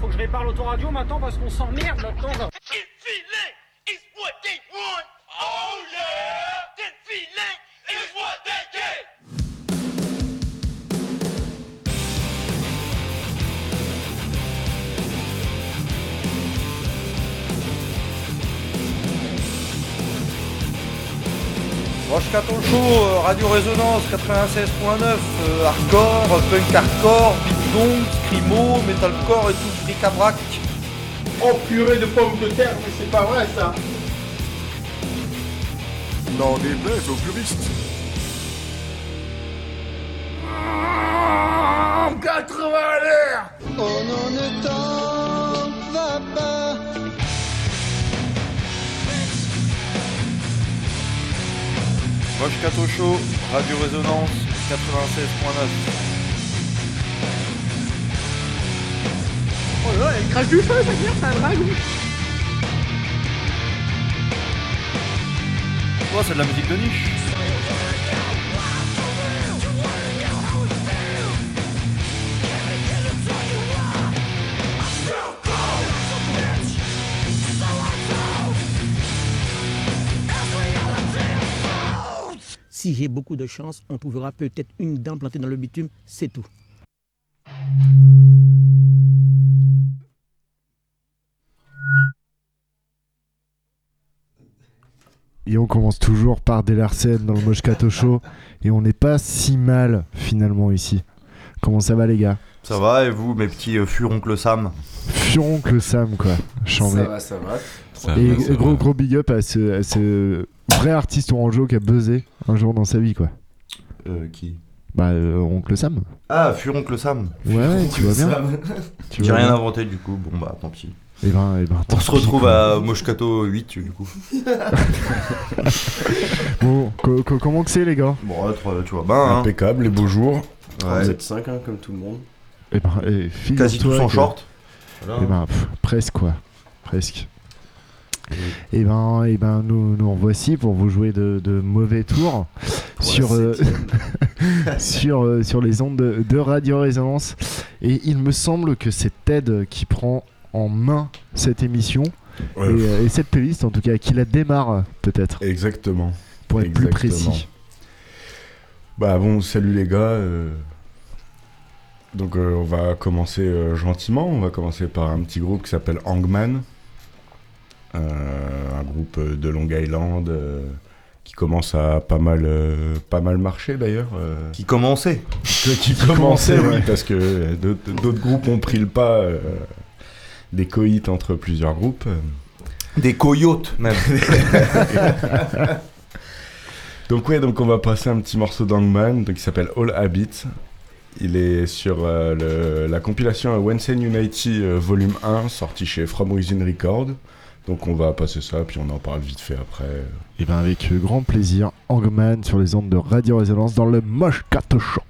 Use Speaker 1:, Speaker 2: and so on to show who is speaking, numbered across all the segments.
Speaker 1: faut que je répare l'autoradio maintenant parce qu'on s'emmerde là-dedans.
Speaker 2: Roche Caton Show, euh, Radio Résonance 96.9, euh, hardcore, punk hardcore, beat dong, scrimo, metalcore et tout bric-à-brac.
Speaker 3: Oh purée de pommes de terre, mais c'est pas vrai ça
Speaker 4: Non, déplaise aux puristes.
Speaker 3: 80 à l'air
Speaker 5: Oh non, ne t'en va pas.
Speaker 2: Roche Caton Show, Radio Résonance 96.9.
Speaker 1: Elle crache du feu, ça veut dire, c'est un dragon.
Speaker 2: Oh, c'est de la musique de niche.
Speaker 6: Si j'ai beaucoup de chance, on trouvera peut-être une dent plantée dans le bitume, c'est tout.
Speaker 7: Et on commence toujours par Delarsen dans le Moscato Show. Et on n'est pas si mal finalement ici. Comment ça va les gars?
Speaker 2: Ça va et vous, mes petits euh, furoncles Sam?
Speaker 7: Furoncle Sam quoi. J'en
Speaker 3: Ça va, ça va.
Speaker 8: Ça
Speaker 7: Et
Speaker 8: va, ça
Speaker 7: gros
Speaker 8: va.
Speaker 7: gros big up à ce, à ce vrai artiste orangeau qui a buzzé un jour dans sa vie quoi.
Speaker 2: Euh, qui?
Speaker 7: Bah euh, oncle Sam.
Speaker 2: Ah, furoncle Sam.
Speaker 7: Ouais tu vois bien.
Speaker 2: J'ai rien inventé du coup, bon bah tant pis.
Speaker 7: Et ben, et ben,
Speaker 2: On se retrouve à Moshkato 8 du coup.
Speaker 7: Bon, co- co- comment que c'est les gars?
Speaker 2: Bon, être, tu vois, ben, hein.
Speaker 4: Impeccable, les beaux jours.
Speaker 2: Ouais.
Speaker 3: Vous êtes 5 hein, comme tout le monde.
Speaker 7: Et ben, et
Speaker 2: quasi tous en
Speaker 7: que-
Speaker 2: short.
Speaker 7: Eh ben, pff, presque quoi, presque. Et ben, et ben, nous, nous voici pour vous jouer de, de mauvais tours sur, euh, sur, euh, sur les ondes de, de Radio Résonance. Et il me semble que c'est Ted qui prend en main cette émission
Speaker 4: Ouais,
Speaker 7: et, euh, et cette playlist, en tout cas, qui la démarre peut-être,
Speaker 4: Exactement.
Speaker 7: pour être plus précis.
Speaker 4: Bah bon, salut les gars. euh, Donc euh, on va commencer euh, gentiment. On va commencer par un petit groupe qui s'appelle Hangman. Euh, un groupe de Long Island euh, qui commence à pas mal, euh, pas mal marcher d'ailleurs. euh,
Speaker 2: Qui commençait.
Speaker 4: que- qui commençait, oui, parce que d'autres d'autres groupes ont pris le pas. euh, des coïts entre plusieurs groupes. euh.
Speaker 2: Des coyotes même.
Speaker 4: Donc ouais, donc on va passer un petit morceau d'Hangman donc qui s'appelle All Habits. Il est sur euh, le- la compilation Wednesday Unity euh, volume 1 sorti chez From Within Record. Donc on va passer ça puis on en parle vite fait après.
Speaker 7: Et ben, avec grand plaisir, Hangman sur les ondes de Radio Résonance dans le Moche Cat Shop.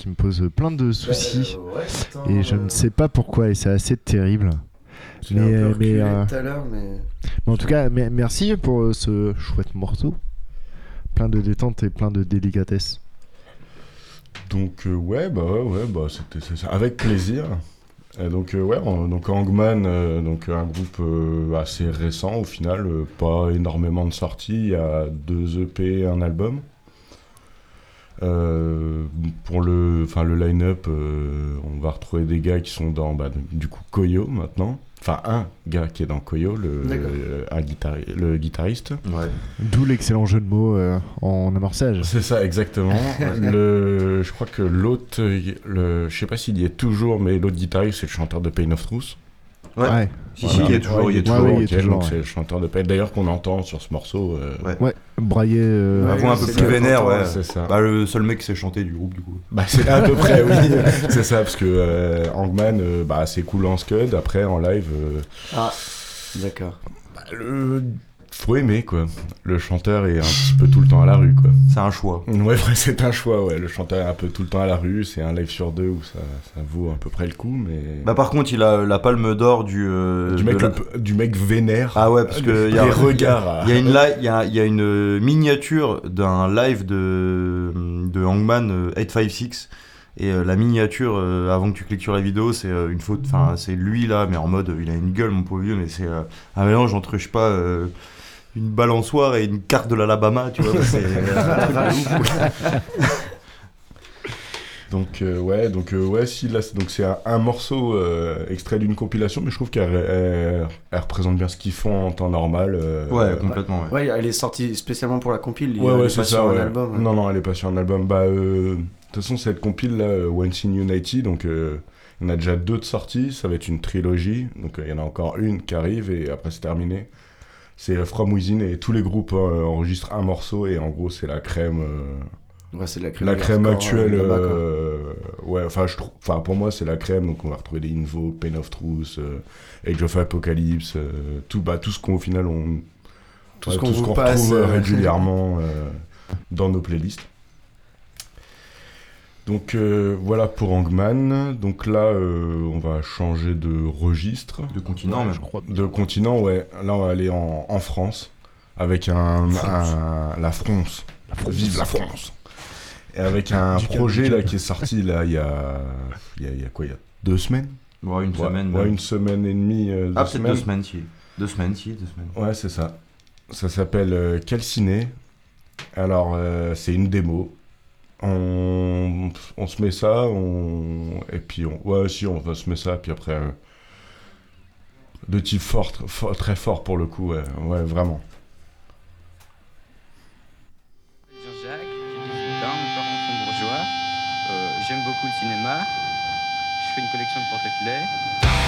Speaker 7: Qui me pose plein de soucis.
Speaker 8: Ouais,
Speaker 7: Et je ne sais pas pourquoi, et c'est assez terrible.
Speaker 8: l'ai un
Speaker 7: Mais,
Speaker 8: peu
Speaker 7: euh, mais, euh,
Speaker 8: tout à l'heure, mais.
Speaker 7: Mais en tout cas, me- merci pour euh, ce chouette morceau. Plein de détente et plein de délicatesse.
Speaker 4: Donc euh, ouais, bah ouais, bah c'était ça, avec plaisir. Et donc euh, ouais, on- donc Hangman, donc un groupe assez récent au final, pas énormément de sorties, il y a deux EP, un album. Euh, pour le, enfin le line-up, euh, on va retrouver des gars qui sont dans, bah, du coup Koyo maintenant. Enfin un gars qui est dans Koyo, le, euh, un guitari- le guitariste.
Speaker 8: Ouais.
Speaker 7: D'où l'excellent jeu de mots euh, en amorçage.
Speaker 4: C'est ça, exactement. le, je crois que l'autre, le, je sais pas s'il y est toujours, mais l'autre guitariste, c'est le chanteur de Pain of Truth.
Speaker 8: Ouais.
Speaker 7: Ouais.
Speaker 8: Si, si, il y a toujours. il y a toujours.
Speaker 7: ouais, il y a
Speaker 4: ok,
Speaker 7: toujours,
Speaker 4: c'est le chanteur de. D'ailleurs, qu'on entend sur ce morceau. euh,
Speaker 8: Ouais.
Speaker 7: Euh,
Speaker 2: La voix un peu plus vénère, ouais.
Speaker 4: C'est ça.
Speaker 2: Bah, le seul mec qui s'est chanté du groupe, du coup.
Speaker 4: Bah, c'est à peu près, oui. c'est ça, parce que euh, Hangman, euh, bah, c'est cool en scud. Après, en live, euh,
Speaker 8: Ah, d'accord.
Speaker 4: bah, le... faut aimer, quoi. Le chanteur est un petit peu tout le temps à la rue, quoi.
Speaker 2: C'est un choix.
Speaker 4: Ouais, c'est un choix, ouais. Le chanteur est un peu tout le temps à la rue. C'est un live sur deux où ça, ça vaut à peu près le coup, mais.
Speaker 2: Bah, par contre, il a la palme d'or du. euh,
Speaker 4: du, mec,
Speaker 2: la-
Speaker 4: le- du mec vénère.
Speaker 2: Ah ouais, parce que il y a
Speaker 4: regards. à-
Speaker 2: Il y a une il y a, il y a une miniature d'un live de de Hangman euh, 856 et euh, la miniature euh, avant que tu cliques sur la vidéo c'est euh, une faute enfin c'est lui là mais en mode il a une gueule mon pauvre vieux mais c'est euh, un mélange entre je sais pas euh, une balançoire et une carte de l'Alabama tu vois c'est
Speaker 4: Donc euh, ouais, donc euh, ouais, si là, c'est- donc c'est un, un morceau euh, extrait d'une compilation, mais je trouve qu'elle elle- elle représente bien ce qu'ils font en temps normal. euh,
Speaker 2: ouais complètement ouais.
Speaker 8: Ouais, elle est sortie spécialement pour la compile. il-
Speaker 4: Ouais, ouais,
Speaker 8: est
Speaker 4: c'est ça.
Speaker 8: sur un
Speaker 4: ouais.
Speaker 8: album.
Speaker 4: Non, non, elle est pas sur un album. Bah, euh, de toute façon, cette compile là, euh, Once in Unity, donc euh, il y en a déjà deux de sorties. Ça va être une trilogie. Donc euh, il y en a encore une qui arrive et après c'est terminé. C'est From Within et tous les groupes euh, enregistrent un morceau et en gros c'est la crème. euh,
Speaker 8: Ouais, c'est de la crème.
Speaker 4: la crème
Speaker 8: hardcore,
Speaker 4: actuelle,
Speaker 8: euh, quoi.
Speaker 4: euh, ouais, enfin, je enfin, pour moi, c'est la crème. Donc, on va retrouver des Invo, Pain of Truth, euh, Age of Apocalypse, euh, tout, bah, tout ce qu'au final on,
Speaker 8: Tout
Speaker 4: ouais,
Speaker 8: ce qu'on vous
Speaker 4: retrouve régulièrement dans nos playlists. Donc euh, voilà pour Hangman. Donc là, euh, on va changer de registre,
Speaker 2: de continent
Speaker 7: je crois.
Speaker 4: de continent. Ouais, là, on va aller en, en France avec un, un- la France. Vive la France. Et avec un
Speaker 7: Du
Speaker 4: projet là qui est sorti là il y a, il y a, il y a quoi Il y a deux semaines?
Speaker 2: Ouais, une
Speaker 4: Ouais,
Speaker 2: semaine
Speaker 4: ouais,
Speaker 2: même.
Speaker 4: une semaine et demie. euh, deux
Speaker 2: ah peut-être
Speaker 4: semaines.
Speaker 2: deux semaines si deux semaines si deux semaines
Speaker 4: Ouais, c'est ça. Ça s'appelle euh, Calciné. Alors, euh, c'est une démo. On, se met ça, on... et puis on... Ouais, si, on va se mettre ça, puis après... euh, De type fort, tr- fort- très fort pour le coup, ouais, ouais vraiment.
Speaker 9: Jean-Jacques, j'ai 18 ans, mes parents bourgeois. Euh, J'aime beaucoup le cinéma. Je fais une collection de porte-clés.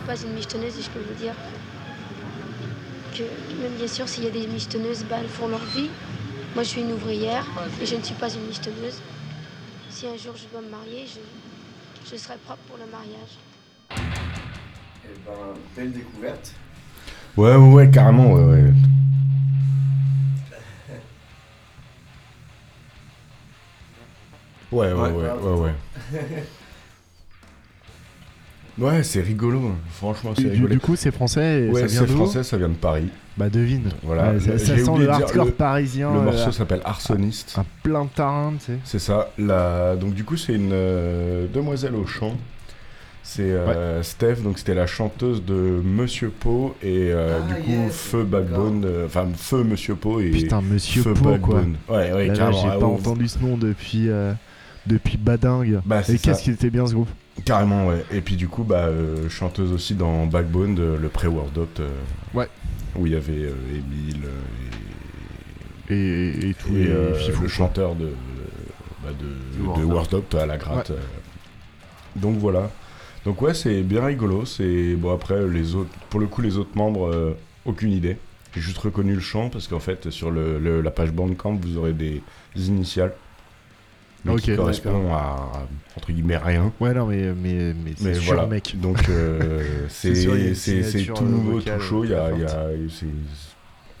Speaker 10: Michetonneuses et je peux vous dire que même bien sûr s'il y a des michetonneuses, bah, elles font leur vie. Moi je suis une ouvrière et je ne suis pas une michetonneuse. Si un jour je dois me marier, je, je serai propre pour le mariage.
Speaker 8: Eh ben, belle découverte.
Speaker 4: Ouais, ouais, ouais, carrément, ouais, ouais. Ouais, ouais, ouais, ouais, ouais. Ouais, c'est rigolo, franchement, c'est
Speaker 7: Du,
Speaker 4: rigolo.
Speaker 7: du coup, c'est français et
Speaker 4: ouais,
Speaker 7: ça vient
Speaker 4: c'est français, ça vient de Paris.
Speaker 7: Bah devine.
Speaker 4: Voilà,
Speaker 7: Ouais, ça, sent le hardcore
Speaker 4: le-
Speaker 7: parisien.
Speaker 4: Le
Speaker 7: euh,
Speaker 4: morceau s'appelle Arsoniste.
Speaker 7: Un plein tarin, tu sais.
Speaker 4: C'est ça. La... Donc du coup, c'est une euh, demoiselle au chant. C'est euh, Steph, donc c'était la chanteuse de Monsieur Po et euh,
Speaker 8: Ah,
Speaker 4: du coup
Speaker 8: yes,
Speaker 4: Feu Backbone, euh, enfin Feu Monsieur Po et
Speaker 7: Putain, Monsieur
Speaker 4: Feu
Speaker 7: Po, quoi.
Speaker 4: Backbone. Ouais, ouais,
Speaker 7: Là,
Speaker 4: carrément.
Speaker 7: J'ai
Speaker 4: ah,
Speaker 7: pas
Speaker 4: ouf.
Speaker 7: entendu ce nom depuis, euh, depuis Badingue.
Speaker 4: Bah, c'est
Speaker 7: et qu'est-ce qu'il était bien ce groupe?
Speaker 4: Carrément, ouais. Et puis du coup, bah, euh, chanteuse aussi dans Backbone, de- le pré-World Out. euh,
Speaker 7: Ouais.
Speaker 4: Où il y avait euh, Emile euh,
Speaker 7: et, et, et tous
Speaker 4: et,
Speaker 7: les
Speaker 4: euh,
Speaker 7: fifous.
Speaker 4: le chanteur de, bah, de, de
Speaker 2: World
Speaker 4: à la gratte. Donc voilà. Donc ouais, c'est bien rigolo. C'est bon après les autres, pour le coup les autres membres, euh, aucune idée. J'ai juste reconnu le chant parce qu'en fait sur le, le- la page Bandcamp vous aurez des, des initiales. Mais qui
Speaker 7: Ok.
Speaker 4: correspondent à entre guillemets rien.
Speaker 7: Ouais, non, mais, mais, mais c'est sûr,
Speaker 4: voilà,
Speaker 7: mec.
Speaker 4: donc euh,
Speaker 7: C'est
Speaker 4: tout nouveau, tout chaud. Il y a, y a- c'est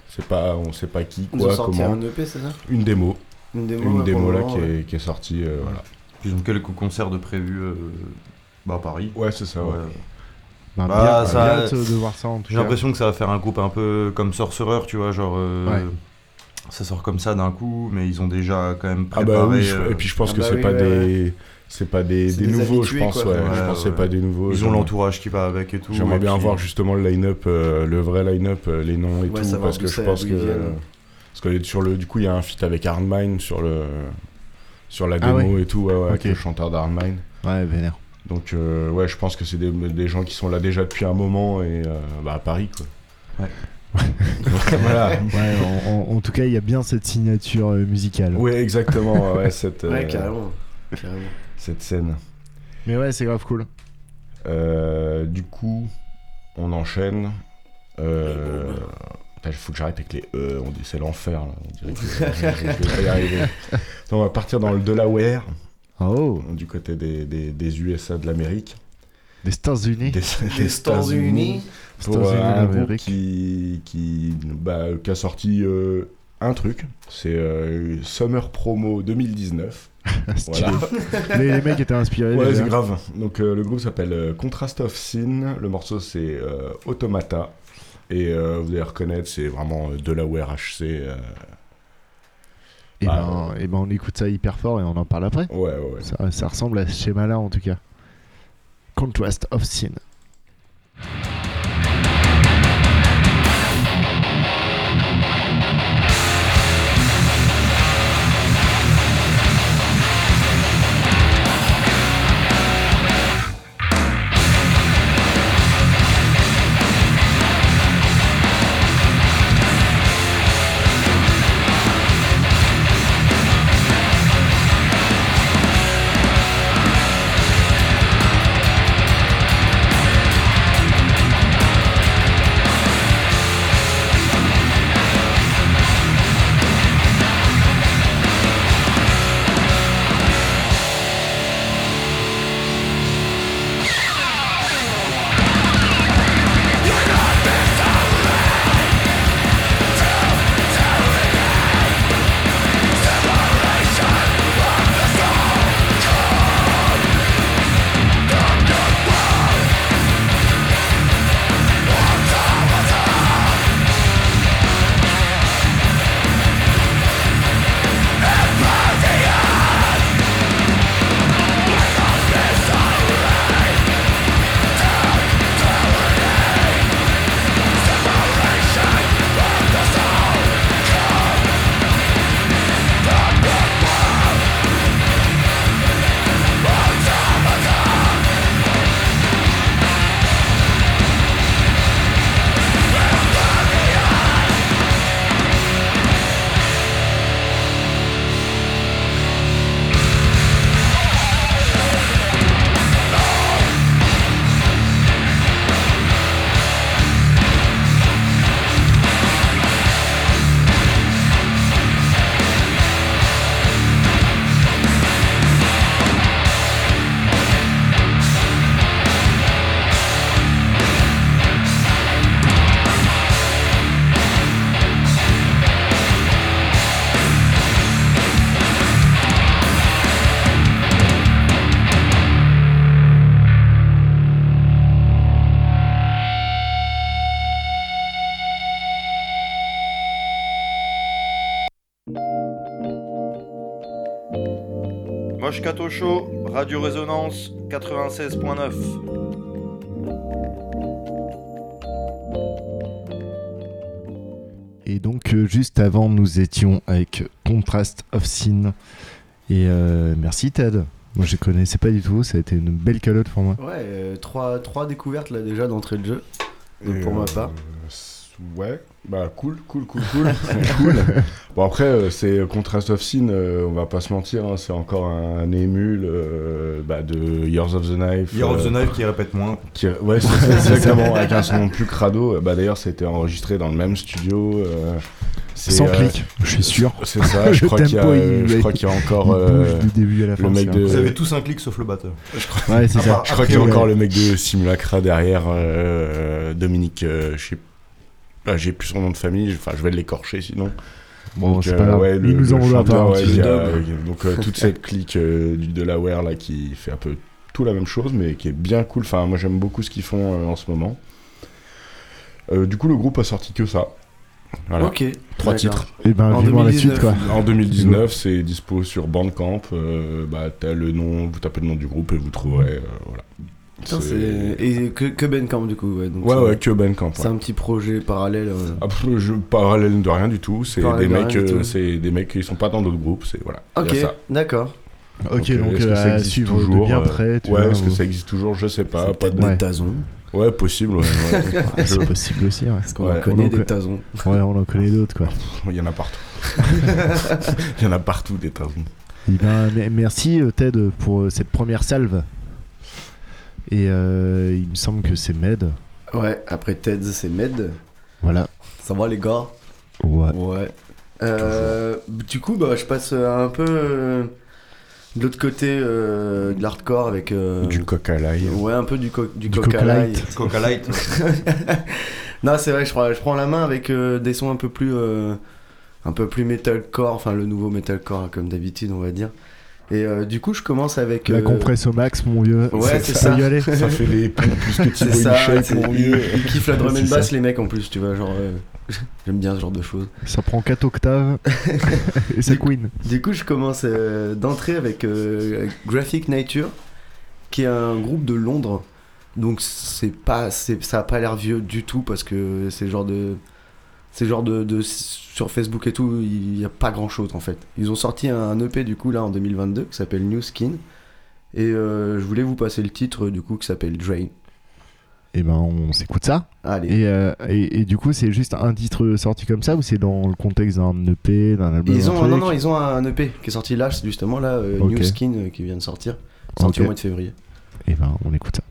Speaker 4: c'est pas on sait pas qui
Speaker 8: Ils ont
Speaker 4: quoi
Speaker 8: sorti
Speaker 4: comment.
Speaker 8: un EP, c'est ça?
Speaker 4: Une démo,
Speaker 8: Une démo,
Speaker 4: une
Speaker 8: là,
Speaker 4: démo là
Speaker 8: moment,
Speaker 4: qui,
Speaker 8: ouais.
Speaker 4: est, qui est sortie. euh, voilà.
Speaker 2: Ils ont quelques concerts de prévus euh, bah, à Paris.
Speaker 4: Ouais, c'est ça. ouais.
Speaker 2: Ouais.
Speaker 7: Bah,
Speaker 2: Bah,
Speaker 7: bien,
Speaker 2: ça-
Speaker 7: bien hâte de voir ça en tout
Speaker 2: J'ai l'impression que ça va faire un groupe un peu comme Sorcerer, tu vois, genre. euh,
Speaker 7: Ouais.
Speaker 2: Ça sort comme ça d'un coup, mais ils ont déjà quand même
Speaker 4: Ah
Speaker 2: préparé.
Speaker 4: bah oui, je- et puis je pense
Speaker 8: Ah
Speaker 4: que
Speaker 8: bah
Speaker 4: c'est
Speaker 8: oui,
Speaker 4: pas
Speaker 8: ouais,
Speaker 4: des c'est pas des,
Speaker 8: C'est
Speaker 4: des
Speaker 8: des
Speaker 4: nouveaux, je pense.
Speaker 8: quoi.
Speaker 4: Ouais, je pense c'est
Speaker 2: ouais.
Speaker 4: pas des nouveaux.
Speaker 2: Ils ont l'entourage qui va avec et tout.
Speaker 4: J'aimerais bien
Speaker 2: puis-
Speaker 4: voir justement le line-up, euh, le vrai line-up, euh, les noms et
Speaker 8: Ouais,
Speaker 4: tout, parce que je pense que parce que sur le du coup il y a un feat avec Hardmine sur le sur la
Speaker 7: Ah
Speaker 4: démo et tout, ouais, ouais, avec le chanteur d'Hardmine.
Speaker 7: Ouais, vénère.
Speaker 4: Donc euh, ouais, je pense que c'est des, des gens qui sont là déjà depuis un moment et euh, bah, à Paris quoi.
Speaker 2: Ouais.
Speaker 4: voilà.
Speaker 7: Ouais, en, en- en tout cas, il y a bien cette signature euh, musicale.
Speaker 4: Ouais, exactement. Ouais, cette
Speaker 8: Ouais,
Speaker 4: euh,
Speaker 8: carrément. carrément.
Speaker 4: cette scène.
Speaker 7: Mais ouais, c'est grave cool.
Speaker 4: Euh, du coup, on enchaîne. Euh... Il faut que j'arrête avec les E, on dit c'est l'enfer là. On dirait que je vais pas y arriver. Donc, on va partir dans le Delaware,
Speaker 7: Oh,
Speaker 4: du côté des, des, des USA de l'Amérique.
Speaker 7: des États-Unis.
Speaker 4: Des,
Speaker 8: États-Unis.
Speaker 4: Pour euh, un groupe
Speaker 7: d'Amérique.
Speaker 4: qui, qui, bah, qui a sorti euh, un truc. C'est euh, Summer Promo 2019.
Speaker 7: Stylé.
Speaker 4: Voilà.
Speaker 7: les, les mecs étaient inspirés.
Speaker 4: Ouais, c'est grave. Donc le groupe s'appelle Contrast of Sin. Le morceau c'est Automata. Et vous allez reconnaître, c'est vraiment Delaware HC.
Speaker 7: Et,
Speaker 4: Bah,
Speaker 7: ben, et ben, on écoute ça hyper fort et on en parle après.
Speaker 4: Ouais, ouais, ouais.
Speaker 7: Ça, ça ressemble à ce schéma-là en tout cas. Contrast of Sin.
Speaker 2: Moscato Show, Radio Résonance 96.9.
Speaker 11: Et donc, euh, juste avant, nous étions avec Contrast of Sin. Et euh, merci Ted. Moi, je connaissais pas du tout. Ça a été une belle calotte pour moi.
Speaker 8: Ouais, euh, trois, trois découvertes là déjà d'entrée de jeu. Donc pour ma part.
Speaker 4: Ouais, bah cool, cool, cool, cool. cool. Bon après, euh, c'est Contrast of Sin, euh, on va pas se mentir, hein, c'est encore un, émule euh, bah, de Years of the Knife.
Speaker 2: Year of the
Speaker 4: euh,
Speaker 2: Knife qui répète moins.
Speaker 4: qui- ouais, c'est ça, exactement, avec un son plus crado. Bah d'ailleurs, ça a été enregistré dans le même studio. euh, c'est,
Speaker 11: Sans
Speaker 4: euh,
Speaker 11: clic, je suis sûr.
Speaker 4: C'est ça, je crois qu'il y euh, je crois qu'il y a encore euh,
Speaker 11: du début à la fin,
Speaker 4: le mec de.
Speaker 2: Vous avez tous un clic sauf le batteur.
Speaker 11: Ouais, c'est
Speaker 2: À
Speaker 11: ça.
Speaker 2: part-
Speaker 4: Je crois qu'il y a encore
Speaker 2: ouais.
Speaker 4: le mec de Simulacra derrière, euh, Dominique, euh, je sais ah, j'ai plus son nom de famille, enfin je vais l'écorcher sinon.
Speaker 11: Bon,
Speaker 4: Donc,
Speaker 11: c'est
Speaker 4: euh,
Speaker 11: pas grave.
Speaker 4: ouais, le-
Speaker 11: Il nous en
Speaker 4: le
Speaker 11: voudra pas.
Speaker 4: chanteur,
Speaker 11: hein,
Speaker 4: ouais, euh, donc euh, toute cette clique euh, du Delaware là qui fait un peu tout la même chose mais qui est bien cool. Enfin moi j'aime beaucoup ce qu'ils font euh, en ce moment. Euh, du coup le groupe a sorti que ça. Voilà.
Speaker 8: Ok.
Speaker 4: Trois titres.
Speaker 11: Et ben,
Speaker 8: En
Speaker 11: vivement la
Speaker 8: 2019.
Speaker 11: suite, quoi.
Speaker 4: En 2019, c'est dispo sur Bandcamp. Euh, bah, t'as le nom, vous tapez le nom du groupe et vous trouverez. euh, voilà.
Speaker 8: Putain,
Speaker 4: C'est-
Speaker 8: c'est- Et que, que Ben Camp du coup, ouais. Donc
Speaker 4: Ouais,
Speaker 8: c'est-
Speaker 4: ouais, que.
Speaker 8: C'est
Speaker 4: ouais.
Speaker 8: un petit projet parallèle. euh.
Speaker 4: Après, je parallèle de rien du tout. C'est des mecs,
Speaker 8: du
Speaker 4: euh,
Speaker 8: tout.
Speaker 4: c'est des mecs qui sont pas dans d'autres groupes. C'est voilà. Il y a
Speaker 8: Ok,
Speaker 4: ça.
Speaker 8: d'accord.
Speaker 11: Ok, donc
Speaker 4: est-ce que
Speaker 11: euh,
Speaker 4: ça
Speaker 11: à
Speaker 4: existe
Speaker 11: suivre de
Speaker 4: toujours,
Speaker 11: bien
Speaker 4: euh,
Speaker 11: près. tu
Speaker 4: ouais,
Speaker 11: vois,
Speaker 4: est-ce que
Speaker 11: ou-
Speaker 4: ça existe toujours Je sais pas.
Speaker 8: C'est
Speaker 4: Pas
Speaker 8: peut-être
Speaker 4: de...
Speaker 8: des
Speaker 11: Ouais.
Speaker 8: tasons.
Speaker 4: Ouais, possible. ouais, ouais.
Speaker 11: Ah,
Speaker 4: Je-
Speaker 11: C'est possible aussi, ouais.
Speaker 8: Parce qu'on
Speaker 4: Ouais,
Speaker 8: en connaît des
Speaker 11: co-
Speaker 8: tasons.
Speaker 11: Ouais, on en connaît d'autres, quoi.
Speaker 4: Il y en a partout. Il y en a partout des tasons.
Speaker 11: Eh ben, me- merci euh, Ted pour euh, cette première salve. Et euh, il me semble que c'est Med.
Speaker 8: Ouais, après Ted, c'est Med.
Speaker 11: Voilà.
Speaker 8: Ça va les gars?
Speaker 11: Ouais.
Speaker 8: Ouais. Euh, du coup, bah, je passe un peu euh, de l'autre côté euh, de l'hardcore avec. euh,
Speaker 4: Du à l'ail.
Speaker 8: Ouais, un peu du, co du,
Speaker 11: Du Coca. Light.
Speaker 2: Coca Light.
Speaker 8: non, c'est vrai, je prends, je prends la main avec euh, des sons un peu plus. euh, un peu plus metalcore, enfin le nouveau metalcore comme d'habitude, on va dire. Et euh, du coup, je commence avec.
Speaker 11: La
Speaker 8: euh,
Speaker 11: compresse au max, mon vieux.
Speaker 8: Ouais, c'est
Speaker 11: Ça
Speaker 8: ça.
Speaker 11: y aller.
Speaker 4: Ça fait les pompes plus que
Speaker 8: C'est
Speaker 4: Thibaut
Speaker 8: ça,
Speaker 4: Michel,
Speaker 8: c'est-
Speaker 4: mon
Speaker 8: ils,
Speaker 4: vieux.
Speaker 8: ils kiffent la drum and bass,
Speaker 11: ça.
Speaker 8: les mecs en plus, tu vois, genre. euh, J'aime bien ce genre de choses.
Speaker 11: Ça prend 4 octaves. et c'est Queen.
Speaker 8: Du coup, je commence euh, d'entrée avec euh, Graphic Nature, qui est un groupe de Londres. Donc c'est pas, c'est, ça a pas l'air vieux du tout parce que c'est le genre de, c'est genre de, de- sur Facebook et tout, il y a pas grand chose en fait. Ils ont sorti un EP du coup là en 2022 qui s'appelle New Skin. Et euh, je voulais vous passer le titre du coup qui s'appelle Drain.
Speaker 11: Et ben, on s'écoute ça.
Speaker 8: Allez.
Speaker 11: Et, euh, et, et du coup, c'est juste un titre sorti comme ça ou c'est dans le contexte d'un EP, d'un album
Speaker 8: Ils ont, non, non, ils ont un EP qui est sorti là, justement, là, euh. New Skin qui vient de sortir. Sorti au mois de février.
Speaker 11: Et ben, on écoute ça.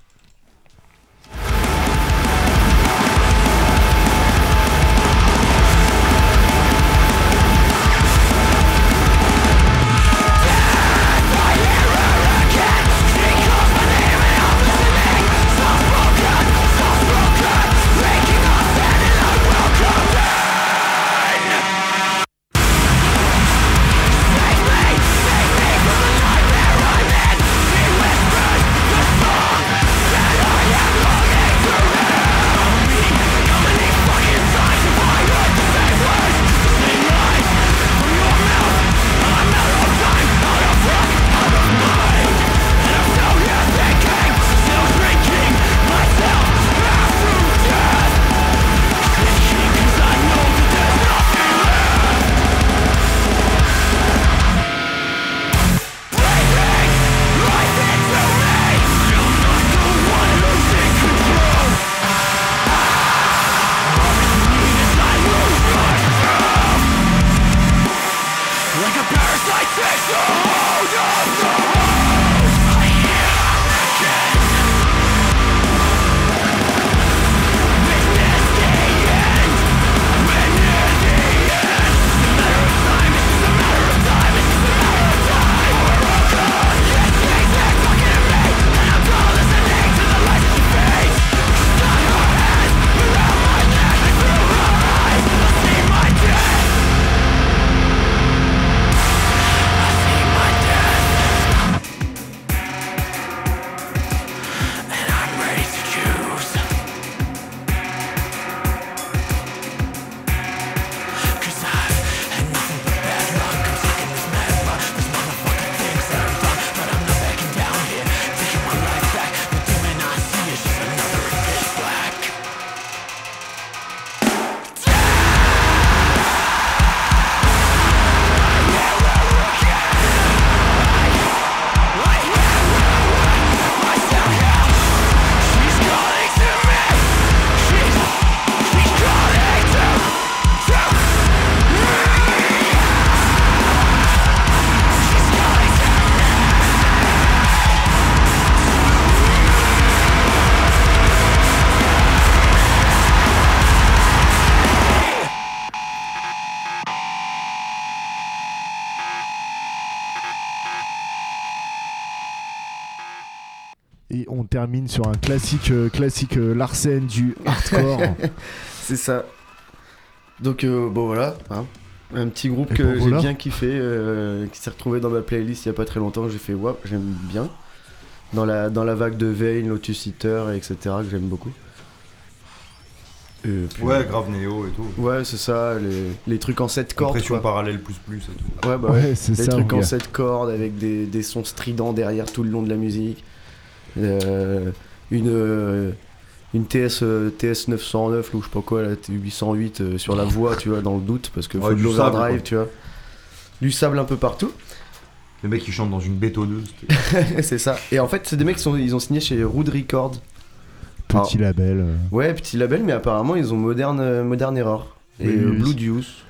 Speaker 7: Classique, euh, classique euh, Larsen du hardcore.
Speaker 8: C'est ça. Donc euh, bon voilà, hein. un petit groupe
Speaker 7: Et
Speaker 8: que
Speaker 7: bon,
Speaker 8: j'ai
Speaker 7: voilà.
Speaker 8: bien kiffé, euh, qui s'est retrouvé dans ma playlist il y a pas très longtemps. J'ai fait waouh, j'aime bien. Dans la, dans la vague de Vane, Lotus Eater, etc. que j'aime beaucoup. Et puis-
Speaker 2: Ouais, grave néo et tout.
Speaker 8: Ouais, c'est ça, les, les trucs en 7 cordes.
Speaker 2: Compression
Speaker 8: quoi.
Speaker 2: parallèle plus plus et tout.
Speaker 8: Ouais, bah
Speaker 7: Ouais,
Speaker 8: ouais,
Speaker 7: c'est
Speaker 8: des
Speaker 7: ça,
Speaker 8: trucs en
Speaker 7: gars.
Speaker 8: 7 cordes avec des, des sons stridents derrière tout le long de la musique. Euh, une, euh, une TS, euh, TS 909 ou je sais pas quoi, la T 808 euh, sur la voix, tu vois, dans le doute, parce que
Speaker 2: Ouais,
Speaker 8: faut de
Speaker 2: du sable,
Speaker 8: l'overdrive, tu vois. Du sable un peu partout,
Speaker 2: Les mecs qui chantent dans une bétonneuse.
Speaker 8: c'est ça. Et en fait, c'est des mecs qui sont, ils ont signé chez Rude Records.
Speaker 7: Petit label. euh.
Speaker 8: Ouais, petit label, mais apparemment ils ont Modern, euh, Modern Error et
Speaker 7: Oui, oui,
Speaker 8: Blue. Deuce.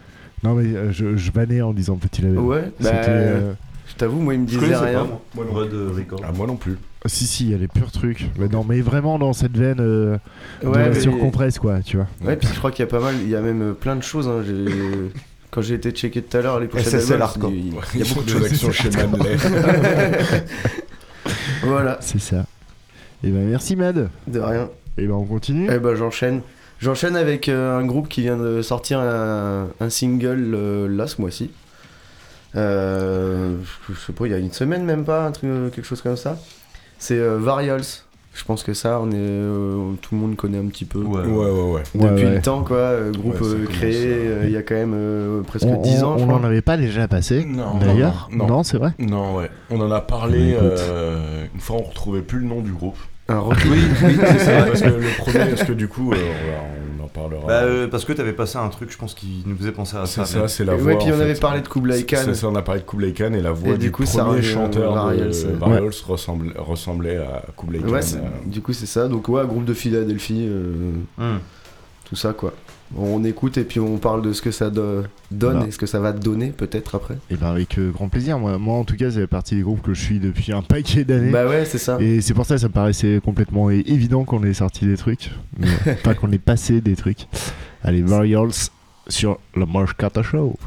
Speaker 7: Non, mais euh, je, je vannais en disant petit label.
Speaker 8: Ouais, bah,
Speaker 7: C'était. euh,
Speaker 8: je t'avoue, moi ils me
Speaker 2: Je
Speaker 8: disaient rien.
Speaker 2: pas, moi. Moi, non. Red euh, Record.
Speaker 4: Ah, moi non plus.
Speaker 7: Si, si, il y a les purs trucs. Mais non, mais vraiment dans cette veine euh, de
Speaker 8: Ouais,
Speaker 7: la
Speaker 8: mais-
Speaker 7: surcompresse, quoi, tu vois.
Speaker 8: Ouais, puis je crois qu'il y a pas mal, il y a même euh, plein de choses. hein, j'ai- Quand j'ai été checker tout à l'heure les d'albums,
Speaker 2: hardcore.
Speaker 8: il y a-
Speaker 4: Ouais,
Speaker 8: il y a beaucoup de choses.
Speaker 4: actions chez Manley.
Speaker 8: Voilà,
Speaker 7: C'est ça. Et ben merci Mad.
Speaker 8: de rien.
Speaker 7: Et ben on continue.
Speaker 8: Eh ben j'enchaîne. J'enchaîne avec euh, un groupe qui vient de sortir un, un single euh, là ce mois-ci. Euh, je sais pas, il y a une semaine même pas, un truc, quelque chose comme ça. C'est euh, Varials. Je pense que ça, on est, euh, tout le monde connaît un petit peu.
Speaker 2: Ouais.
Speaker 4: Ouais, ouais,
Speaker 8: Depuis
Speaker 7: ouais.
Speaker 8: le temps, quoi. euh, groupe
Speaker 4: Ouais, ça
Speaker 8: euh,
Speaker 4: commence,
Speaker 8: créé
Speaker 4: euh,
Speaker 8: il y a quand même euh, presque
Speaker 7: On,
Speaker 8: 10
Speaker 7: on-
Speaker 8: ans, je
Speaker 7: on
Speaker 8: crois.
Speaker 7: en avait pas déjà passé
Speaker 4: Non,
Speaker 7: D'ailleurs
Speaker 4: non, non.
Speaker 7: c'est vrai
Speaker 4: Non, ouais. On en a parlé
Speaker 7: Bah, écoute.
Speaker 4: euh, une fois, on retrouvait plus le nom du groupe.
Speaker 8: Un rock-
Speaker 2: Oui, oui, c'est ça.
Speaker 4: parce que le premier, parce que du coup, euh, on, parlera.
Speaker 2: Bah, euh, parce que t'avais passé un truc, je pense, qui nous faisait penser à
Speaker 4: c'est
Speaker 2: ça.
Speaker 4: ça, c'est la
Speaker 8: Et
Speaker 4: voix.
Speaker 8: ouais, puis
Speaker 4: en
Speaker 8: on avait parlé de Kublai Khan.
Speaker 4: C'est ça, on a parlé de Kublai Khan et la voix
Speaker 8: Et
Speaker 4: du,
Speaker 8: du coup, ça
Speaker 4: premier chanteur de
Speaker 8: ouais.
Speaker 4: Ressemble- ressemblait à Kublai Khan.
Speaker 8: Ouais,
Speaker 4: euh,
Speaker 8: du coup c'est ça. Donc ouais, groupe de Philadelphie, euh,
Speaker 2: Hum.
Speaker 8: tout ça quoi. On écoute et puis on parle de ce que ça do- donne
Speaker 7: Voilà.
Speaker 8: et ce que ça va donner peut-être après.
Speaker 7: Et ben avec euh, grand plaisir. Moi, moi en tout cas, c'est la partie des groupes que je suis depuis un paquet d'années.
Speaker 8: Bah ouais, c'est ça.
Speaker 7: Et c'est pour ça que ça me paraissait complètement évident qu'on ait sorti des trucs. Mais, Enfin, qu'on ait passé des trucs. Allez, Varials sur le Marsh Kata Show.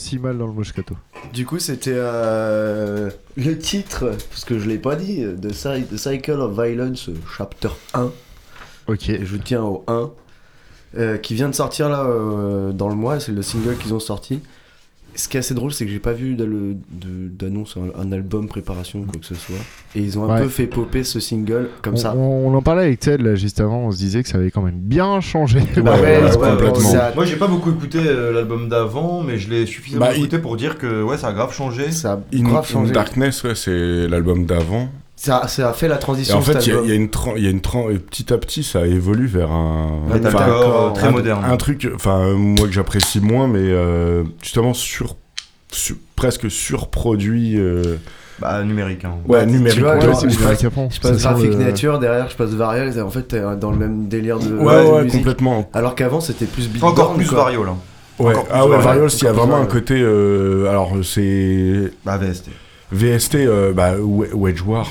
Speaker 7: On
Speaker 8: Ouais,
Speaker 7: n'est
Speaker 8: du-
Speaker 7: pas si mal dans le Moscato.
Speaker 8: Du coup, c'était euh, le titre, parce que je l'ai pas dit, de The Cycle of Violence, chapter 1.
Speaker 7: Ok.
Speaker 8: Je tiens au 1. euh, qui vient de sortir là euh, dans le mois, c'est le single qu'ils ont sorti. Ce qui est assez drôle, c'est que j'ai pas vu d'annonce, un, un album préparation, quoi que ce soit. Et ils ont un
Speaker 7: Ouais.
Speaker 8: peu fait popper ce single comme
Speaker 7: on,
Speaker 8: ça.
Speaker 7: On, on en parlait avec Ted là juste avant, on se disait que ça avait quand même bien changé.
Speaker 8: Bah ouais,
Speaker 4: ouais,
Speaker 8: ouais,
Speaker 4: complètement.
Speaker 8: ça-
Speaker 2: Moi j'ai pas beaucoup écouté euh, l'album d'avant, mais je l'ai suffisamment
Speaker 4: Bah, il-
Speaker 2: écouté pour dire que ouais ça a grave changé.
Speaker 8: ça a
Speaker 4: In,
Speaker 8: grave
Speaker 4: In
Speaker 8: changé.
Speaker 4: Darkness, ouais, c'est l'album d'avant.
Speaker 8: Ça, ça a fait la
Speaker 4: Et
Speaker 8: transition.
Speaker 4: en fait, il y, a- y a une y a une petit à petit, ça évolue vers un,
Speaker 2: Metalcore,
Speaker 8: Enfin,
Speaker 2: euh, très
Speaker 4: un,
Speaker 2: moderne.
Speaker 4: un truc, enfin euh, moi que j'apprécie moins, mais euh, justement sur, sur- presque surproduit. euh,
Speaker 2: Bah numérique. Hein.
Speaker 4: ouais,
Speaker 8: Bah, tu
Speaker 4: numérique.
Speaker 8: vois,
Speaker 7: Ouais,
Speaker 8: je passe-
Speaker 7: Japon.
Speaker 8: Je passe
Speaker 7: Ça sent
Speaker 8: Graphic
Speaker 7: le-
Speaker 8: Nature, derrière je passe Varial, et en fait t'es dans le même délire de,
Speaker 4: Ouais, ouais, complètement.
Speaker 8: Alors qu'avant c'était plus beat
Speaker 2: Encore plus
Speaker 8: quoi.
Speaker 2: Vario là.
Speaker 4: Ouais.
Speaker 2: Encore
Speaker 4: Ah ouais,
Speaker 2: Varial.
Speaker 4: Varials, il y a vraiment un côté. euh, alors, c'est.
Speaker 2: Bah VST.
Speaker 4: VST, euh, bah, We- Wedge War.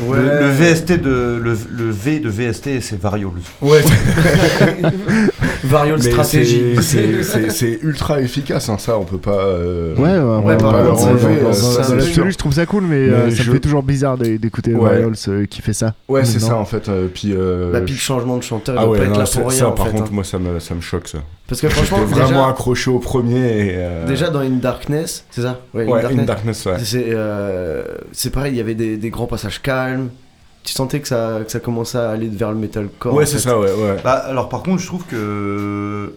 Speaker 8: Ouais.
Speaker 2: Le, le VST de le, le V de VST c'est Vario.
Speaker 4: Ouais,
Speaker 8: Varial
Speaker 4: mais
Speaker 8: stratégie.
Speaker 4: c'est- c'est- c'est c'est ultra efficace, hein, ça, on peut pas. euh,
Speaker 7: Ouais, ouais,
Speaker 8: c'est-
Speaker 7: dans- l'absolu, je trouve ça cool, mais,
Speaker 4: Mais
Speaker 7: euh, ça
Speaker 4: je-
Speaker 7: me fait toujours bizarre d'é- d'écouter
Speaker 4: Ouais.
Speaker 7: Varials euh, qui fait ça.
Speaker 4: Ouais, c'est ça en fait. euh, puis. euh,
Speaker 8: Bah, puis le changement de chanteur, il
Speaker 4: ah ouais,
Speaker 8: pas être
Speaker 4: non,
Speaker 8: là
Speaker 4: ça,
Speaker 8: pour rien
Speaker 4: ça,
Speaker 8: en
Speaker 4: par
Speaker 8: fait.
Speaker 4: contre,
Speaker 8: hein.
Speaker 4: moi, ça me, ça me choque ça.
Speaker 8: Parce que
Speaker 4: J'étais
Speaker 8: franchement,
Speaker 4: vraiment
Speaker 8: déjà,
Speaker 4: accroché au premier. Et, euh,
Speaker 8: déjà dans In Darkness, c'est ça? Ouais,
Speaker 4: ouais, In Darkness, ouais.
Speaker 8: C'est euh, c'est pareil, il y avait des, des grands passages calmes. Tu sentais que ça, que ça commençait à aller vers le metalcore.
Speaker 4: Ouais, c'est
Speaker 8: fait.
Speaker 4: ça, ouais, ouais.
Speaker 2: Bah alors par contre je trouve que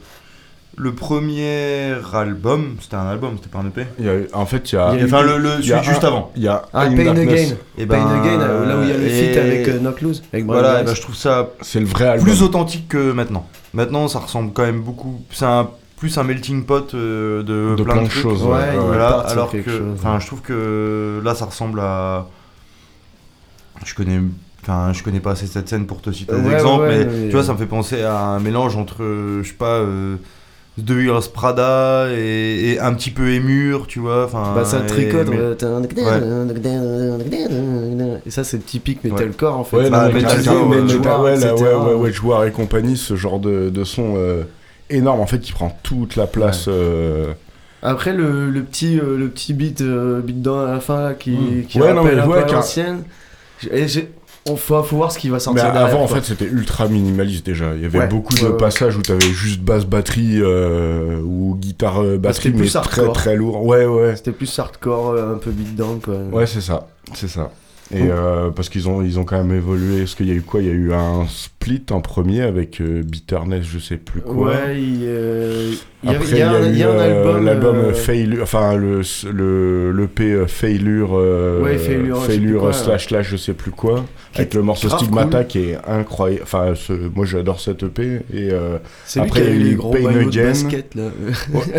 Speaker 2: le premier album c'était un album c'était pas un EP.
Speaker 4: Il y a, en fait, il y a.
Speaker 8: Il y a-
Speaker 2: Enfin le, le juste
Speaker 4: un-
Speaker 2: avant.
Speaker 4: Il y a
Speaker 8: Ah,
Speaker 4: In
Speaker 8: Pain
Speaker 4: Darkness.
Speaker 8: Again.
Speaker 2: Et
Speaker 8: Pain
Speaker 2: ben,
Speaker 8: Again, euh, là où il y a le feat avec euh, Knock Loose. Avec
Speaker 2: Voilà, bah, je trouve ça
Speaker 4: C'est le vrai album.
Speaker 2: plus authentique que maintenant. Maintenant, ça ressemble quand même beaucoup. C'est un, plus un melting pot euh, de,
Speaker 4: De
Speaker 2: plein,
Speaker 4: plein
Speaker 2: de
Speaker 4: choses,
Speaker 8: Ouais,
Speaker 4: ouais,
Speaker 8: il
Speaker 4: ouais.
Speaker 2: Voilà, alors que, enfin, je trouve que là, ça ressemble à. Je connais, enfin, je connais pas assez cette scène pour te citer des
Speaker 8: Ouais,
Speaker 2: exemples,
Speaker 8: ouais,
Speaker 2: mais,
Speaker 8: ouais, mais-
Speaker 2: tu vois, ça me fait penser à un mélange entre, je sais pas. Euh, The Heroes Prada et, et un petit peu émur, tu vois. Enfin,
Speaker 8: Bah ça tricote. ouais. Et ça c'est typique metalcore en fait.
Speaker 4: Ouais,
Speaker 2: Bah,
Speaker 4: non, mais
Speaker 2: Metal
Speaker 4: Metal-
Speaker 2: Core,
Speaker 4: mais Metal-
Speaker 8: War,
Speaker 4: ouais, ouais, ouais, War et compagnie, ce genre de, de son euh, énorme en fait qui prend toute la place. euh,
Speaker 8: Après le, le petit euh, le petit beat euh, beat down à la fin là, qui,
Speaker 2: Mm.
Speaker 8: qui
Speaker 4: Ouais, non,
Speaker 8: rappelle
Speaker 4: mais
Speaker 8: un
Speaker 4: ouais,
Speaker 8: peu l'ancienne. On faut, faut voir ce qui va
Speaker 4: Mais
Speaker 8: sortir derrière.
Speaker 4: avant en fait c'était ultra minimaliste déjà. Il y avait
Speaker 8: Ouais.
Speaker 4: beaucoup de passages où t'avais juste basse batterie euh, ou guitare euh,
Speaker 8: Bah,
Speaker 4: batterie
Speaker 8: c'était
Speaker 4: mais
Speaker 8: plus
Speaker 4: très
Speaker 8: hardcore.
Speaker 4: très lourd. Ouais ouais.
Speaker 8: C'était plus hardcore, euh, un peu beat down quoi.
Speaker 4: Ouais c'est ça, c'est ça. Et euh, parce qu'ils ont ils ont quand même évolué. Est-ce qu'il y a eu quoi? Il y a eu un split en premier avec Bitterness, je sais plus quoi.
Speaker 8: Ouais, il,
Speaker 4: après
Speaker 8: Il y, a un
Speaker 4: euh,
Speaker 8: album.
Speaker 4: L'album
Speaker 8: euh,
Speaker 4: Failure, enfin le, le, le P euh, Failure,
Speaker 8: ouais, Failure,
Speaker 4: failure slash slash je sais plus quoi, avec le morceau Stigmata qui est incroyable. Enfin, moi j'adore cette EP. Et après,
Speaker 8: a eu les gros
Speaker 4: Pain
Speaker 8: Basket,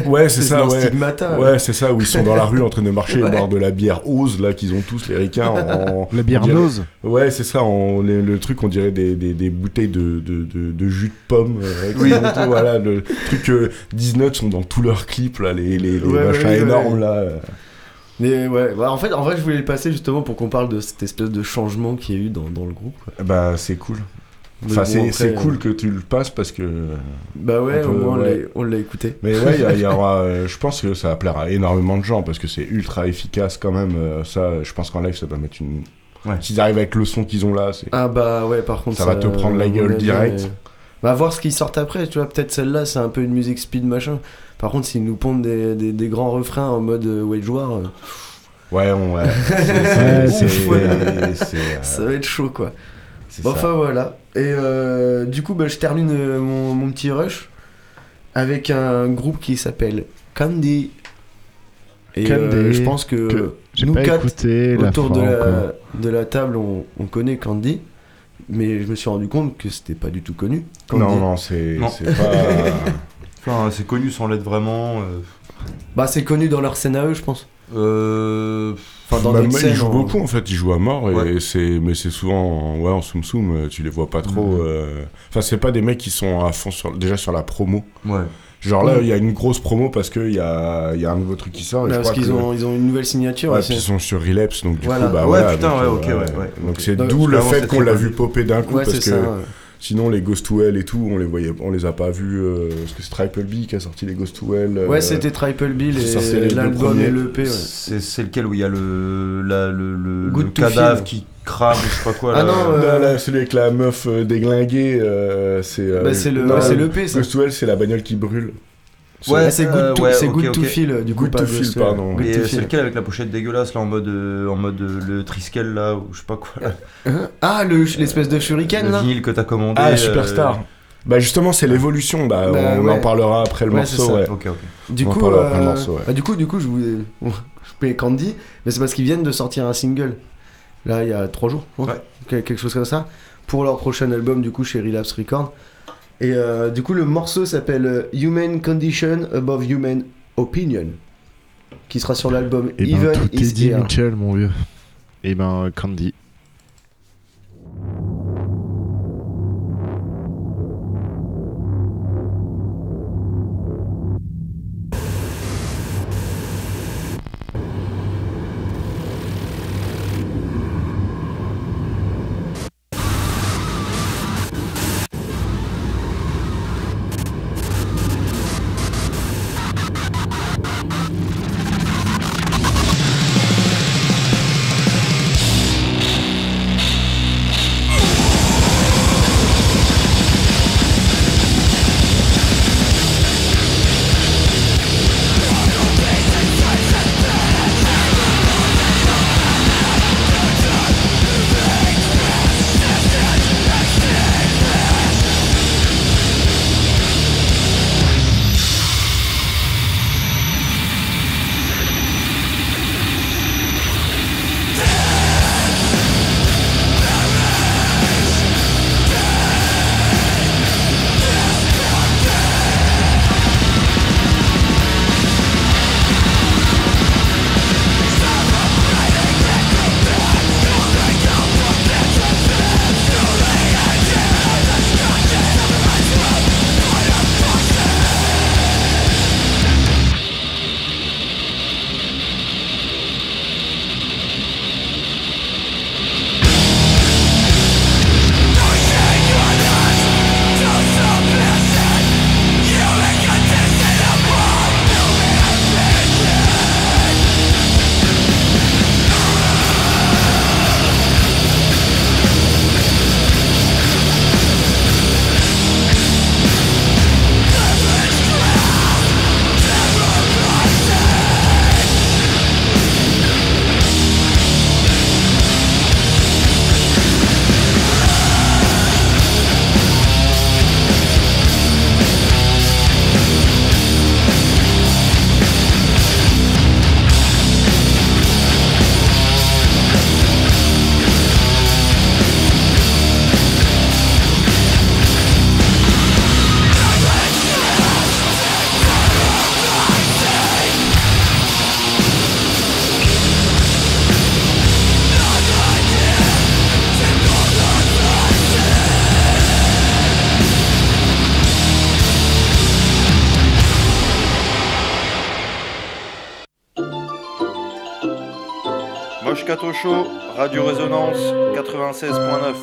Speaker 4: ouais, c'est ça, ouais.
Speaker 8: Stigmata,
Speaker 4: ouais, c'est ça, où ils sont dans la rue en train de marcher et boire de la bière Ose, là, qu'ils ont tous les ricains en.
Speaker 7: La bière Ose
Speaker 4: Ouais, c'est ça, on, le truc, on dirait des, des, des bouteilles de, de, de, jus de pomme.
Speaker 2: Oui.
Speaker 4: voilà, le truc Nuts sont dans tous leurs clips, là, les, les, machins énormes, là. Euh.
Speaker 8: Mais ouais, bah, en fait, en vrai, je voulais le passer justement pour qu'on parle de cette espèce de changement qu'il y a eu dans, le groupe.
Speaker 4: Bah, c'est cool. Enfin, c'est
Speaker 8: euh,
Speaker 4: cool que tu le passes parce que.
Speaker 8: Bah ouais, au moins on l'a écouté.
Speaker 4: Mais ouais, y, y aura, euh, je pense que ça va plaire à énormément de gens parce que c'est ultra efficace quand même. Ça, je pense qu'en live, ça doit mettre une. S'ils arrivent avec le son qu'ils ont là, c'est.
Speaker 8: Ah bah ouais, par contre.
Speaker 4: Ça va te prendre la gueule direct.
Speaker 8: Bah voir ce qu'ils sortent après, tu vois. Peut-être celle-là, c'est un peu une musique speed machin. Par contre, s'ils nous pondent des, des, des grands refrains en mode euh, Wage War, euh,
Speaker 4: Ouais, on, ouais. Euh,
Speaker 8: ça va être chaud quoi.
Speaker 4: c'est
Speaker 8: Bon, enfin voilà. Et euh, du coup, bah, je termine euh, mon, mon petit rush avec un groupe qui s'appelle Candy. Et
Speaker 7: Candy,
Speaker 8: euh, je pense que,
Speaker 7: que
Speaker 8: nous quatre autour de la, de la table, on, on connaît Candy. Mais je me suis rendu compte que c'était pas du tout connu.
Speaker 4: Non, non, c'est
Speaker 2: Non.
Speaker 4: c'est pas.
Speaker 2: Enfin, c'est connu sans l'être vraiment. euh,
Speaker 8: Bah, c'est connu dans leur scène à eux, je pense.
Speaker 2: Euh,
Speaker 8: Enfin, dans
Speaker 4: Bah,
Speaker 8: scène.
Speaker 4: ils jouent
Speaker 8: en-
Speaker 4: beaucoup en fait, ils jouent à mort, et
Speaker 2: Ouais.
Speaker 4: c'est, mais c'est souvent en, ouais, en soum soum, euh, tu les vois pas trop. Euh, Enfin, c'est pas des mecs qui sont à fond sur, déjà sur la promo.
Speaker 2: ouais.
Speaker 4: Genre là, il y a une grosse promo parce qu'il y a, il y a un nouveau truc qui sort. et je
Speaker 8: parce qu'ils
Speaker 4: que-
Speaker 8: ont, ils ont une nouvelle signature.
Speaker 4: Ouais,
Speaker 8: aussi.
Speaker 4: puis ils sont sur Relapse, donc du
Speaker 8: Voilà.
Speaker 4: coup, bah
Speaker 2: Ouais,
Speaker 4: voilà.
Speaker 2: putain,
Speaker 4: donc,
Speaker 2: ouais,
Speaker 4: euh,
Speaker 2: ok, ouais, ouais,
Speaker 4: Donc c'est d'où le fait qu'on l'a vu popper d'un coup,
Speaker 8: Ouais,
Speaker 4: parce que
Speaker 8: ça. ouais.
Speaker 4: Sinon, les Ghost to Hell et tout, on les voyait, on les a pas vus. euh, parce que c'est Triple B qui a sorti les Ghost to Hell. euh,
Speaker 8: Ouais, c'était Triple
Speaker 4: deux
Speaker 8: l'album et l'EP. Ouais.
Speaker 2: C'est lequel où il y a le, la- le, le,
Speaker 8: Good
Speaker 2: le
Speaker 8: to
Speaker 2: cadavre qui crame, je sais pas quoi.
Speaker 8: Ah
Speaker 2: là.
Speaker 8: non, euh,
Speaker 4: Là, là, celui avec la meuf euh, déglinguée, euh, c'est. euh,
Speaker 8: Bah, c'est le-
Speaker 4: non,
Speaker 8: ouais, c'est l'EP, ça.
Speaker 4: Ghost to c'est la bagnole qui brûle.
Speaker 2: Ouais,
Speaker 8: c'est Good
Speaker 2: euh,
Speaker 8: to,
Speaker 2: ouais,
Speaker 8: c'est
Speaker 2: ok,
Speaker 8: good to
Speaker 2: ok.
Speaker 8: Feel, du coup,
Speaker 4: Good
Speaker 8: pas
Speaker 4: to Feel,
Speaker 8: to
Speaker 4: pardon.
Speaker 2: Et
Speaker 8: to
Speaker 2: euh, c'est lequel avec la pochette dégueulasse là en mode euh, en mode euh, le Triskel là ou je sais pas quoi. là.
Speaker 8: Ah, le- l'espèce de shuriken
Speaker 2: le
Speaker 8: là
Speaker 2: vinyle que t'as commandé.
Speaker 4: Ah,
Speaker 2: euh,
Speaker 4: Superstar. Bah, justement, c'est l'évolution. Bah,
Speaker 8: Bah,
Speaker 4: on
Speaker 8: ouais.
Speaker 4: en parlera après le
Speaker 8: Ouais, c'est
Speaker 4: morceau, ouais.
Speaker 2: Ok ok.
Speaker 8: Du
Speaker 4: On en
Speaker 8: coup,
Speaker 4: parlera après le
Speaker 8: euh,
Speaker 4: morceau, ouais.
Speaker 8: bah, du coup, du coup, je voulais, je Candy, mais c'est parce qu'ils viennent de sortir un single. Là, il y a trois jours.
Speaker 2: Ouais.
Speaker 8: Quel- quelque chose comme ça, pour leur prochain album, du coup, chez Relapse Records. Et euh, du coup, le morceau s'appelle euh, Human Condition Above Human Opinion, qui sera sur l'album
Speaker 7: Et ben,
Speaker 8: Even
Speaker 7: tout est
Speaker 8: Is
Speaker 7: dit,
Speaker 8: Here.
Speaker 7: Mitchell, mon vieux. Et ben, Candy.
Speaker 12: 96.9.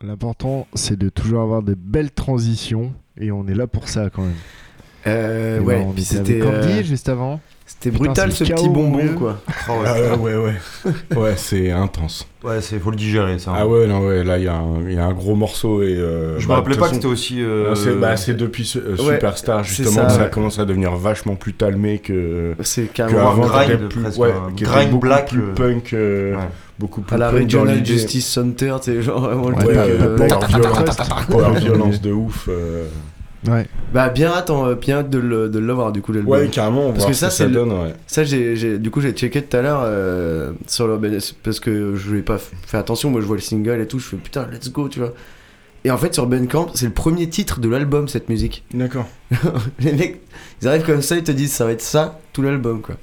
Speaker 7: L'important, c'est de toujours avoir de belles transitions. Et on est là pour ça quand même.
Speaker 8: Euh,
Speaker 7: Et ben,
Speaker 8: ouais,
Speaker 7: on
Speaker 8: puis
Speaker 7: était
Speaker 8: c'était euh,
Speaker 7: juste avant.
Speaker 8: C'était brutal ce petit bonbon quoi.
Speaker 2: Ah ouais,
Speaker 4: Ah ouais, ouais. Ouais, c'est intense.
Speaker 2: ouais c'est faut le digérer ça. hein.
Speaker 4: Ah ouais, non, ouais, là, il y, a un- il y a un gros morceau et. euh,
Speaker 2: Je me
Speaker 4: bah,
Speaker 2: rappelais
Speaker 4: de
Speaker 2: pas
Speaker 4: toute
Speaker 2: que c'était
Speaker 4: façon,
Speaker 2: aussi. euh,
Speaker 4: non, c'est bah, c'est depuis ce- euh,
Speaker 8: Ouais,
Speaker 4: Superstar,
Speaker 8: c'est
Speaker 4: justement,
Speaker 8: ça,
Speaker 4: que ça
Speaker 8: ouais.
Speaker 4: a commencé à devenir vachement plus talmé que.
Speaker 8: C'est
Speaker 4: que
Speaker 8: carrément
Speaker 4: avant,
Speaker 2: grind,
Speaker 4: plus,
Speaker 2: presque,
Speaker 4: ouais,
Speaker 2: un
Speaker 4: qui était
Speaker 2: grind
Speaker 4: beaucoup
Speaker 2: black,
Speaker 4: plus
Speaker 2: euh,
Speaker 4: punk, euh,
Speaker 2: ouais.
Speaker 4: beaucoup plus
Speaker 8: à la
Speaker 4: punk dans
Speaker 8: Regional
Speaker 4: l'idée.
Speaker 8: Justice Center, sais, genre vraiment le
Speaker 4: Ouais,
Speaker 8: truc.
Speaker 4: euh,
Speaker 8: euh,
Speaker 4: power, violence, power violence de ouf. euh.
Speaker 7: Ouais.
Speaker 8: Bah bien hâte, hein, bien hâte de le- de l'avoir du coup l'album.
Speaker 4: Ouais, carrément, on
Speaker 8: Parce que ça,
Speaker 4: que
Speaker 8: c'est le-
Speaker 4: donne, ouais.
Speaker 8: Ça, j'ai, j'ai- du coup, j'ai checké tout à l'heure euh, sur leur parce que je voulais pas f- faire attention. Moi, je vois le single et tout. Je fais putain, let's go, tu vois. Et en fait, sur Bandcamp, c'est le premier titre de l'album, cette musique.
Speaker 4: D'accord.
Speaker 8: Les mecs, ils arrivent comme ça, ils te disent ça va être ça, tout l'album, quoi.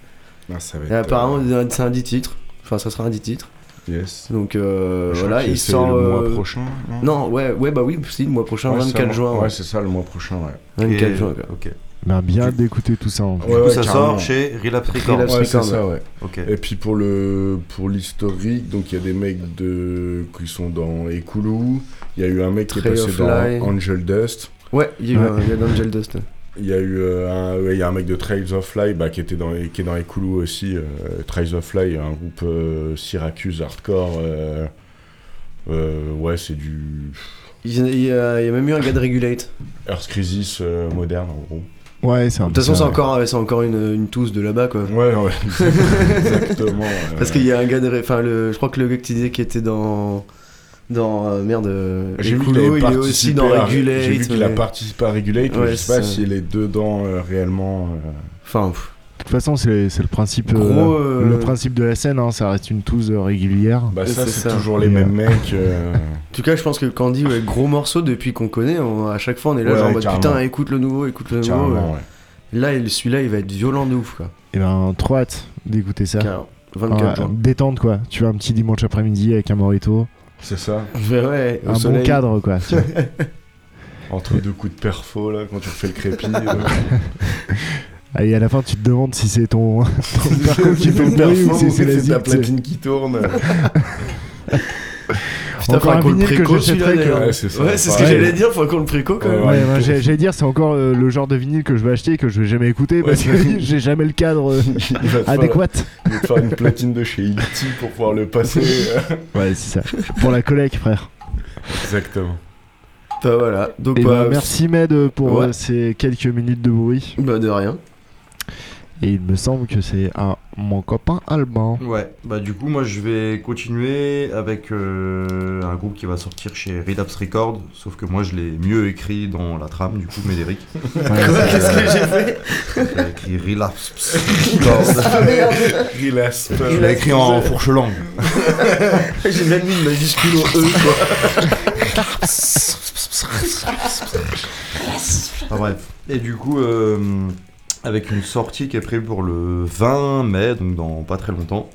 Speaker 4: Ah, ça va
Speaker 8: Et
Speaker 4: être,
Speaker 8: apparemment, c'est un 10 titres. Enfin, ça sera un 10 titres.
Speaker 4: Yes.
Speaker 8: Donc euh, voilà, il
Speaker 4: c'est
Speaker 8: sort.
Speaker 4: le mois
Speaker 8: euh,
Speaker 4: prochain.
Speaker 8: Non, ouais, ouais, bah oui, si, le mois prochain,
Speaker 4: Ouais,
Speaker 8: 24
Speaker 4: c'est
Speaker 8: juin.
Speaker 4: Ouais,
Speaker 8: Ouais.
Speaker 4: c'est ça, le mois prochain, ouais.
Speaker 8: 24
Speaker 2: Et-
Speaker 8: juin, quoi.
Speaker 2: Ok.
Speaker 7: Ben, bien d'écouter tout ça. en fait.
Speaker 2: Du coup, ça sort chez Relapse Records.
Speaker 8: Relapse
Speaker 4: Ouais, c'est
Speaker 8: Records,
Speaker 4: ça, ouais.
Speaker 2: Ok.
Speaker 4: Et puis pour le pour l'historique, donc il y a des mecs de qui sont dans Ekulu. Il y a eu un mec qui est passé dans. Angel Dust.
Speaker 8: Ouais, il y a eu
Speaker 7: Ouais.
Speaker 8: un- il y a d'Angel Dust.
Speaker 4: Il y a eu euh, un, ouais, il y a un mec de Trails of Light bah, qui était dans qui est dans Ekulu aussi. euh, Trails of Light, un groupe euh, Syracuse hardcore. euh, euh, ouais, c'est du
Speaker 8: Il y, a, il y même eu un gars de Regulate.
Speaker 4: Earth Crisis euh, moderne en gros.
Speaker 7: Ouais, c'est un
Speaker 8: De toute façon, c'est encore, c'est encore une, une tousse de là-bas, quoi.
Speaker 4: Ouais, ouais, exactement. euh,
Speaker 8: Parce qu'il y a un gars de. Enfin, le, je crois que le gars que tu disais qui était dans. Dans. euh, merde. euh,
Speaker 4: J'ai vu qu'il
Speaker 8: est aussi dans
Speaker 4: à-
Speaker 8: Regulate.
Speaker 4: J'ai vu qu'il a participé à Regulate, mais je sais pas s'il est dedans euh, réellement. euh.
Speaker 8: Enfin, pff,
Speaker 7: De toute façon, c'est c'est le principe,
Speaker 8: Gros, euh,
Speaker 7: le principe de la scène. hein, ça reste une touze régulière.
Speaker 4: Bah ça,
Speaker 8: c'est
Speaker 4: toujours les mêmes mecs. euh.
Speaker 8: En tout cas, je pense que quand on dit ouais, gros morceau depuis qu'on connaît, on- à chaque fois on est là
Speaker 4: Ouais,
Speaker 8: genre en mode
Speaker 4: carrément.
Speaker 8: putain, écoute le nouveau, écoute le nouveau.
Speaker 4: Carrément,
Speaker 8: ouais.
Speaker 4: ouais.
Speaker 8: Là, il- celui-là, il va être violent de ouf, quoi.
Speaker 7: Et ben, trop hâte d'écouter ça.
Speaker 8: Car 24
Speaker 7: Ouais,
Speaker 8: jours.
Speaker 7: détente quoi. Tu vois un petit dimanche après-midi avec un morito,
Speaker 4: C'est ça.
Speaker 8: Ouais,
Speaker 7: un bon cadre quoi.
Speaker 4: Entre deux coups de perfo, là, quand tu refais le crépi. euh.
Speaker 7: Ah, Et à la fin, tu te demandes si c'est ton, ton qui fait
Speaker 4: fais
Speaker 7: le bruit ou
Speaker 4: perfo,
Speaker 7: si c'est la
Speaker 4: platine qui tourne.
Speaker 8: Putain,
Speaker 7: Encore un vinyle que
Speaker 8: préco,
Speaker 7: que-.
Speaker 4: Ouais, c'est.
Speaker 8: Ouais, ce que j'allais dire, qu'on le préco quand même.
Speaker 7: Ouais, ouais,
Speaker 4: faut-
Speaker 7: j'allais dire, c'est encore euh, le genre de vinyle que je vais acheter et que je vais jamais écouter parce que j'ai jamais le cadre euh, adéquat.
Speaker 4: il va te faire une platine de chez Ilti pour pouvoir le passer.
Speaker 7: Ouais, c'est ça. Pour la collecte, frère.
Speaker 4: Exactement.
Speaker 8: Bah voilà. Donc,
Speaker 7: Et
Speaker 8: bah,
Speaker 7: ben, merci Med pour
Speaker 8: Ouais.
Speaker 7: euh, ces quelques minutes de bruit.
Speaker 8: Bah, de rien.
Speaker 7: Et il me semble que c'est à mon copain Alban.
Speaker 2: Ouais, bah du coup moi je vais continuer avec euh, un groupe qui va sortir chez Relapse Records, sauf que moi je l'ai mieux écrit dans la trame du coup Médéric.
Speaker 7: Ouais,
Speaker 8: Qu'est-ce que j'ai fait
Speaker 2: J'ai écrit Relapse Records.
Speaker 8: Ah
Speaker 4: Relax.
Speaker 2: Je l'ai écrit en fourche langue.
Speaker 8: J'ai même mis une majuscule au E, quoi.
Speaker 2: Enfin bref. Et du coup, euh, avec une sortie qui est prévue pour le 20 mai, donc dans pas très longtemps,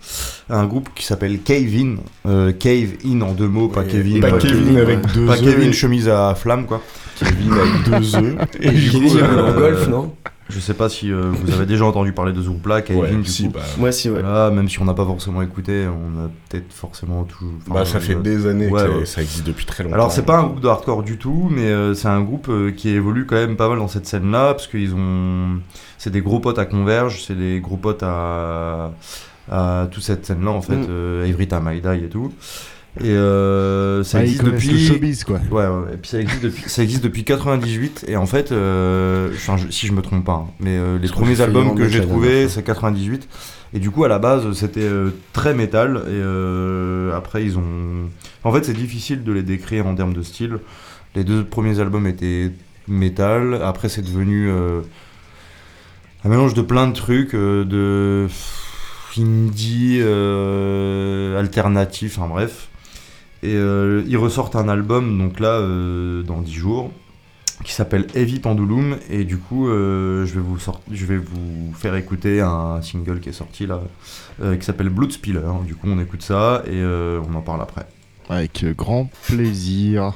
Speaker 2: un groupe qui s'appelle Cave In. Euh, Cave In en deux mots, pas
Speaker 4: Ouais,
Speaker 2: Kevin.
Speaker 4: pas
Speaker 2: euh,
Speaker 4: Kevin avec deux
Speaker 2: Pas
Speaker 4: œufs
Speaker 2: Kevin
Speaker 4: et-
Speaker 2: chemise à flamme quoi.
Speaker 4: Kevin avec deux œufs.
Speaker 2: Et du
Speaker 8: Kevin,
Speaker 2: coup, euh,
Speaker 8: golf, non?
Speaker 2: Je sais pas si euh, vous avez déjà entendu parler de ce groupe-là, Cave
Speaker 4: Ouais,
Speaker 2: du
Speaker 4: si,
Speaker 2: coup.
Speaker 4: bah,
Speaker 8: Moi, si, ouais.
Speaker 2: Même si on n'a pas forcément écouté, on a peut-être forcément toujours.
Speaker 4: bah, ça fait des années
Speaker 2: Ouais,
Speaker 4: que ça-
Speaker 2: ouais.
Speaker 4: ça existe depuis très longtemps.
Speaker 2: Alors c'est pas un groupe de hardcore du tout, mais euh, c'est un groupe euh, qui évolue quand même pas mal dans cette scène-là, parce qu'ils ont, c'est des gros potes à Converge, c'est des gros potes à, à toute cette scène-là en fait,
Speaker 8: Mm.
Speaker 2: euh, Avery Tamaidai et tout. Et euh, ça existe
Speaker 7: le
Speaker 2: depuis.
Speaker 7: showbiz quoi.
Speaker 2: Ouais, ouais, et puis ça existe depuis, ça existe depuis 98 et en fait, euh, enfin, je- si je me trompe pas, hein, mais euh, les premiers albums que j'ai trouvés, c'est 98 et du coup à la base c'était euh, très métal et après ils ont, en fait c'est difficile de les décrire en termes de style. Les deux premiers albums étaient métal, après c'est devenu un mélange de plein de trucs, de indie, alternatif, enfin bref. Et euh, ils ressortent un album, donc là, euh, dans 10 jours, qui s'appelle Heavy Pendulum. Et du coup, euh, je, vais vous je vais vous faire écouter un single qui est sorti là, qui s'appelle Blood Spiller. Du coup, on écoute ça et on en parle après.
Speaker 7: Avec grand plaisir.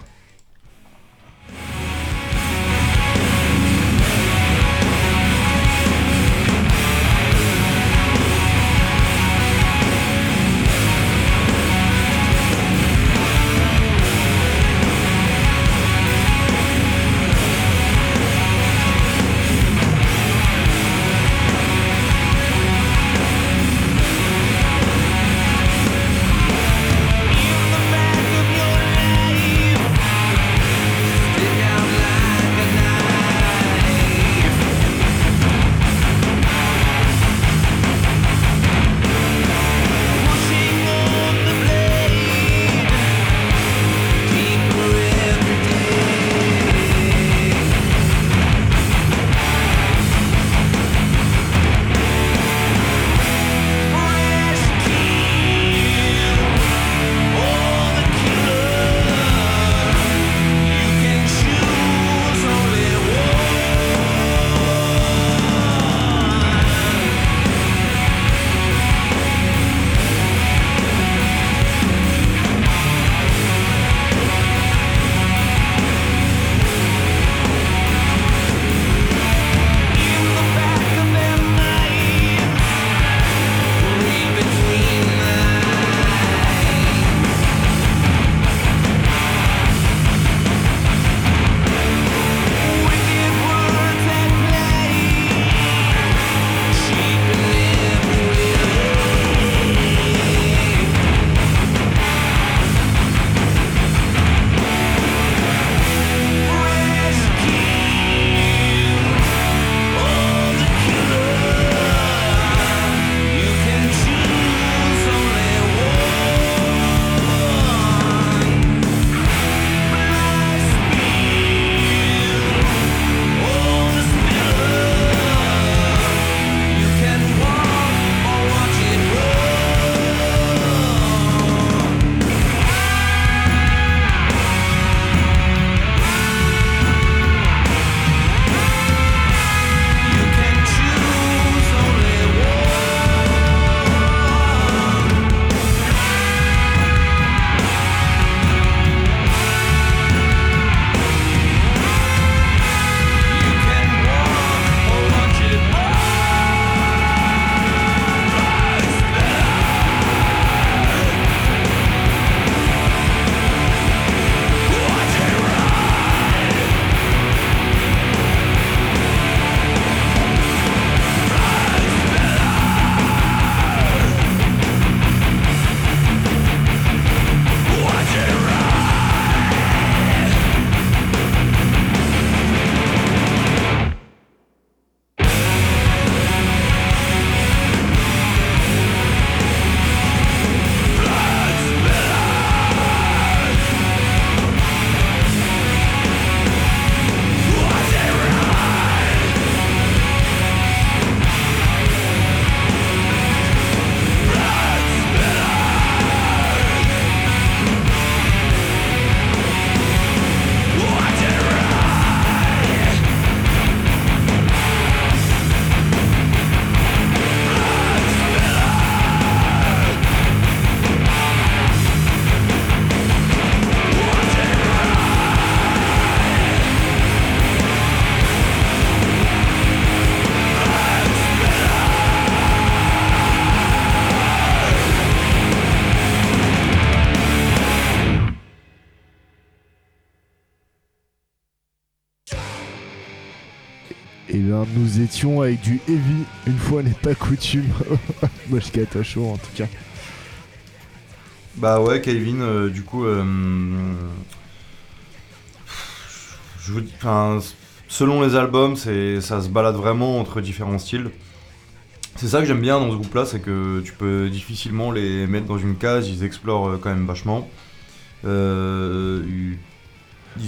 Speaker 7: Avec du heavy, une fois n'est pas coutume. À chaud en tout cas.
Speaker 2: Bah ouais, Kevin, euh, du coup, euh, je vous dis, selon les albums, c'est, ça se balade vraiment entre différents styles. C'est ça que j'aime bien dans ce groupe-là, c'est que tu peux difficilement les mettre dans une case, ils explorent euh, quand même vachement.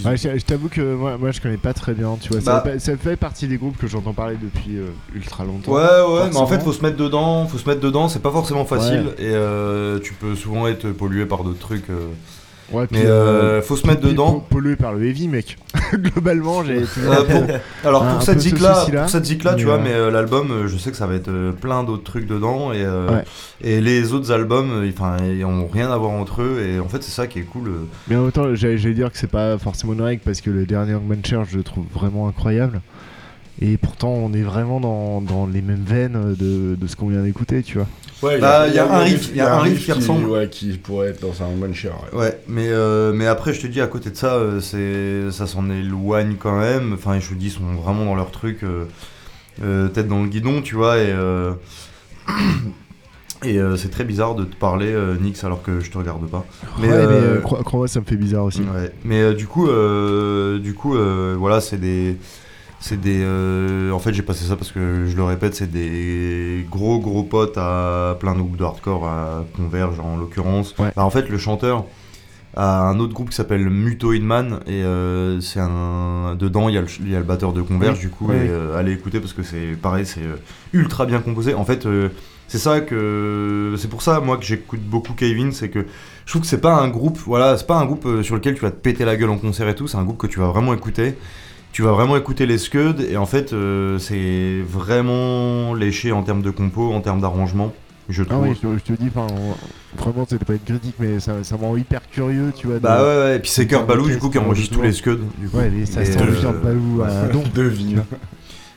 Speaker 7: Ouais, je je t'avoue que moi, moi je connais pas très bien, tu vois. Ça,
Speaker 2: Bah-
Speaker 7: fait, ça fait partie des groupes que j'entends parler depuis euh, ultra longtemps.
Speaker 2: Ouais, ouais, mais en fait, faut se mettre dedans, faut se mettre dedans, c'est pas forcément facile,
Speaker 7: Ouais.
Speaker 2: et euh, tu peux souvent être pollué par d'autres trucs. euh.
Speaker 7: Ouais,
Speaker 2: mais
Speaker 7: puis,
Speaker 2: euh, faut se mettre dedans.
Speaker 7: po- Pollué par le heavy, mec. Globalement, j'ai.
Speaker 2: Euh, pour- alors pour cette zik-là,
Speaker 7: souci-là,
Speaker 2: pour cette zik-là, tu vois,
Speaker 7: euh,
Speaker 2: mais euh, l'album, euh, je sais que ça va être plein d'autres trucs dedans et
Speaker 7: Ouais.
Speaker 2: et les autres albums, enfin, ils ont rien à voir entre eux et en fait c'est ça qui est cool.
Speaker 7: Mais en même temps, j'allais dire que c'est pas forcément une règle parce que le dernier Church, je le trouve vraiment incroyable. Et pourtant, on est vraiment dans, dans les mêmes veines de, de ce qu'on vient d'écouter, tu vois.
Speaker 4: Ouais,
Speaker 2: Bah, il y a un riff, il y a un riff qui ressemble.
Speaker 4: Ouais, qui pourrait être dans un one share. ouais.
Speaker 2: Ouais, mais euh, mais après je te dis à côté de ça, euh, c'est ça s'en éloigne quand même. Enfin, je te dis, ils sont vraiment dans leur truc, euh, euh, tête dans le guidon, tu vois et. euh, Et euh, c'est très bizarre de te parler, euh, Nix, alors que je te regarde pas.
Speaker 7: Mais, ouais, mais euh, crois- crois-moi, ça me fait bizarre aussi.
Speaker 2: Ouais. Mais euh, du coup, euh, du coup, euh, voilà, c'est des, c'est des. euh, en fait, j'ai passé ça parce que je le répète, c'est des gros gros potes à plein de groupes de hardcore, à Converge en l'occurrence. Bah, en fait, le chanteur a un autre groupe qui s'appelle Muto Inman et euh, c'est un dedans il y, a le, il y a le batteur de Converge
Speaker 7: Oui.
Speaker 2: du coup
Speaker 7: Oui,
Speaker 2: et euh, allez écouter parce que c'est pareil c'est ultra bien composé en fait c'est ça que c'est pour ça moi que j'écoute beaucoup Kevin c'est que je trouve que c'est pas un groupe voilà c'est pas un groupe sur lequel tu vas te péter la gueule en concert et tout c'est un groupe que tu vas vraiment écouter tu vas vraiment écouter les Scuds et en fait euh, c'est vraiment léché en termes de compo en termes d'arrangement je
Speaker 7: Ah
Speaker 2: trouve
Speaker 7: oui, je, je te dis, enfin, vraiment, c'était pas une critique, mais ça, ça me rend hyper curieux, tu vois.
Speaker 2: Bah
Speaker 7: de-
Speaker 2: ouais, ouais, et puis c'est
Speaker 7: voir
Speaker 2: Balou, du coup, qui enregistre tous les scuds. Du coup.
Speaker 7: Ouais, mais ça sent
Speaker 2: euh,
Speaker 7: le Kurt Balou à.
Speaker 4: Devine.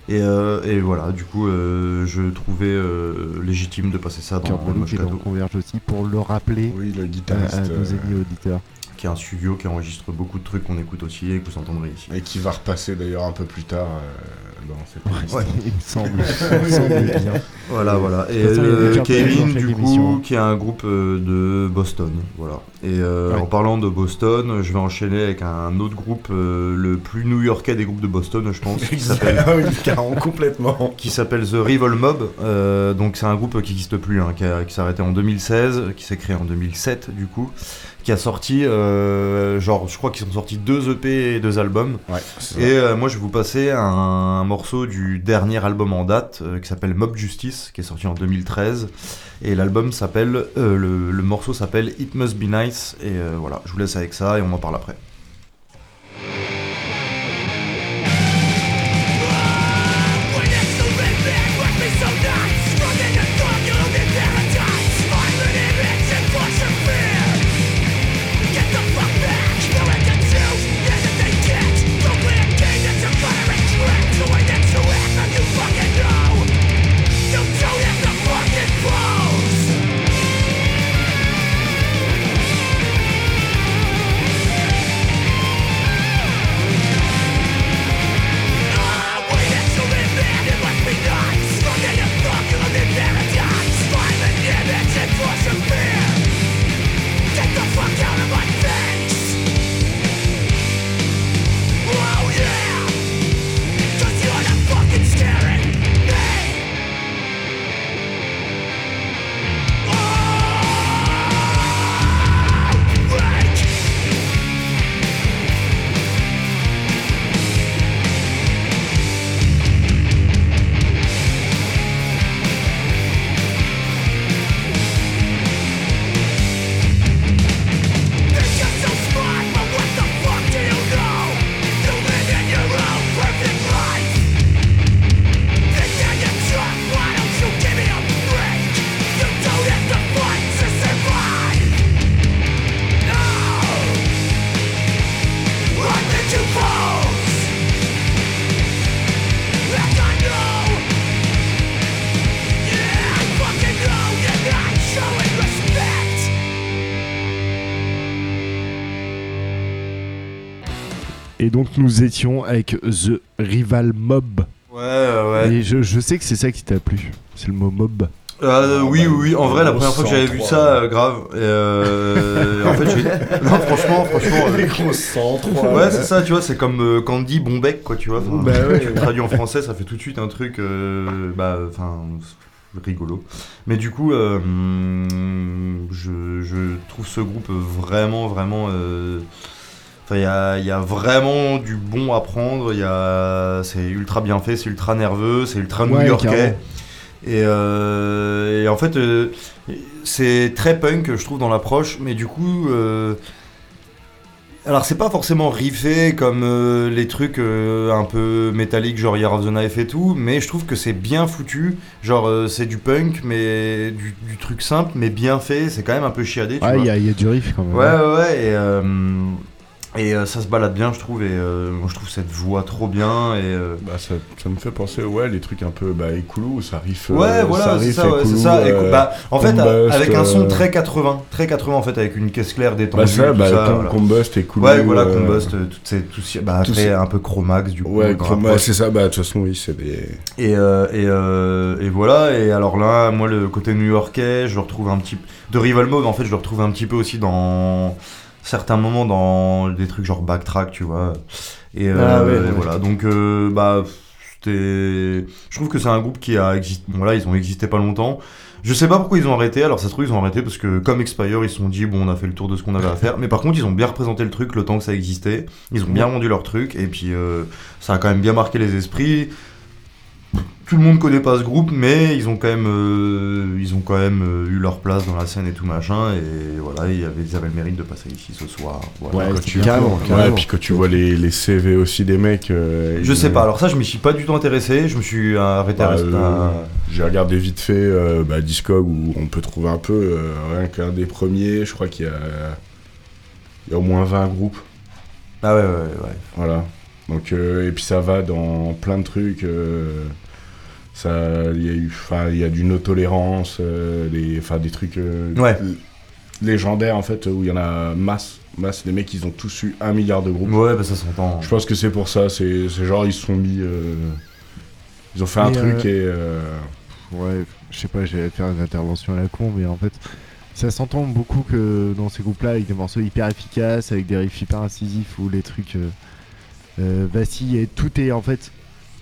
Speaker 2: Et, euh, et voilà, du coup, euh, je trouvais euh, légitime de passer ça dans
Speaker 7: Kurt Balou
Speaker 2: Moche
Speaker 7: qui est dans
Speaker 2: Cadeau,
Speaker 7: Converge aussi, pour le rappeler
Speaker 4: Oui, le
Speaker 7: à,
Speaker 4: guitariste.
Speaker 7: à nos amis auditeurs.
Speaker 2: Qui est un studio qui enregistre beaucoup de trucs qu'on écoute aussi et que vous entendrez ici.
Speaker 4: Et qui va repasser d'ailleurs un peu plus tard euh, dans cette.
Speaker 2: Ouais.
Speaker 7: Il me semble. Il me semble bien.
Speaker 2: Voilà, voilà. Et euh, Kevin, du coup, qui est un groupe euh, de Boston. Voilà. Et euh,
Speaker 7: Ouais.
Speaker 2: en parlant de Boston, je vais enchaîner avec un autre groupe, euh, le plus new-yorkais des groupes de Boston, je pense, qui s'appelle
Speaker 4: Ah complètement.
Speaker 2: qui s'appelle The Revol Mob. Euh, donc c'est un groupe qui n'existe plus, hein, qui, a- qui s'est arrêté en 2016, qui s'est créé en 2007 du coup, qui a sorti, euh, genre je crois qu'ils sont sortis deux EP et deux albums.
Speaker 4: Ouais,
Speaker 2: Et euh, moi je vais vous passer un, un morceau du dernier album en date euh, qui s'appelle Mob Justice, qui est sorti en 2013. Et l'album s'appelle, le, le morceau s'appelle It Must Be Nice. Et voilà, je vous laisse avec ça et on en parle après.
Speaker 7: Et donc nous étions avec The Rival Mob.
Speaker 2: Ouais, ouais.
Speaker 7: Et je, je sais que c'est ça qui t'a plu. C'est le mot mob.
Speaker 2: Euh, oui, oui, oui, en vrai, la première fois que j'avais vu
Speaker 4: 103,
Speaker 2: ça, euh, grave. Et euh, en fait, j'ai. Non, franchement, franchement. euh,
Speaker 4: Les gros 103.
Speaker 2: Ouais, c'est ça, tu vois, c'est comme euh, Candy Bombec, quoi, tu vois. Enfin,
Speaker 7: Bah ouais.
Speaker 2: tu le traduis en français, ça fait tout de suite un truc, euh, bah, enfin, rigolo. Mais du coup, euh, je, je trouve ce groupe vraiment, vraiment. Enfin, il y a, il y a vraiment du bon à prendre. Il y a, c'est ultra bien fait, c'est ultra nerveux, c'est ultra new-yorkais. Et, euh, et en fait, euh, c'est très punk, je trouve, dans l'approche, mais du coup. euh, alors, c'est pas forcément riffé comme euh, les trucs euh, un peu métalliques, genre Year of the Knife et tout, mais je trouve que c'est bien foutu. Genre, euh, c'est du punk, mais du, du truc simple, mais bien fait. C'est quand même un peu chiadé, tu
Speaker 7: Ouais, il y, y a du riff quand même.
Speaker 2: Ouais, ouais, ouais, et, et euh, ça se balade bien, je trouve, et euh, moi je trouve cette voix trop bien, et. euh,
Speaker 4: Bah, ça, ça me fait penser, ouais, les trucs un peu bah, Écoulou, ça riff.
Speaker 2: Ouais, voilà,
Speaker 4: ça
Speaker 2: c'est ça, ouais, c'est
Speaker 4: Écoulou,
Speaker 2: ça. Et, bah, en fait,
Speaker 4: Combust,
Speaker 2: avec un son très 80, très 80 en fait, avec une caisse claire détendue.
Speaker 4: Bah, ça,
Speaker 2: tout
Speaker 4: bah,
Speaker 2: ça, voilà.
Speaker 4: Combust, Écoulou.
Speaker 2: Ouais, voilà, Combust, toutes ces, tout bah, un peu Chromax du coup.
Speaker 4: Ouais,
Speaker 2: dans
Speaker 4: Chroma,
Speaker 2: l'approche.
Speaker 4: c'est ça, bah, de toute façon, oui, c'est des.
Speaker 2: Et, euh, et, et voilà, et alors là, moi, le côté new-yorkais, je le retrouve un petit De Rival Mode, en fait, je le retrouve un petit peu aussi dans certains moments dans des trucs genre backtrack, tu vois. Et, euh,
Speaker 7: Ah ouais,
Speaker 2: et
Speaker 7: ouais.
Speaker 2: voilà, donc, euh, bah, c'était. Je trouve que c'est un groupe qui a existé. Bon, là, ils ont existé pas longtemps. Je sais pas pourquoi ils ont arrêté. Alors, ça se trouve, ils ont arrêté parce que, comme Expire, ils se sont dit, bon, on a fait le tour de ce qu'on avait à faire. Mais par contre, ils ont bien représenté le truc le temps que ça existait. Ils ont bien vendu leur truc. Et puis, euh, ça a quand même bien marqué les esprits. Tout le monde connaît pas ce groupe, mais ils ont quand même, euh, ils ont quand même euh, eu leur place dans la scène et tout machin. Et voilà, ils avaient, ils avaient le mérite de passer ici ce soir. Voilà.
Speaker 7: Ouais,
Speaker 4: Quand tu,
Speaker 7: carrément,
Speaker 4: ouais,
Speaker 7: carrément.
Speaker 4: puis quand tu vois les, les CV aussi des mecs. euh,
Speaker 2: Je sais pas. Alors ça, je m'y suis pas du tout intéressé. Je me suis arrêté à
Speaker 4: Bah,
Speaker 2: rester
Speaker 4: euh,
Speaker 2: à-
Speaker 4: J'ai regardé vite fait euh, bah, Discog où on peut trouver un peu, euh, rien qu'un des premiers, je crois qu'il y a, il y a au moins 20 groupes.
Speaker 2: Ah ouais, ouais, ouais.
Speaker 4: Voilà. Donc, euh, et puis ça va dans plein de trucs. Ça, il y a eu, enfin, il y a du no tolérance, euh, des, enfin, des trucs euh,
Speaker 2: Ouais.
Speaker 4: légendaires en fait où il y en a masse, masse. Les mecs, ils ont tous eu un milliard de groupes.
Speaker 2: Ouais, bah ça s'entend.
Speaker 4: Je pense que c'est pour ça. C'est, c'est genre ils se sont mis, euh, ils ont fait un truc
Speaker 7: euh,
Speaker 4: et. euh,
Speaker 7: Ouais, je sais pas, j'allais faire une intervention à la con, mais en fait, ça s'entend beaucoup que dans ces groupes-là, avec des morceaux hyper efficaces, avec des riffs hyper incisifs, où les trucs euh, euh, vacillent et tout est en fait,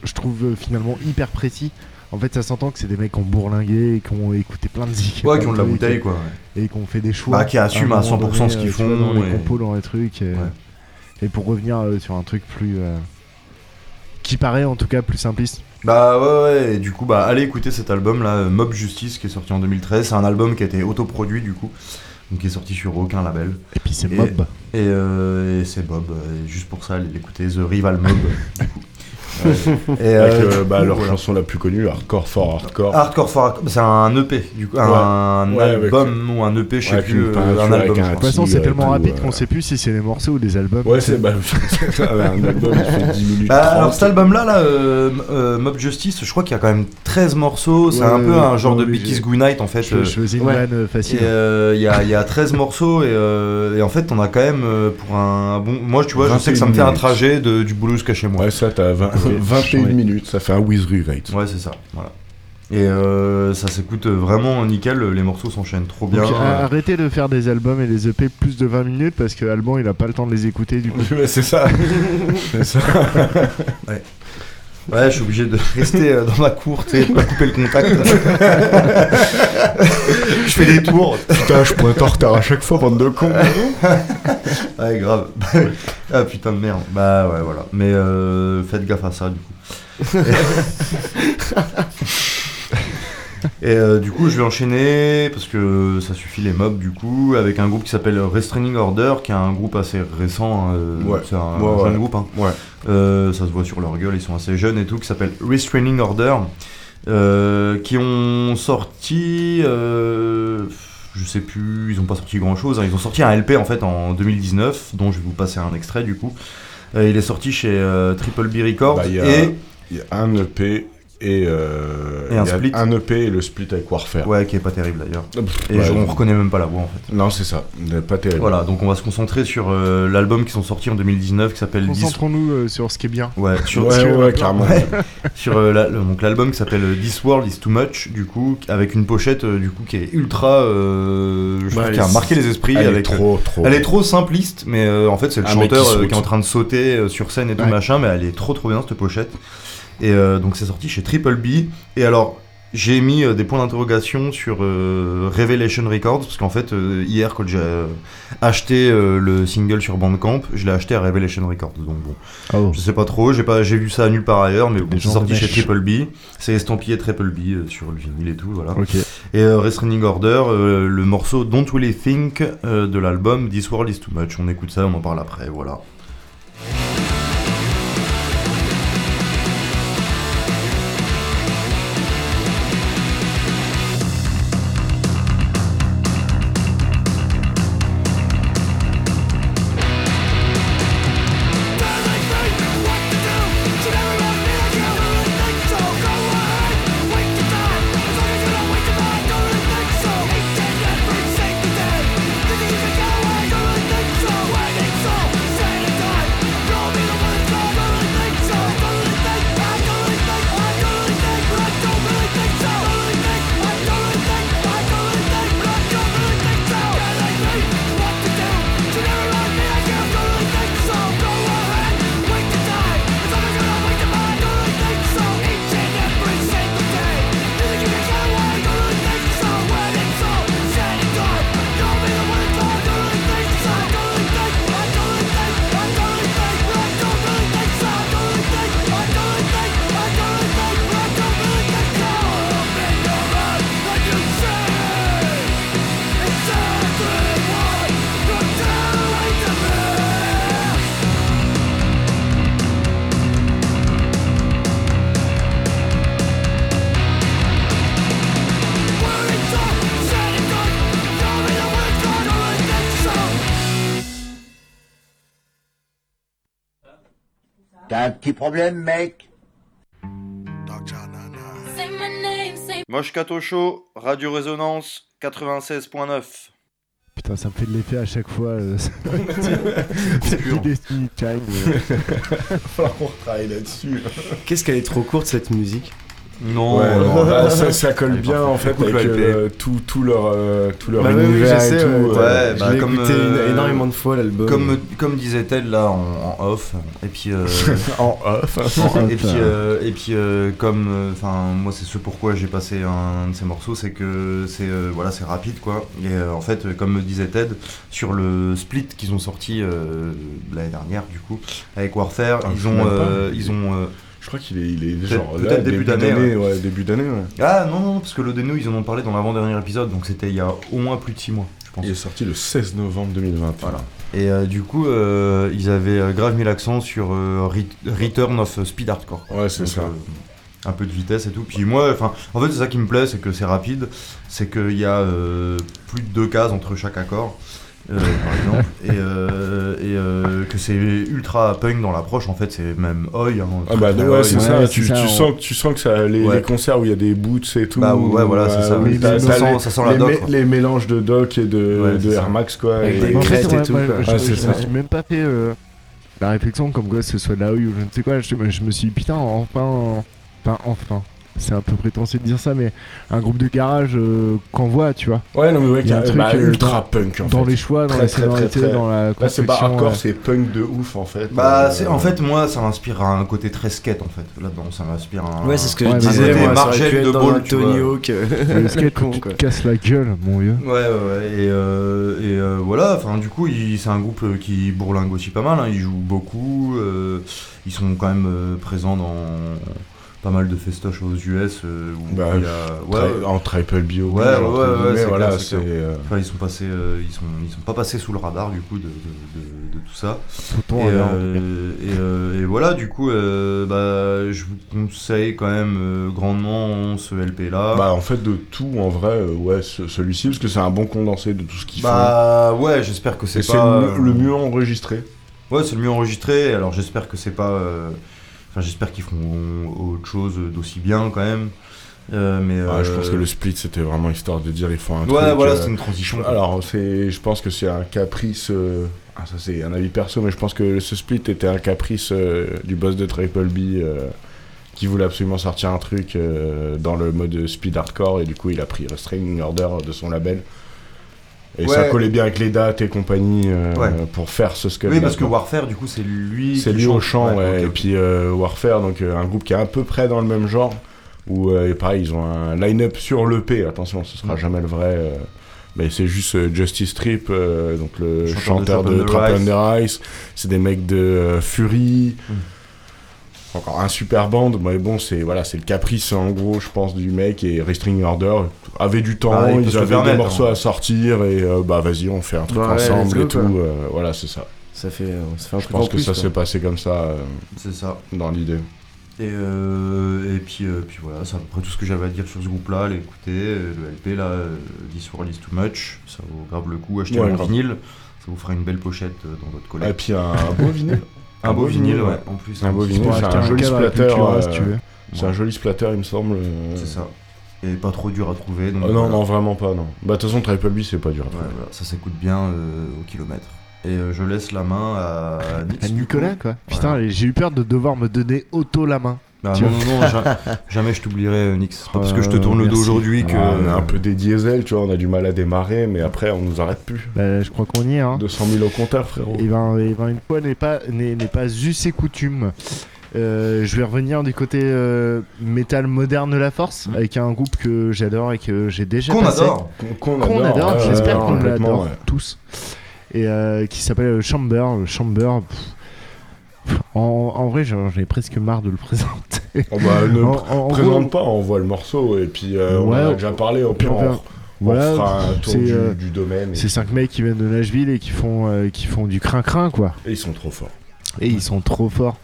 Speaker 7: je trouve euh, finalement hyper précis. En fait, ça s'entend que c'est des mecs qui ont bourlingué et qui ont écouté plein de zik.
Speaker 2: Ouais, qui ont de la bouteille,
Speaker 7: et-
Speaker 2: quoi.
Speaker 7: Et qui ont fait des choix.
Speaker 2: Bah, qui assument à
Speaker 7: moment
Speaker 2: 100% ce qu'ils
Speaker 7: euh, vois,
Speaker 2: font
Speaker 7: Dans les
Speaker 2: et-
Speaker 7: compos, dans les trucs. Et, et pour revenir euh, sur un truc plus. euh, qui paraît en tout cas plus simpliste.
Speaker 2: Bah ouais, ouais, et du coup, bah allez écouter cet album là, Mob Justice, qui est sorti en 2013. C'est un album qui a été autoproduit du coup, donc qui est sorti sur aucun label.
Speaker 7: Et puis c'est Mob.
Speaker 2: Et, euh, et c'est Bob, et juste pour ça, allez l'écouter, The Rival Mob, du coup. Ouais. Et,
Speaker 4: avec
Speaker 2: euh,
Speaker 4: euh, bah, leur
Speaker 2: voilà.
Speaker 4: chanson la plus connue, Hardcore for Hardcore.
Speaker 2: Hardcore for Hardcore, c'est un EP, du coup, un
Speaker 4: Ouais, avec-
Speaker 2: album ou un EP, je sais plus, un album.
Speaker 4: un.
Speaker 7: De toute façon, c'est tellement
Speaker 4: tout,
Speaker 7: rapide
Speaker 4: euh,
Speaker 7: qu'on sait plus si c'est des morceaux ou des albums.
Speaker 4: Ouais, c'est bah, un album qui fait 10 minutes.
Speaker 2: Bah,
Speaker 4: 30.
Speaker 2: alors cet album là, là euh, euh, Mob Justice, je crois qu'il y a quand même 13 morceaux, c'est
Speaker 7: Ouais,
Speaker 2: un peu
Speaker 7: ouais,
Speaker 2: un genre de Is Good Night en fait.
Speaker 7: Je, je faisais une
Speaker 2: ouais.
Speaker 7: vanne facile.
Speaker 2: Et il y, a, il y a 13 morceaux et, en fait on a quand même pour un bon... Moi tu vois je sais que ça me fait un
Speaker 4: 21
Speaker 2: trajet du boulot jusqu'à chez moi.
Speaker 4: Ouais, ça, t'as 20
Speaker 7: Ouais,
Speaker 4: 21
Speaker 7: ouais.
Speaker 4: minutes, ça fait un With Rate.
Speaker 2: Ouais c'est ça, voilà. Et euh, ça s'écoute vraiment nickel, les morceaux s'enchaînent trop bien.
Speaker 7: Donc, a- arrêtez de faire des albums et des EP plus de 20 minutes parce que Alban il a pas le temps de les écouter du coup.
Speaker 4: Ouais, c'est ça. c'est ça.
Speaker 2: Ouais, je suis obligé de rester euh, dans ma cour, tu sais, pas couper le contact. je fais des tours.
Speaker 4: Putain, je pointe en retard à chaque fois, bande de cons.
Speaker 2: Ouais, grave. ah putain de merde. Bah ouais, voilà. Mais euh, faites gaffe à ça du coup. Et euh, du coup, je vais enchaîner parce que ça suffit les mobs du coup avec un groupe qui s'appelle Restraining Order, qui est un groupe assez récent. hein, euh,
Speaker 4: Ouais.
Speaker 2: C'est un
Speaker 4: Ouais,
Speaker 2: jeune
Speaker 4: ouais.
Speaker 2: groupe. hein.
Speaker 4: Ouais.
Speaker 2: Euh, ça se voit sur leur gueule, ils sont assez jeunes et tout, qui s'appelle Restraining Order, qui ont sorti, je sais plus, ils ont pas sorti grand chose, ils ont sorti un LP en fait en 2019, dont je vais vous passer un extrait du coup. Il est sorti chez Triple B Records
Speaker 4: Bah, il y a-
Speaker 2: et
Speaker 4: Il y a un EP Et, euh,
Speaker 2: Et un split.
Speaker 4: EP et le split avec Warfare.
Speaker 2: Ouais, qui est pas terrible d'ailleurs. Et
Speaker 4: ouais,
Speaker 2: je- on reconnaît même pas la voix en fait.
Speaker 4: Non, c'est ça. Pas terrible.
Speaker 2: Voilà, donc on va se concentrer sur euh, l'album qui sont sortis en 2019 qui s'appelle
Speaker 7: Concentrons-nous euh, sur ce qui est bien.
Speaker 2: Ouais, sur,
Speaker 4: Ouais,
Speaker 2: sur-
Speaker 4: ouais, clairement.
Speaker 2: ouais. sur euh, la- donc l'album qui s'appelle This World Is Too Much, du coup, avec une pochette euh, du coup qui est ultra, euh, je
Speaker 8: Bah,
Speaker 2: trouve, qui a marqué les esprits.
Speaker 4: Elle est
Speaker 2: avec,
Speaker 4: trop, trop.
Speaker 2: Elle est trop simpliste, mais euh, en fait c'est le chanteur
Speaker 4: qui
Speaker 2: euh, est en train de sauter euh, sur scène et tout
Speaker 7: Ouais.
Speaker 2: machin, mais elle est trop trop bien cette pochette. Et euh, donc c'est sorti chez Triple B. Et alors j'ai mis euh, des points d'interrogation sur euh, Revelation Records parce qu'en fait euh, hier quand j'ai euh, acheté le single sur Bandcamp, je l'ai acheté à Revelation Records. Donc bon,
Speaker 7: Oh.
Speaker 2: je sais pas trop, j'ai pas j'ai vu ça nulle part ailleurs, mais bon, c'est sorti chez. Triple B. C'est estampillé Triple B sur le vinyle et tout, voilà.
Speaker 7: Ok.
Speaker 2: Et Restraining Order, le morceau Don't Really Think de l'album This World Is Too Much. On écoute ça, on en parle après, voilà.
Speaker 5: Petit problème, mec
Speaker 12: Moche Show, Radio Résonance 96.9.
Speaker 7: Putain, ça me fait de l'effet à chaque fois. euh, C'est du Destiny Child.
Speaker 4: va falloir qu'on retravaille là-dessus.
Speaker 8: Qu'est-ce qu'elle est trop courte cette musique?
Speaker 2: Non,
Speaker 4: Ouais,
Speaker 2: non,
Speaker 4: là, ça, ça colle
Speaker 2: Elle
Speaker 4: bien en fait avec euh, tout, tout leur, euh, tout leur
Speaker 8: Bah oui, oui,
Speaker 4: univers
Speaker 8: je sais,
Speaker 4: et tout.
Speaker 8: ouais,
Speaker 4: euh,
Speaker 2: bah, comme,
Speaker 8: écouté
Speaker 2: euh,
Speaker 8: énormément de fois l'album.
Speaker 2: Comme, comme disait Ted là en, en off, et puis euh,
Speaker 4: en off.
Speaker 2: en- et puis, euh, et puis euh, comme, enfin moi c'est ce pourquoi j'ai passé un, de ces morceaux, c'est que c'est euh, voilà c'est rapide quoi. Et euh, en fait comme me disait Ted sur le split qu'ils ont sorti euh, l'année dernière du coup avec Warfare,
Speaker 4: Ah,
Speaker 2: ils ont
Speaker 4: pas.
Speaker 2: euh, ils ont euh,
Speaker 4: Je crois qu'il est, il est
Speaker 2: Peut-être-
Speaker 4: genre
Speaker 2: peut-être
Speaker 4: là,
Speaker 2: début d'année,
Speaker 4: ouais. début d'année. Ouais.
Speaker 2: ah non non parce que le Deno ils en ont parlé dans l'avant-dernier épisode donc c'était il y a au moins plus de 6 mois je pense.
Speaker 4: Il est sorti le 16 novembre 2020.
Speaker 2: Voilà. Et euh, du coup, euh, ils avaient euh, grave mis l'accent sur euh, Re- Return of Speed Hardcore.
Speaker 4: Ouais, c'est
Speaker 2: Donc,
Speaker 4: ça.
Speaker 2: un peu de vitesse et tout. Puis moi, enfin, en fait, c'est ça qui me plaît, c'est que c'est rapide, c'est qu'il y a plus de deux cases entre chaque accord. Euh, par exemple, et, euh, et euh, que c'est ultra punk dans l'approche, en fait, c'est même oi. Hein,
Speaker 4: Ah bah ouais,
Speaker 2: oi.
Speaker 4: c'est ça. Tu,
Speaker 7: ça,
Speaker 4: tu
Speaker 7: on-
Speaker 4: sens, tu sens que ça, les,
Speaker 2: Ouais.
Speaker 4: les concerts où il y a des boots et tout.
Speaker 2: Bah ouais, voilà, c'est ça,
Speaker 4: oui,
Speaker 2: ça
Speaker 4: les-
Speaker 2: sent- ça sent la
Speaker 4: les,
Speaker 2: doc,
Speaker 4: les mélanges de doc et de,
Speaker 2: Ouais,
Speaker 4: de Air. Max quoi.
Speaker 8: Avec
Speaker 4: et-
Speaker 8: des crêtes et tout.
Speaker 7: Je,
Speaker 4: Ah,
Speaker 7: même pas fait euh, la réflexion comme quoi ce soit la rue ou je ne sais quoi. Je, je me suis dit, putain, enfin, enfin, enfin. C'est un peu prétentieux de dire ça, mais un groupe de garage euh, qu'on voit, tu vois.
Speaker 4: Ouais, non, mais ouais,
Speaker 7: Il y a un
Speaker 4: bah,
Speaker 7: truc,
Speaker 4: bah,
Speaker 7: euh,
Speaker 4: ultra
Speaker 7: dans-
Speaker 4: punk en
Speaker 7: Dans
Speaker 4: fait.
Speaker 7: les choix, dans
Speaker 4: Très,
Speaker 7: la
Speaker 4: très, très,
Speaker 7: sonorité,
Speaker 4: très.
Speaker 7: dans la
Speaker 4: Là, c'est pas hardcore,
Speaker 7: euh,
Speaker 4: c'est punk de ouf en fait.
Speaker 2: Bah,
Speaker 4: Euh,
Speaker 2: c'est, en fait, moi, ça m'inspire à un côté très skate, en fait. Là-dedans, ça m'inspire à un.
Speaker 8: Ouais, c'est ce que
Speaker 7: Ouais,
Speaker 8: je disais, moi, être
Speaker 2: de Ball,
Speaker 8: Tony. Hawk.
Speaker 7: Le skate
Speaker 8: con,
Speaker 7: où tu te casses la gueule, mon vieux.
Speaker 2: Ouais, ouais, ouais. Et, euh, et euh, voilà, enfin, du coup, c'est un groupe qui bourlingue aussi pas mal. hein. Ils jouent beaucoup. euh, ils sont quand même euh, présents dans pas mal de festoches aux US. euh, où
Speaker 4: Bah,
Speaker 2: il y a...
Speaker 4: tri-
Speaker 2: ouais,
Speaker 4: en triple bio.
Speaker 2: Ouais, ouais, ouais, ouais, c'est
Speaker 4: voilà,
Speaker 2: c'est
Speaker 4: euh,
Speaker 2: Enfin, ils sont passés, euh, ils sont, ils sont pas passés sous le radar du coup de, de, de- de tout ça. Et, euh, et, et voilà, du coup, bah, je vous conseille quand même grandement ce LP là.
Speaker 4: Bah en fait de tout en vrai ouais ce- celui-ci parce que c'est un bon condensé de tout ce qu'ils
Speaker 2: Bah, ouais, j'espère que
Speaker 4: font.
Speaker 2: C'est pas
Speaker 4: le, le mieux enregistré.
Speaker 2: Ouais, c'est le mieux enregistré. Alors j'espère que c'est pas. Euh, Enfin, j'espère qu'ils feront autre chose d'aussi bien quand même. Euh, mais
Speaker 4: Ah, je
Speaker 2: euh,
Speaker 4: pense que le split c'était vraiment histoire de dire ils font un
Speaker 2: Ouais,
Speaker 4: truc.
Speaker 2: voilà,
Speaker 4: euh,
Speaker 2: c'est une transition.
Speaker 4: Alors c'est, je pense que c'est un caprice. euh, ah, ça c'est un avis perso, mais je pense que ce split était un caprice euh, du boss de Triple B euh, qui voulait absolument sortir un truc euh, dans le mode speed hardcore et du coup il a pris Restraining Order de son label. Et ça collait bien avec les dates et compagnie euh,
Speaker 2: Ouais.
Speaker 4: pour faire ce scale.
Speaker 2: Oui, parce que Warfare, du coup, c'est lui.
Speaker 4: C'est lui au chant, ouais. Et puis euh, Warfare, donc euh, un groupe qui est à peu près dans le même genre. Où, euh, et pareil, ils ont un line-up sur l'EP. Attention, ce sera
Speaker 2: Mm.
Speaker 4: jamais le vrai. euh, mais c'est juste Justice Trip, euh, donc le
Speaker 2: Chanteur de
Speaker 4: chanteur
Speaker 2: Trap
Speaker 4: de
Speaker 2: Under
Speaker 4: Trap
Speaker 2: Ice.
Speaker 4: Under Ice. C'est des mecs de Fury.
Speaker 2: Mm.
Speaker 4: Encore un super band, mais bon, c'est voilà, c'est le caprice en gros, je pense, du mec. Et Restraining Order avait du temps,
Speaker 2: Ah, se
Speaker 4: ils avaient des morceaux
Speaker 2: hein.
Speaker 4: à sortir, et euh, bah vas-y, on fait un truc
Speaker 8: Bah ouais,
Speaker 4: ensemble et tout. euh, voilà, c'est ça.
Speaker 8: Ça fait, euh, ça fait un
Speaker 4: Je
Speaker 8: truc en
Speaker 4: pense que
Speaker 8: plus,
Speaker 4: ça s'est passé comme ça. euh,
Speaker 2: C'est ça.
Speaker 4: Dans l'idée.
Speaker 2: Et, euh, et puis, euh, puis voilà, c'est à peu près tout ce que j'avais à dire sur ce groupe-là. Allez écouter euh, le LP là, euh, This World is Too Much, ça vaut grave le coup. Achetez
Speaker 4: Ouais,
Speaker 2: un vinyle, ça vous fera une belle pochette euh, dans votre collecte.
Speaker 4: Et puis un beau vinyle.
Speaker 2: Un beau vinyle, ouais, en plus.
Speaker 4: Un beau vinyle, c'est un
Speaker 2: un
Speaker 4: joli splatter. Euh,
Speaker 2: si tu veux.
Speaker 4: C'est un joli splatter, il me semble. euh.
Speaker 2: C'est ça. Et pas trop dur à trouver. Donc
Speaker 4: Ah non,
Speaker 2: voilà.
Speaker 4: non, vraiment pas, non. Bah, de toute façon, Triple B, c'est pas dur à trouver.
Speaker 2: Ouais, voilà, ça s'écoute bien euh, au kilomètre. Et euh, je laisse la main à,
Speaker 7: Nicolas, quoi. Putain, j'ai eu peur de devoir me donner auto la main.
Speaker 2: Bah, non, non, non, ja- jamais je t'oublierai, euh, Nix. Pas parce que je te
Speaker 7: Euh,
Speaker 2: tourne le dos aujourd'hui que.
Speaker 4: Ah, on est un peu des diesels, tu vois, on a du mal à démarrer, mais après, on nous arrête plus.
Speaker 7: Bah, je crois qu'on y est. Hein.
Speaker 4: 200 000 au compteur, frérot.
Speaker 7: Et ben, et ben, une fois n'est pas, n'est, n'est pas us et coutume. Euh, je vais revenir du côté euh, métal moderne de la force avec un groupe que j'adore et que j'ai déjà
Speaker 2: Qu'on
Speaker 7: passé.
Speaker 2: adore.
Speaker 4: Qu'on adore,
Speaker 7: j'espère qu'on l'adore
Speaker 4: ouais.
Speaker 7: tous et euh, qui s'appelle Chamber Le Chamber pff, en, en vrai j'en j'en ai presque marre de le présenter.
Speaker 4: Oh, bah, ne
Speaker 7: En-
Speaker 4: pr-
Speaker 7: en- en
Speaker 4: présente
Speaker 7: gros-
Speaker 4: pas, on voit le morceau, et puis euh, on en a déjà parlé, au pire,
Speaker 7: on Voilà,
Speaker 4: fera un tour
Speaker 7: c'est,
Speaker 4: du,
Speaker 7: euh,
Speaker 4: du domaine.
Speaker 7: c'est cinq mecs qui viennent de Nashville et qui font euh, qui font du crin crin quoi.
Speaker 4: Et ils sont trop forts.
Speaker 7: et ils sont trop forts.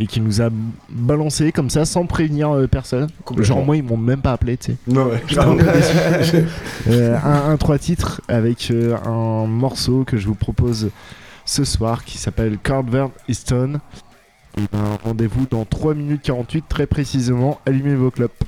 Speaker 7: Et qui nous a balancé comme ça sans prévenir personne. Genre moi ils m'ont même pas appelé tu sais.
Speaker 4: Non, ouais,
Speaker 7: un un, trois titres avec un morceau que je vous propose ce soir qui s'appelle Cardvert Easton. Rendez-vous dans 3 minutes 48 très précisément. Allumez vos clopes.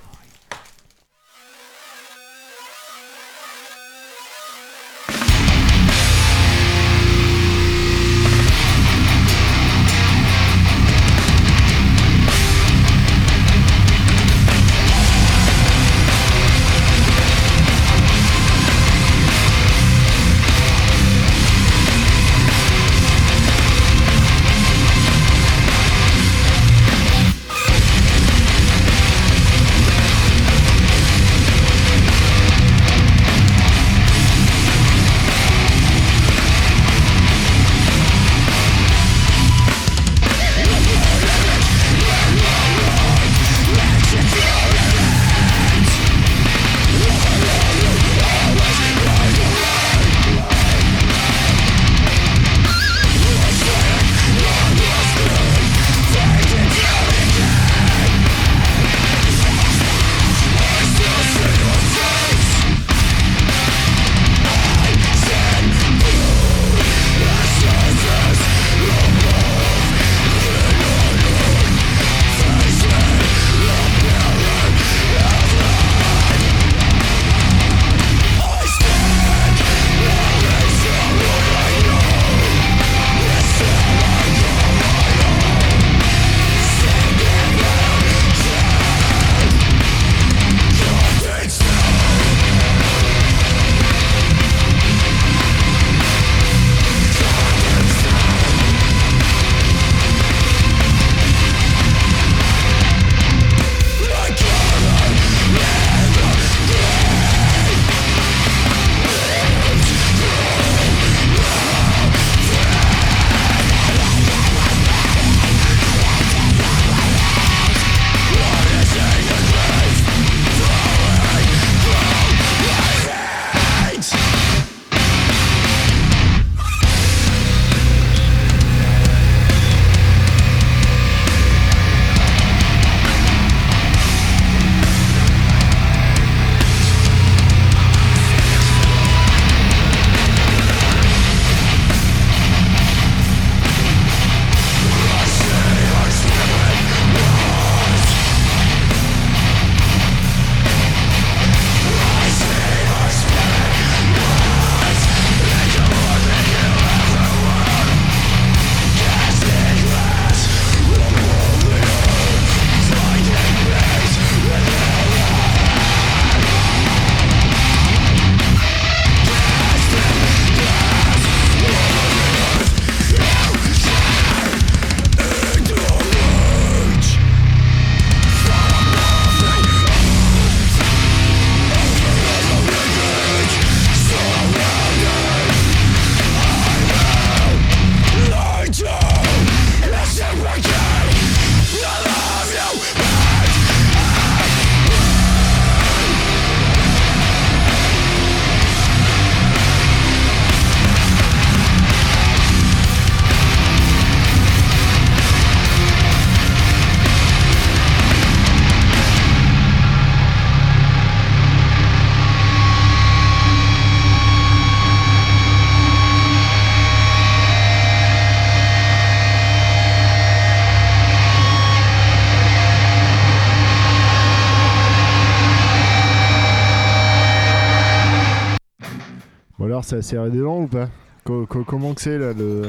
Speaker 7: Alors, ça a serré des dents ou pas Co- co- Comment que c'est là le,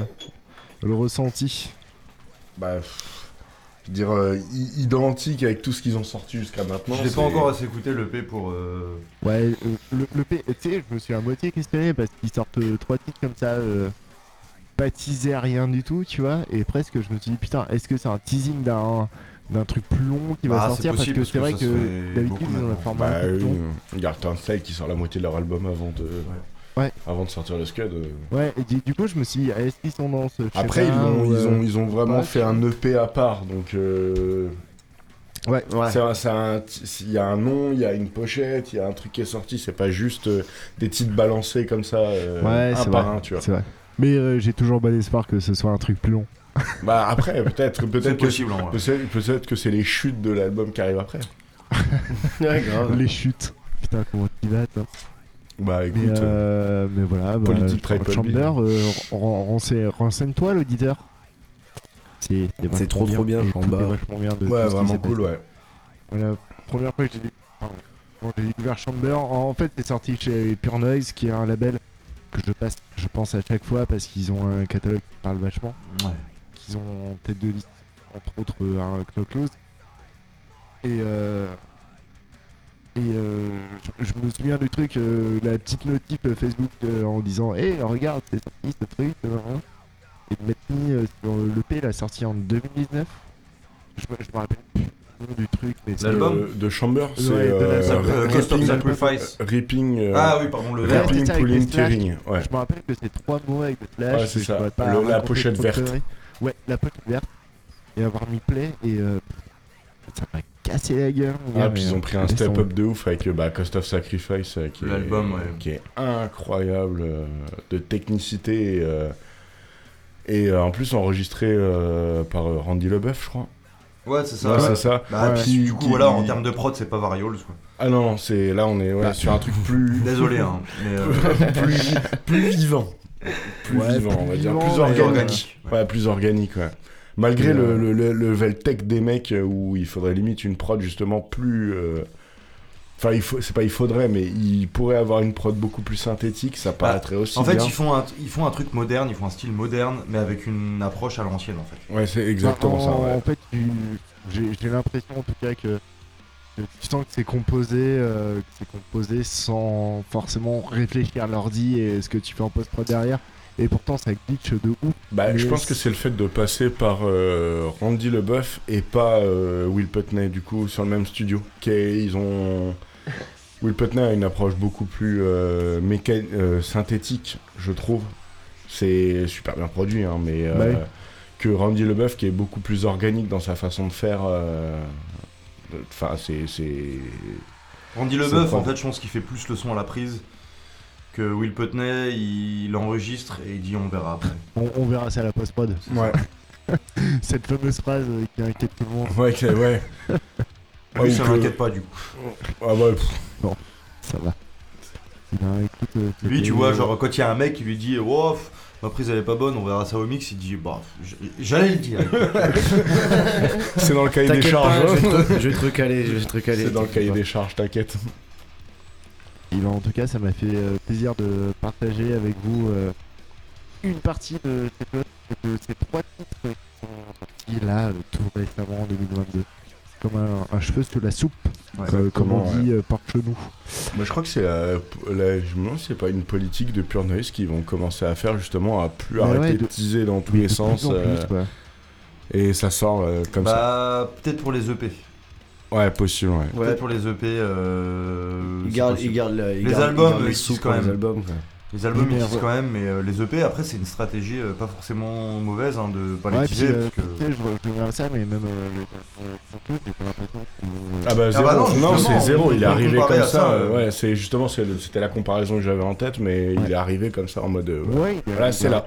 Speaker 7: le ressenti?
Speaker 4: Bah, je veux dire, euh, identique avec tout ce qu'ils ont sorti jusqu'à maintenant.
Speaker 2: Je
Speaker 4: c'est-
Speaker 2: pas encore assez écouté le P pour. euh,
Speaker 7: Ouais, euh, le, le P, tu sais, je me suis à moitié questionné parce qu'ils sortent euh, trois titres comme ça, euh, pas teasé rien du tout, tu vois, et presque je me suis dit, putain, est-ce que c'est un teasing d'un d'un truc plus long qui va
Speaker 2: Bah, c'est
Speaker 7: sortir?
Speaker 2: Possible,
Speaker 7: Parce que c'est vrai que d'habitude, ils ont la format
Speaker 4: Bah,
Speaker 7: un peu plus long.
Speaker 4: il y a Turnstile qui sort la moitié de leur album avant de,
Speaker 7: Ouais.
Speaker 4: Avant de sortir le Scud. euh.
Speaker 7: Ouais, et du, du coup, je me suis dit, est-ce qu'ils sont dans ce
Speaker 4: Après, ils ont, ils,
Speaker 7: euh,
Speaker 4: ont, ils ont vraiment
Speaker 7: ouais.
Speaker 4: fait un EP à part, donc. euh,
Speaker 7: Ouais,
Speaker 8: Ouais.
Speaker 4: c'est un- c'est un- Il y a un nom, il y a une pochette, il y a un truc qui est sorti, c'est pas juste euh, des titres balancés comme ça, euh,
Speaker 7: Ouais,
Speaker 4: un
Speaker 7: c'est
Speaker 4: par
Speaker 7: vrai.
Speaker 4: un, tu vois.
Speaker 7: C'est vrai. Mais euh, j'ai toujours bon espoir que ce soit un truc plus long.
Speaker 4: Bah après, peut-être peut
Speaker 2: C'est
Speaker 4: que,
Speaker 2: possible, en vrai.
Speaker 4: peut-être peut-être que c'est les chutes de l'album qui arrivent après.
Speaker 8: Ouais, grave.
Speaker 7: Les chutes. Putain, comment tu vas, toi?
Speaker 4: Bah écoute,
Speaker 7: Mais, euh, mais voilà, bah,
Speaker 4: Politique
Speaker 7: euh, renseigne- renseigne-toi l'auditeur. C'est
Speaker 8: C'est trop, trop bien,
Speaker 7: vachement de
Speaker 4: ouais, vraiment cool, ouais.
Speaker 7: Voilà, première fois que j'ai pardon, quand j'ai découvert Chamber, en fait c'est sorti chez Pure Noise qui est un label que je passe, je pense à chaque fois parce qu'ils ont un catalogue qui parle vachement,
Speaker 2: Ouais.
Speaker 7: qu'ils ont en tête de liste entre autres euh, un Knocklose. Et euh, et euh, je, me souviens du truc, euh, la petite notif Facebook euh, en disant Hé, regarde, c'est sorti ce truc. euh, hein. Et de m'être mis euh, sur l'EP, il a sorti en 2019. Je me, je me rappelle plus du nom du truc, mais c'est-
Speaker 2: L'album
Speaker 4: de Chamber, c'est
Speaker 7: Ouais, de l'album.
Speaker 2: Cost of
Speaker 4: Ripping-
Speaker 2: Sacrifice.
Speaker 4: Ripping,
Speaker 2: Ah oui, pardon, le vert.
Speaker 4: Ripping, Pulling. Tearing. Ouais.
Speaker 7: Je me rappelle que c'est trois mots avec.
Speaker 4: Ouais, c'est ça.
Speaker 7: pas
Speaker 4: Le- la
Speaker 7: raconter
Speaker 4: pochette verte.
Speaker 7: Ouais, la pochette verte. Et avoir mis play et euh, ça m'a cassé la gueule.
Speaker 4: Ah, puis ils ont pris un
Speaker 7: laisse
Speaker 4: step
Speaker 7: tomber.
Speaker 4: up de ouf avec euh, bah, Cost of Sacrifice, euh, qui, est,
Speaker 2: L'album, ouais.
Speaker 4: qui est incroyable euh, de technicité et, euh, et euh, en plus enregistré euh, par euh, Randy Leboeuf, je crois.
Speaker 2: Ouais, c'est ça.
Speaker 4: Ouais,
Speaker 2: ouais.
Speaker 4: c'est ça.
Speaker 2: Bah,
Speaker 7: Ouais.
Speaker 2: puis du coup,
Speaker 4: Qui-
Speaker 2: voilà, en termes de prod, c'est pas Varioles, quoi.
Speaker 4: Ah non, c'est là on est ouais,
Speaker 7: Bah.
Speaker 4: sur un truc plus
Speaker 2: Désolé, hein. Mais euh,
Speaker 4: plus, plus vivant. Plus
Speaker 7: Ouais,
Speaker 4: vivant, on va dire. Plus organique. Ouais, plus organique, ouais. Malgré
Speaker 7: Et,
Speaker 4: le,
Speaker 7: euh,
Speaker 4: le, le level tech des mecs euh, où il faudrait limite une prod justement plus. euh, Enfin, il faut, c'est pas il faudrait, mais il pourrait avoir une prod beaucoup plus synthétique, ça paraîtrait aussi
Speaker 2: en fait,
Speaker 4: bien.
Speaker 2: ils font, un, ils font un truc moderne, ils font un style moderne, mais avec une approche à l'ancienne, en fait.
Speaker 4: Ouais, c'est exactement
Speaker 7: en,
Speaker 4: ça. ouais.
Speaker 7: En fait, j'ai j'ai l'impression en tout cas que, que tu sens que c'est composé, euh, que c'est composé sans forcément réfléchir à l'ordi et ce que tu fais en post-prod derrière. Et pourtant, ça glitch de ouf.
Speaker 4: Bah, je pense que c'est le fait de passer par euh, Randy Leboeuf et pas euh, Will Putney, du coup, sur le même studio. Ils ont... Will Putney a une approche beaucoup plus euh, méca- euh, synthétique, je trouve. C'est super bien produit, hein, mais euh,
Speaker 7: Bah
Speaker 4: que Randy Leboeuf qui est beaucoup plus organique dans sa façon de faire. Enfin, c'est... c'est-
Speaker 2: Randy Leboeuf, en fait, je pense qu'il fait plus le son à la prise que Will Putney, il enregistre et il dit on verra après.
Speaker 7: On, on verra ça à la post-prod.
Speaker 4: Ouais,
Speaker 7: Cette fameuse phrase euh, qui inquiète tout le monde.
Speaker 4: ouais, ouais.
Speaker 2: Lui,
Speaker 4: Ouais,
Speaker 2: ça
Speaker 4: ou que-
Speaker 2: m'inquiète pas, du coup.
Speaker 4: Ah bah, pff,
Speaker 7: Ça va. Ben, écoute, euh,
Speaker 2: Lui, tu vois, genre, quand il y a un mec qui lui dit Oh, pff, ma prise elle est pas bonne, on verra ça au mix, il dit Bah, j'allais le dire.
Speaker 4: c'est dans le cahier des charges.
Speaker 8: pas, je vais te- je vais te recaler, je vais te recaler.
Speaker 4: C'est dans le cahier des charges, t'inquiète.
Speaker 7: Et ben, en tout cas, ça m'a fait euh, plaisir de partager avec vous euh, une partie de, ces trois titres qui sont sortis là, euh, tout récemment en 2022. C'est comme un, un cheveu sous la soupe,
Speaker 2: Ouais,
Speaker 7: comme, comme on dit euh, par chez nous.
Speaker 4: Moi, je crois que c'est la, la- je me demande si c'est pas une politique de Pure Noise qui vont commencer à faire justement à plus arrêter
Speaker 7: ouais,
Speaker 4: de
Speaker 7: de-
Speaker 4: teaser dans tous les sens
Speaker 7: plus
Speaker 4: euh, et ça sort euh, comme ça.
Speaker 2: Bah, peut-être pour les EP.
Speaker 4: Ouais, possible, ouais.
Speaker 8: Ouais.
Speaker 2: Peut-être pour les EP. Euh,
Speaker 8: Il garde, il garde, la- il
Speaker 2: Les
Speaker 8: garde-
Speaker 2: albums,
Speaker 8: il garde
Speaker 2: ils
Speaker 8: les sous
Speaker 2: quand
Speaker 8: pour les
Speaker 2: même.
Speaker 8: albums. quoi.
Speaker 2: Les albums ils quand même, mais euh, les EP après c'est une stratégie euh, pas forcément mauvaise hein, de pas les
Speaker 7: Ouais, puis
Speaker 2: teaser.
Speaker 7: euh,
Speaker 2: parce que-
Speaker 7: tu sais, je à ça, mais même euh, le.
Speaker 4: Ah bah zéro,
Speaker 2: bah non,
Speaker 4: non, c'est zéro, il est arrivé comme ça,
Speaker 2: ça,
Speaker 4: euh,
Speaker 2: euh.
Speaker 4: ouais, c'est justement, c'était la comparaison que j'avais en tête, mais il
Speaker 7: Ouais.
Speaker 4: est arrivé comme ça en mode, euh, ouais,
Speaker 7: il
Speaker 4: Voilà,
Speaker 7: il
Speaker 4: c'est là.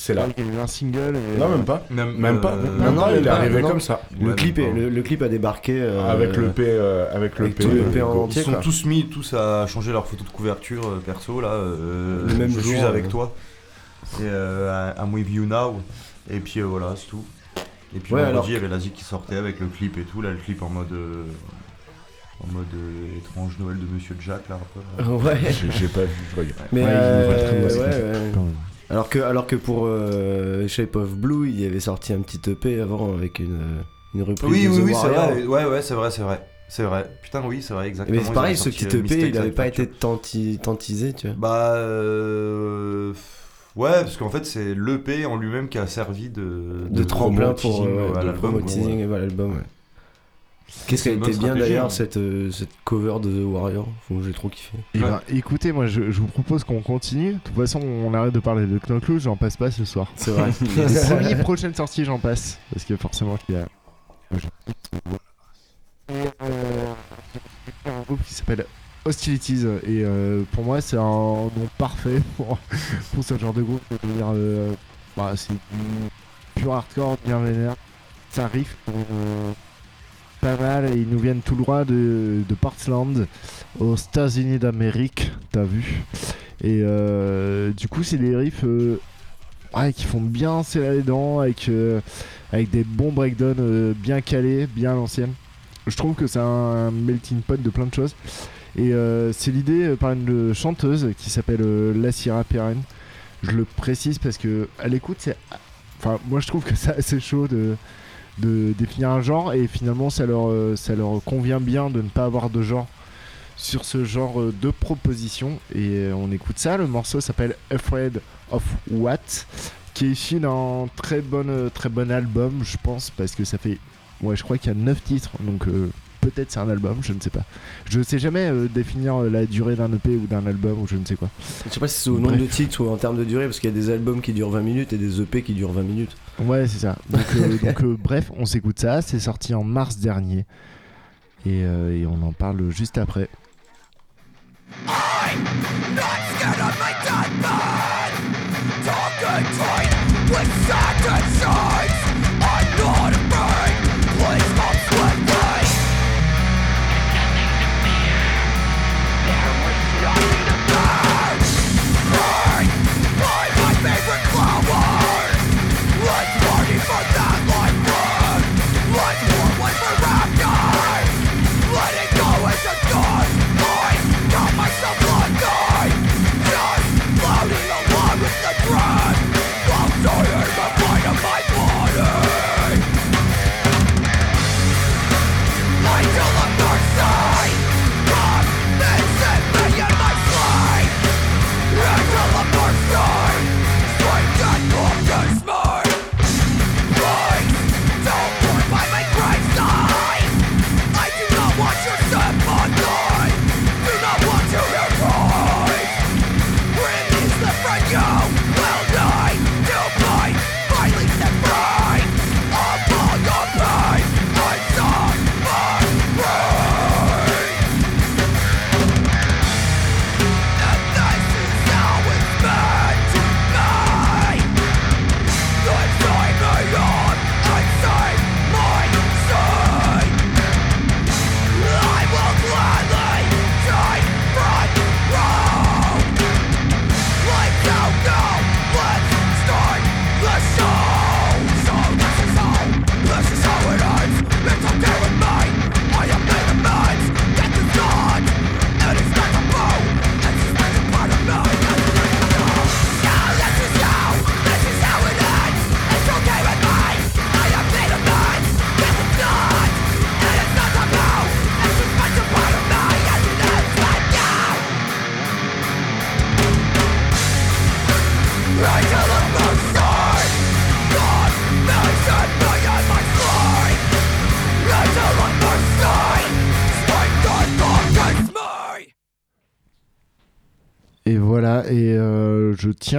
Speaker 4: C'est là.
Speaker 7: Il y a eu un single. Et,
Speaker 4: Non,
Speaker 7: euh,
Speaker 4: même pas,
Speaker 2: Même,
Speaker 4: même pas,
Speaker 2: euh,
Speaker 4: non, non, il est arrivé
Speaker 8: non.
Speaker 4: comme ça,
Speaker 8: Le
Speaker 2: Ouais,
Speaker 8: clip, est, le, le clip a débarqué euh,
Speaker 4: avec le P, euh, avec le
Speaker 8: avec
Speaker 4: P,
Speaker 8: tout le
Speaker 4: euh,
Speaker 8: P en
Speaker 4: go.
Speaker 8: entier.
Speaker 2: Ils sont
Speaker 8: quoi.
Speaker 2: tous mis tous à changer leur photo de couverture euh, perso là. euh,
Speaker 8: Le même
Speaker 2: je
Speaker 8: jour,
Speaker 2: suis avec
Speaker 8: euh.
Speaker 2: toi. Et euh, I'm with you now. Et puis euh, voilà, c'est tout. Et puis
Speaker 8: Ouais, alors
Speaker 2: il y avait la zik qui sortait avec le clip et tout. Là, le clip en mode. euh, En mode euh, étrange Noël de Monsieur Jack, là, un peu.
Speaker 8: Ouais.
Speaker 4: J'ai pas vu, je regarde.
Speaker 8: Mais
Speaker 7: Ouais,
Speaker 8: euh, ouais, ouais. Alors que, alors que pour euh, Shape of Blue, il avait sorti un petit EP avant avec une, une reprise
Speaker 2: Oui,
Speaker 8: de
Speaker 2: oui,
Speaker 8: The
Speaker 2: oui, c'est vrai. Ouais, ouais, c'est vrai, c'est vrai. C'est vrai. Putain, oui, c'est vrai, exactement.
Speaker 8: Mais c'est pareil, ce petit EP,
Speaker 2: Mistake
Speaker 8: il avait pas été tanti- tantisé, tu vois.
Speaker 2: Bah. euh, Ouais, parce qu'en fait, c'est l'EP en lui-même qui a servi de,
Speaker 8: De tremplin
Speaker 2: promo
Speaker 8: pour euh, de
Speaker 2: l'album.
Speaker 8: Qu'est-ce
Speaker 2: C'est
Speaker 8: qu'elle était bien d'ailleurs
Speaker 2: hein.
Speaker 8: cette, euh, cette cover de The Warrior, j'ai trop kiffé.
Speaker 7: Eh ben, écoutez, moi je, je vous propose qu'on continue. De toute façon, on arrête de parler de Knockloose, j'en passe pas ce soir.
Speaker 8: C'est vrai.
Speaker 7: Les premiers prochaines sorties, j'en passe. Parce que forcément, il y a. un groupe qui s'appelle Hostilities. Et euh, pour moi, c'est un nom parfait pour, pour ce genre de groupe. Je veux dire, euh, bah, c'est du pur hardcore, bien vénère. Ça riff euh, pas mal. Et ils nous viennent tout droit de, de Portland, aux États-Unis d'Amérique, t'as vu. Et euh, du coup, c'est des riffs euh, ouais, qui font bien serrer les dents, avec, euh, avec des bons breakdowns bien calés, bien à l'ancienne. Je trouve que c'est un melting pot de plein de choses. Et c'est l'idée par une chanteuse qui s'appelle euh, Lassira Perrin. Je le précise parce que à l'écoute, c'est. Enfin, moi je trouve que c'est assez chaud de, de définir un genre et finalement ça leur, euh, ça leur convient bien de ne pas avoir de genre sur ce genre euh, de proposition. Et euh, on écoute ça. Le morceau s'appelle Afraid of What, qui est issu d'un très bon, très bon album, je pense, parce que ça fait. Ouais, je crois qu'il y a 9 titres, donc euh, peut-être c'est un album, je ne sais pas. Je sais jamais euh, définir euh, la durée d'un EP ou d'un album ou je ne sais quoi.
Speaker 8: Je sais pas si c'est au nombre de titres ou en termes de durée, parce qu'il y a des albums qui durent 20 minutes et des EP qui durent 20 minutes.
Speaker 7: Ouais, c'est ça. Donc, euh, donc, euh, bref, on s'écoute ça. C'est sorti en mars dernier. Et, euh, et on en parle juste après. Et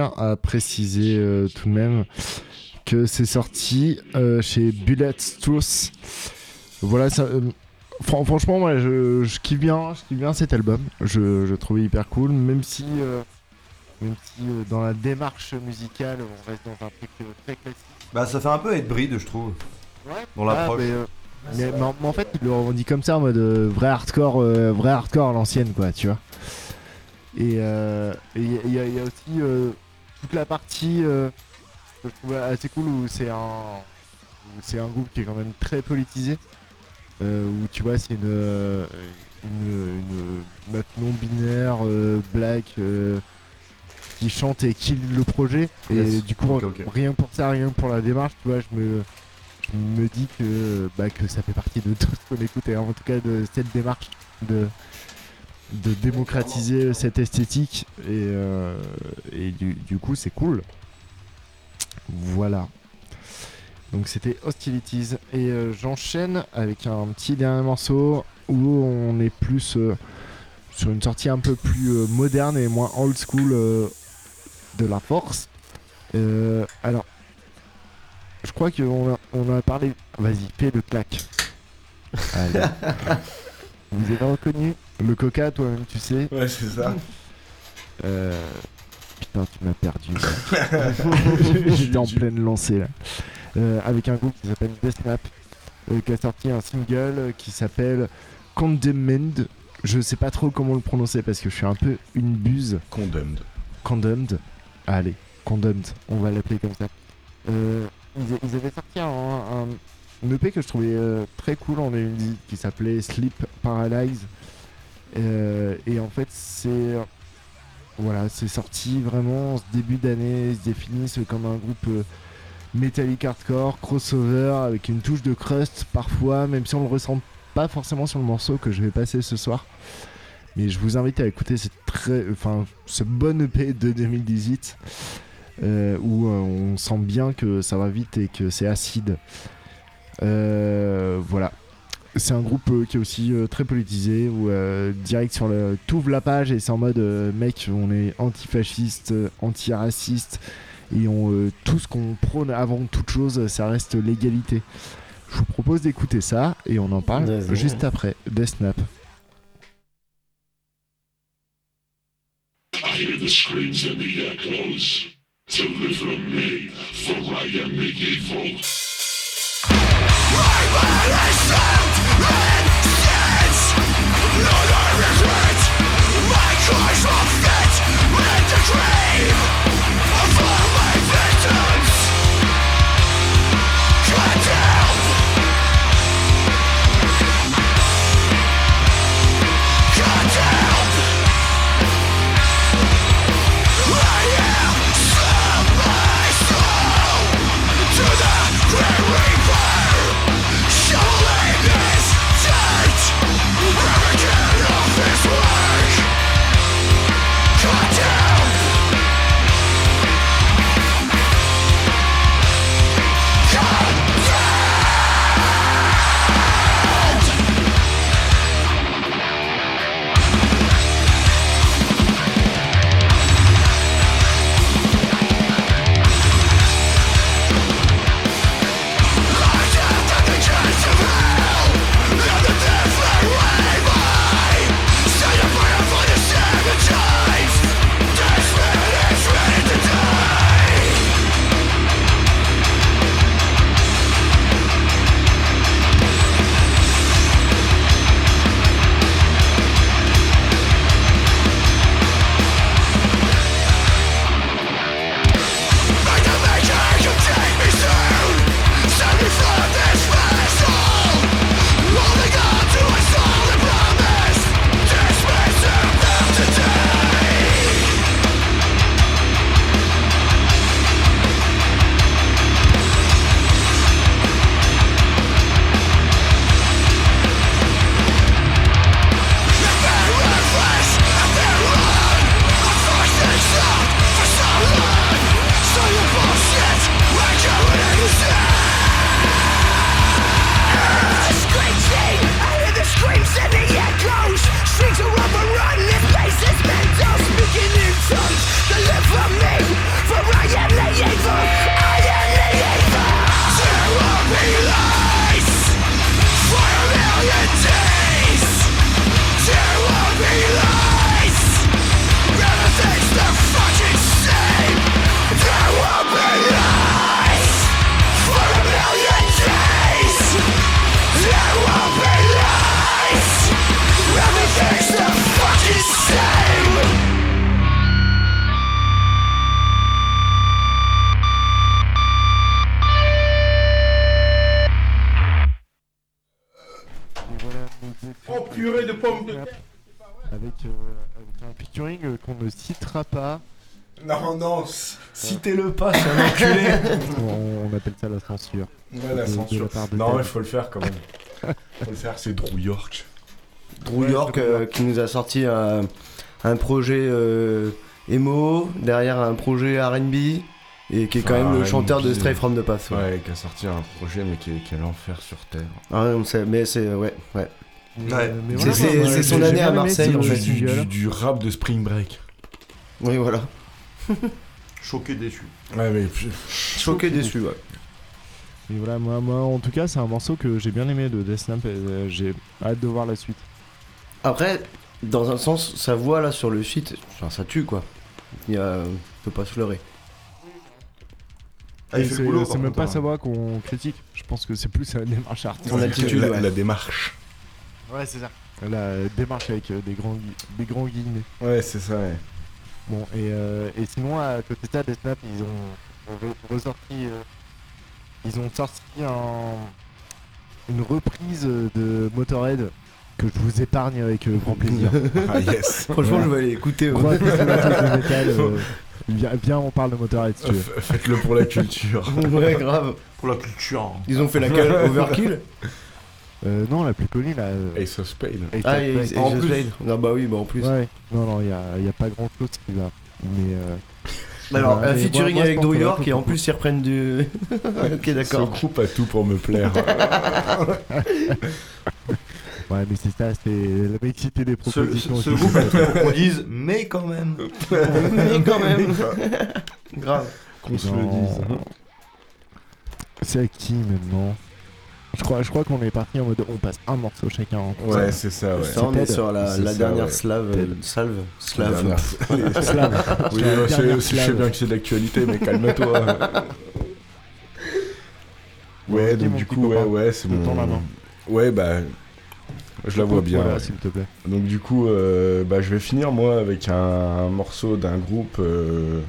Speaker 7: tiens à préciser euh, tout de même que c'est sorti euh, chez Bullet Truth. Voilà, ça, euh, fran- franchement, moi je, je kiffe bien, je kiffe bien cet album. Je, je trouve hyper cool, même si, même si dans la démarche musicale, on reste dans un truc très classique.
Speaker 2: Bah, ça fait un peu Bride, je trouve.
Speaker 7: Ouais.
Speaker 2: Dans l'approche.
Speaker 7: Ah, mais, mais, mais en, mais en fait, ils le revendiquent comme ça en mode vrai hardcore, vrai hardcore à l'ancienne, quoi, tu vois. Et euh, il y, a- il y a- il y a aussi euh, toute la partie euh, que je trouve assez cool où c'est un, c'est un groupe qui est quand même très politisé. euh, où tu vois, c'est une, une, une meuf non binaire, euh, black, qui chante et kill le projet. Et
Speaker 2: Yes.
Speaker 7: du coup, rien pour ça, rien pour la démarche, tu vois, je me, je me dis que, bah, que ça fait partie de tout ce qu'on écoute et en tout cas de cette démarche de, de démocratiser cette esthétique. Et, euh, et du, du coup, c'est cool. Voilà. Donc c'était Hostilities. Et euh, j'enchaîne avec un petit dernier morceau où on est plus euh, sur une sortie un peu plus moderne et moins old school de la force. Alors, je crois qu'on a, on a parlé. Vas-y, fais le clac. Allez. Vous avez reconnu le coca, toi-même, tu sais
Speaker 4: Ouais, c'est ça.
Speaker 7: Euh, Putain, tu m'as perdu. J'étais en pleine lancée là. Euh, avec un groupe qui s'appelle Deathmap, euh, qui a sorti un single euh, qui s'appelle Condemned. Je sais pas trop comment le prononcer parce que je suis un peu une buse.
Speaker 4: Condemned.
Speaker 7: Condemned. Allez, Condemned, on va l'appeler comme ça. Euh, ils, avaient sorti un, un, un EP que je trouvais très cool en indie qui s'appelait Sleep Paralyze. Euh, et en fait, c'est voilà, c'est sorti vraiment en ce début d'année. Ils se définissent comme un groupe euh, metallic hardcore, crossover, avec une touche de crust parfois, même si on le ressent pas forcément sur le morceau que je vais passer ce soir. Mais je vous invite à écouter cette très, enfin, ce bon EP de 2018 euh, où on sent bien que ça va vite et que c'est acide. Voilà. C'est un groupe euh, qui est aussi euh, très politisé où euh, direct sur le t'ouvres la page et c'est en mode euh, mec on est antifasciste, antiraciste et on, euh, tout ce qu'on prône avant toute chose ça reste l'égalité. Je vous propose d'écouter ça et on en parle juste après Death Snap.
Speaker 13: I hear the screams and the echoes. Deliver me, for I am the evil.
Speaker 11: To
Speaker 7: avec, euh, avec un featuring euh, qu'on ne citera pas.
Speaker 4: Non, non, citez-le pas, c'est un enculé.
Speaker 7: on, on appelle ça la censure.
Speaker 4: Ouais, la
Speaker 7: De- de
Speaker 4: censure.
Speaker 7: de
Speaker 4: Non,
Speaker 7: Ted.
Speaker 4: il faut le faire quand même. faut le faire, c'est Drew York.
Speaker 8: Drew York euh, qui nous a sorti un, un projet euh, emo, derrière un projet RB, et qui est quand même le chanteur de Stray from the Path. Ouais.
Speaker 4: Ouais, qui a sorti un projet, mais qui est, qui est l'enfer sur Terre.
Speaker 8: Ah ouais, on sait, mais c'est. Ouais, ouais.
Speaker 2: Ouais.
Speaker 7: mais
Speaker 8: C'est-
Speaker 7: voilà,
Speaker 8: c'est- son année à Marseille, en fait.
Speaker 4: du,
Speaker 7: single.
Speaker 4: du, du rap de Spring Break.
Speaker 8: Oui, voilà.
Speaker 2: Choqué, déçu.
Speaker 4: Ouais, mais.
Speaker 8: Choqué, déçu, ouais.
Speaker 7: Et voilà, moi, moi, en tout cas, c'est un morceau que j'ai bien aimé de Death Snap et euh, j'ai hâte de voir la suite.
Speaker 8: Après, dans un sens, sa voix là sur le enfin, ça tue quoi. Il y a... on peut pas se leurrer.
Speaker 2: Ah, il
Speaker 7: Et
Speaker 2: fait
Speaker 7: c'est même pas
Speaker 2: hein.
Speaker 7: sa voix qu'on critique. Je pense que c'est plus sa démarche artistique.
Speaker 8: Son attitude,
Speaker 4: la,
Speaker 8: ouais.
Speaker 4: la démarche.
Speaker 7: Ouais, c'est ça. La démarche avec euh, des grands, des grands guillemets.
Speaker 4: Ouais, c'est ça, ouais.
Speaker 7: Bon, et, euh, et sinon, à côté de ça, Death Snap, ils ont re- ressorti. euh, ils ont sorti un, une reprise de Motorhead que je vous épargne avec euh, grand plaisir.
Speaker 4: Ah, yes.
Speaker 8: Franchement, je vais aller écouter. ouais.
Speaker 7: Viens, viens, on parle de Motorhead si tu veux.
Speaker 4: Faites-le pour la culture.
Speaker 8: ouais, grave.
Speaker 2: Pour la culture. hein.
Speaker 8: Ils ont fait laquelle Overkill
Speaker 7: Euh, non, la plus connue là. euh,
Speaker 4: Ace of Spades.
Speaker 7: Ace
Speaker 8: Ah,
Speaker 7: of
Speaker 8: et,
Speaker 7: Spades.
Speaker 2: En plus.
Speaker 8: Blade. Ah bah oui, bah en plus.
Speaker 7: Ouais, non, non, il y a, y a pas grand chose qui va. Mais. Euh,
Speaker 8: Alors,
Speaker 7: Ouais,
Speaker 8: un
Speaker 7: mais
Speaker 8: featuring
Speaker 7: moi- moi, je
Speaker 8: avec
Speaker 7: là,
Speaker 8: York et en plus ils reprennent du. ok,
Speaker 4: Ce
Speaker 8: d'accord.
Speaker 4: groupe a tout pour me plaire.
Speaker 7: ouais, mais c'est ça, c'est la mixité des
Speaker 2: Ce,
Speaker 7: propositions.
Speaker 2: ce, ce groupe a tout pour qu'on dise, mais quand même.
Speaker 8: Mais quand même. Grave.
Speaker 4: Qu'on se le
Speaker 7: Non.
Speaker 4: dise.
Speaker 7: C'est à qui maintenant? Je crois, je crois qu'on est parti en mode on passe un morceau chacun. hein.
Speaker 4: Ouais, c'est ça, ouais.
Speaker 8: Ça, on est sur la,
Speaker 4: C'est
Speaker 8: la
Speaker 4: ça,
Speaker 8: dernière
Speaker 4: ouais.
Speaker 8: slave.
Speaker 7: Ted.
Speaker 8: euh, salve. Slave.
Speaker 4: dernière-
Speaker 7: Slave.
Speaker 4: Oui,
Speaker 7: La
Speaker 4: non,
Speaker 7: dernière
Speaker 4: c'est- je sais bien que c'est d'actualité, mais calme-toi. ouais, donc du coup, ouais, ouais, c'est mon.
Speaker 7: tends la main.
Speaker 4: Ouais, bah. Je la vois bien.
Speaker 7: Voilà,
Speaker 4: ouais.
Speaker 7: s'il te plaît.
Speaker 4: Donc du coup, euh, bah, je vais finir moi avec un, un morceau d'un groupe. euh,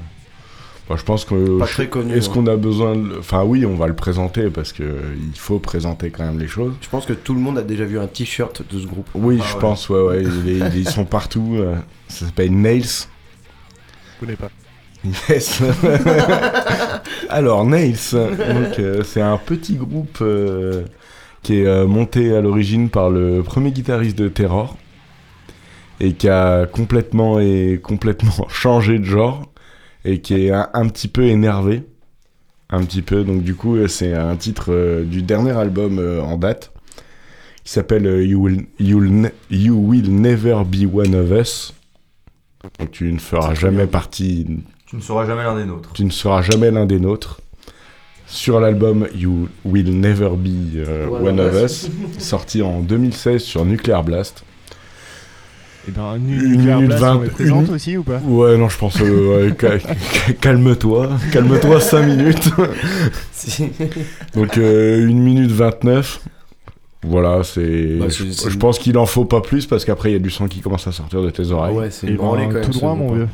Speaker 4: bah, je pense que.
Speaker 8: Pas
Speaker 4: je-
Speaker 8: très connu,
Speaker 4: Est-ce
Speaker 8: hein.
Speaker 4: qu'on a besoin de. Enfin oui, on va le présenter parce que il faut présenter quand même les choses.
Speaker 8: Je pense que tout le monde a déjà vu un t-shirt de ce groupe.
Speaker 4: Oui,
Speaker 2: Ah
Speaker 4: je
Speaker 2: ouais.
Speaker 4: pense, ouais, ouais, ils, ils- ils sont partout. euh, ça s'appelle Nails.
Speaker 7: Je connais pas.
Speaker 4: Yes. Alors Nails, donc euh, c'est un petit groupe euh, qui est euh, monté à l'origine par le premier guitariste de Terror et qui a complètement et complètement changé de genre et qui est un, un petit peu énervé, un petit peu. Donc du coup, euh, c'est un titre euh, du dernier album euh, en date qui s'appelle euh, you, will, You'll Ne- You Will Never Be One of Us. Donc tu ne feras jamais partie
Speaker 2: Tu ne seras jamais l'un des nôtres.
Speaker 4: tu ne seras jamais l'un des nôtres. Sur l'album You Will Never Be euh, One, of Us, sorti en 2016 sur Nuclear Blast.
Speaker 7: Et ben,
Speaker 4: Une
Speaker 7: Nuclear
Speaker 4: minute
Speaker 7: Blast, on
Speaker 4: vingt-
Speaker 7: les présente
Speaker 4: une-
Speaker 7: aussi ou pas
Speaker 4: Ouais, non, je pense. euh, ouais, ca- ca- calme-toi, calme-toi 5 minutes.
Speaker 8: Si.
Speaker 4: Donc, euh, 1 minute 29. Voilà, c'est.
Speaker 8: Bah,
Speaker 4: je,
Speaker 8: c'est- c'est-
Speaker 4: je pense qu'il en faut pas plus parce qu'après, il y a du sang qui commence à sortir de tes oreilles.
Speaker 8: ouais, c'est
Speaker 7: Et
Speaker 8: une branlée
Speaker 7: ben,
Speaker 8: quand même.
Speaker 7: tout droit, mon
Speaker 8: groupe, hein.
Speaker 7: vieux.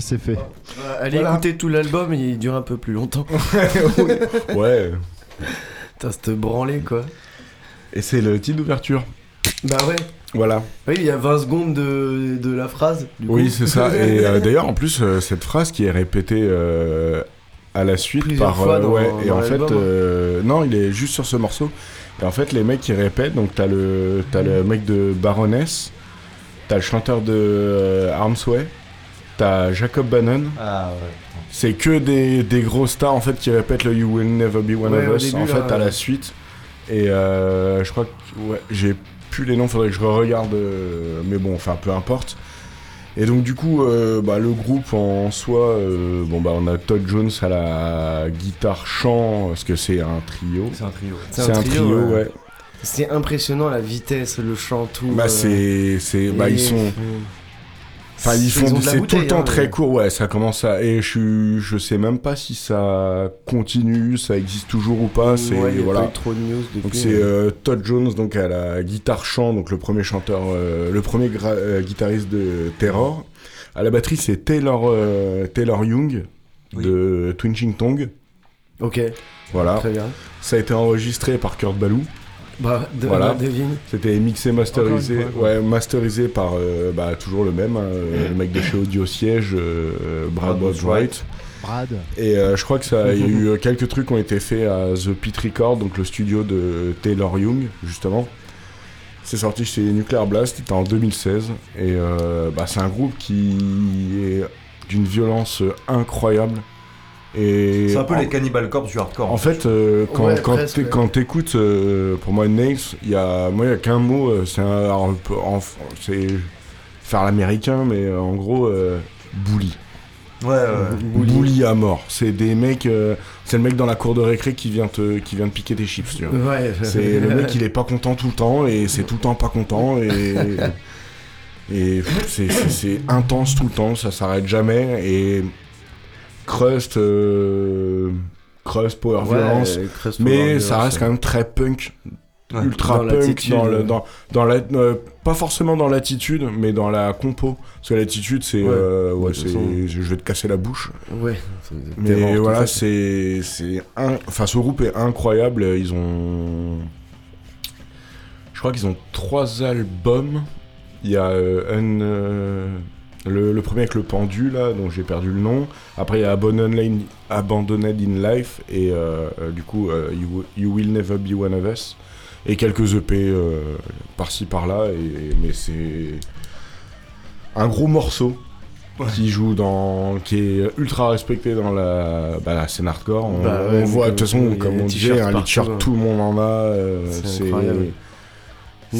Speaker 7: Ça, c'est fait.
Speaker 8: Euh, Allez
Speaker 4: Voilà.
Speaker 8: écouter tout l'album, il dure un peu plus longtemps.
Speaker 4: ouais.
Speaker 8: Putain, c'était branlé quoi.
Speaker 4: Et c'est le titre d'ouverture.
Speaker 8: Bah ouais.
Speaker 4: Voilà.
Speaker 8: Oui, il y a 20 secondes de, de la phrase. du
Speaker 4: Oui, c'est ça. Et euh, d'ailleurs, en plus, euh, cette phrase qui est répétée euh, à la suite
Speaker 8: Plusieurs
Speaker 4: par.
Speaker 8: fois
Speaker 4: euh,
Speaker 8: dans-
Speaker 4: ouais, et
Speaker 8: dans
Speaker 4: en fait, euh, non, il est juste sur ce morceau. Et en fait, les mecs qui répètent, donc t'as le, t'as le mec de Baroness, t'as le chanteur de euh, Armsway, t'as Jacob Bannon.
Speaker 2: Ah ouais.
Speaker 4: C'est que des, des gros stars en fait qui répètent le You Will Never Be One
Speaker 8: Ouais,
Speaker 4: of Us
Speaker 8: début,
Speaker 4: en fait
Speaker 8: là,
Speaker 4: à la suite. Et euh, je crois que ouais, j'ai plus les noms, faudrait que je regarde, mais bon, enfin peu importe. Et donc du coup, euh, bah, le groupe en soi, euh, bon bah on a Todd Jones à la guitare chant, parce que c'est un trio.
Speaker 2: C'est un trio.
Speaker 4: C'est un trio, ouais.
Speaker 8: C'est impressionnant la vitesse, le chant, tout.
Speaker 4: Bah
Speaker 8: euh,
Speaker 4: c'est, c'est, bah
Speaker 8: et-
Speaker 4: ils sont. Enfin, ils font, c'est tout le temps
Speaker 8: hein,
Speaker 4: très court, ouais, ça commence à, et je je sais même pas si ça continue, ça existe toujours ou pas, c'est,
Speaker 8: Ouais,
Speaker 4: voilà.
Speaker 8: pas eu trop de news depuis.
Speaker 4: Donc c'est euh, Todd Jones, donc à la guitare chant, donc le premier chanteur, euh, le premier euh, guitariste de Terror. À la batterie, c'est Taylor, Taylor Young de Twinching Tongue.
Speaker 8: Ok.
Speaker 4: Voilà.
Speaker 8: Très bien.
Speaker 4: Ça a été enregistré par Kurt Ballou.
Speaker 8: Bah, de-
Speaker 4: voilà.
Speaker 8: devine.
Speaker 4: C'était mixé, masterisé,
Speaker 8: fois,
Speaker 4: ouais, masterisé par euh, bah, toujours le même, hein, euh, le mec de chez Audio Siège, euh, Brad
Speaker 2: Brad
Speaker 4: Wadswright.
Speaker 7: Brad.
Speaker 4: Et euh, je crois que ça, il y a eu quelques trucs qui ont été faits à The Pit Record, donc le studio de Taylor Young, justement. C'est sorti chez Nuclear Blast, c'était en 2016. Et euh, bah, c'est un groupe qui est d'une violence incroyable. Et
Speaker 2: C'est un peu
Speaker 4: en-
Speaker 2: les Cannibal Corpse du hardcore.
Speaker 4: en fait, euh, quand,
Speaker 2: Ouais,
Speaker 4: quand
Speaker 2: presque,
Speaker 4: t'é-
Speaker 2: ouais.
Speaker 4: quand t'écoutes, euh, pour moi, Nails, il y a, moi, il y a qu'un mot, euh, c'est c'est faire l'américain, mais euh, en gros, euh, bully.
Speaker 2: Ouais, ouais.
Speaker 4: Bully. à mort. C'est des mecs, euh, c'est le mec dans la cour de récré qui vient te, qui vient te piquer tes chips, tu vois.
Speaker 8: Ouais.
Speaker 4: C'est le mec, il est pas content tout le temps et c'est tout le temps pas content et et c'est intense tout le temps, ça s'arrête jamais et Crust, euh, Crust Power
Speaker 8: Ouais,
Speaker 4: Violence,
Speaker 8: Power
Speaker 4: mais
Speaker 8: Violence,
Speaker 4: ça reste
Speaker 8: ouais.
Speaker 4: quand même très punk.
Speaker 8: Ouais.
Speaker 4: Ultra
Speaker 8: Dans
Speaker 4: punk dans le dans, dans la euh, pas forcément dans l'attitude mais dans la compo parce que l'attitude c'est
Speaker 8: Ouais.
Speaker 4: euh, je vais te casser la bouche
Speaker 8: Ouais. c'est
Speaker 4: mais
Speaker 8: terror,
Speaker 4: voilà, c'est c'est un... enfin ce groupe est incroyable. Ils ont, je crois qu'ils ont trois albums. Il y a euh, un euh, le, le premier avec le pendu là, dont j'ai perdu le nom. Après il y a Abandoned, in Life et euh, euh, du coup euh, you, You Will Never Be One of Us et quelques EP euh, par-ci par-là. Et, mais c'est un gros morceau qui joue dans qui est ultra respecté dans la, bah, la scène hardcore on,
Speaker 8: Bah
Speaker 4: on
Speaker 8: ouais,
Speaker 4: voit de toute façon comme on disait un
Speaker 8: partout,
Speaker 4: t-shirt
Speaker 8: hein.
Speaker 4: tout le monde en a
Speaker 8: C'est
Speaker 4: c'est
Speaker 8: incroyable.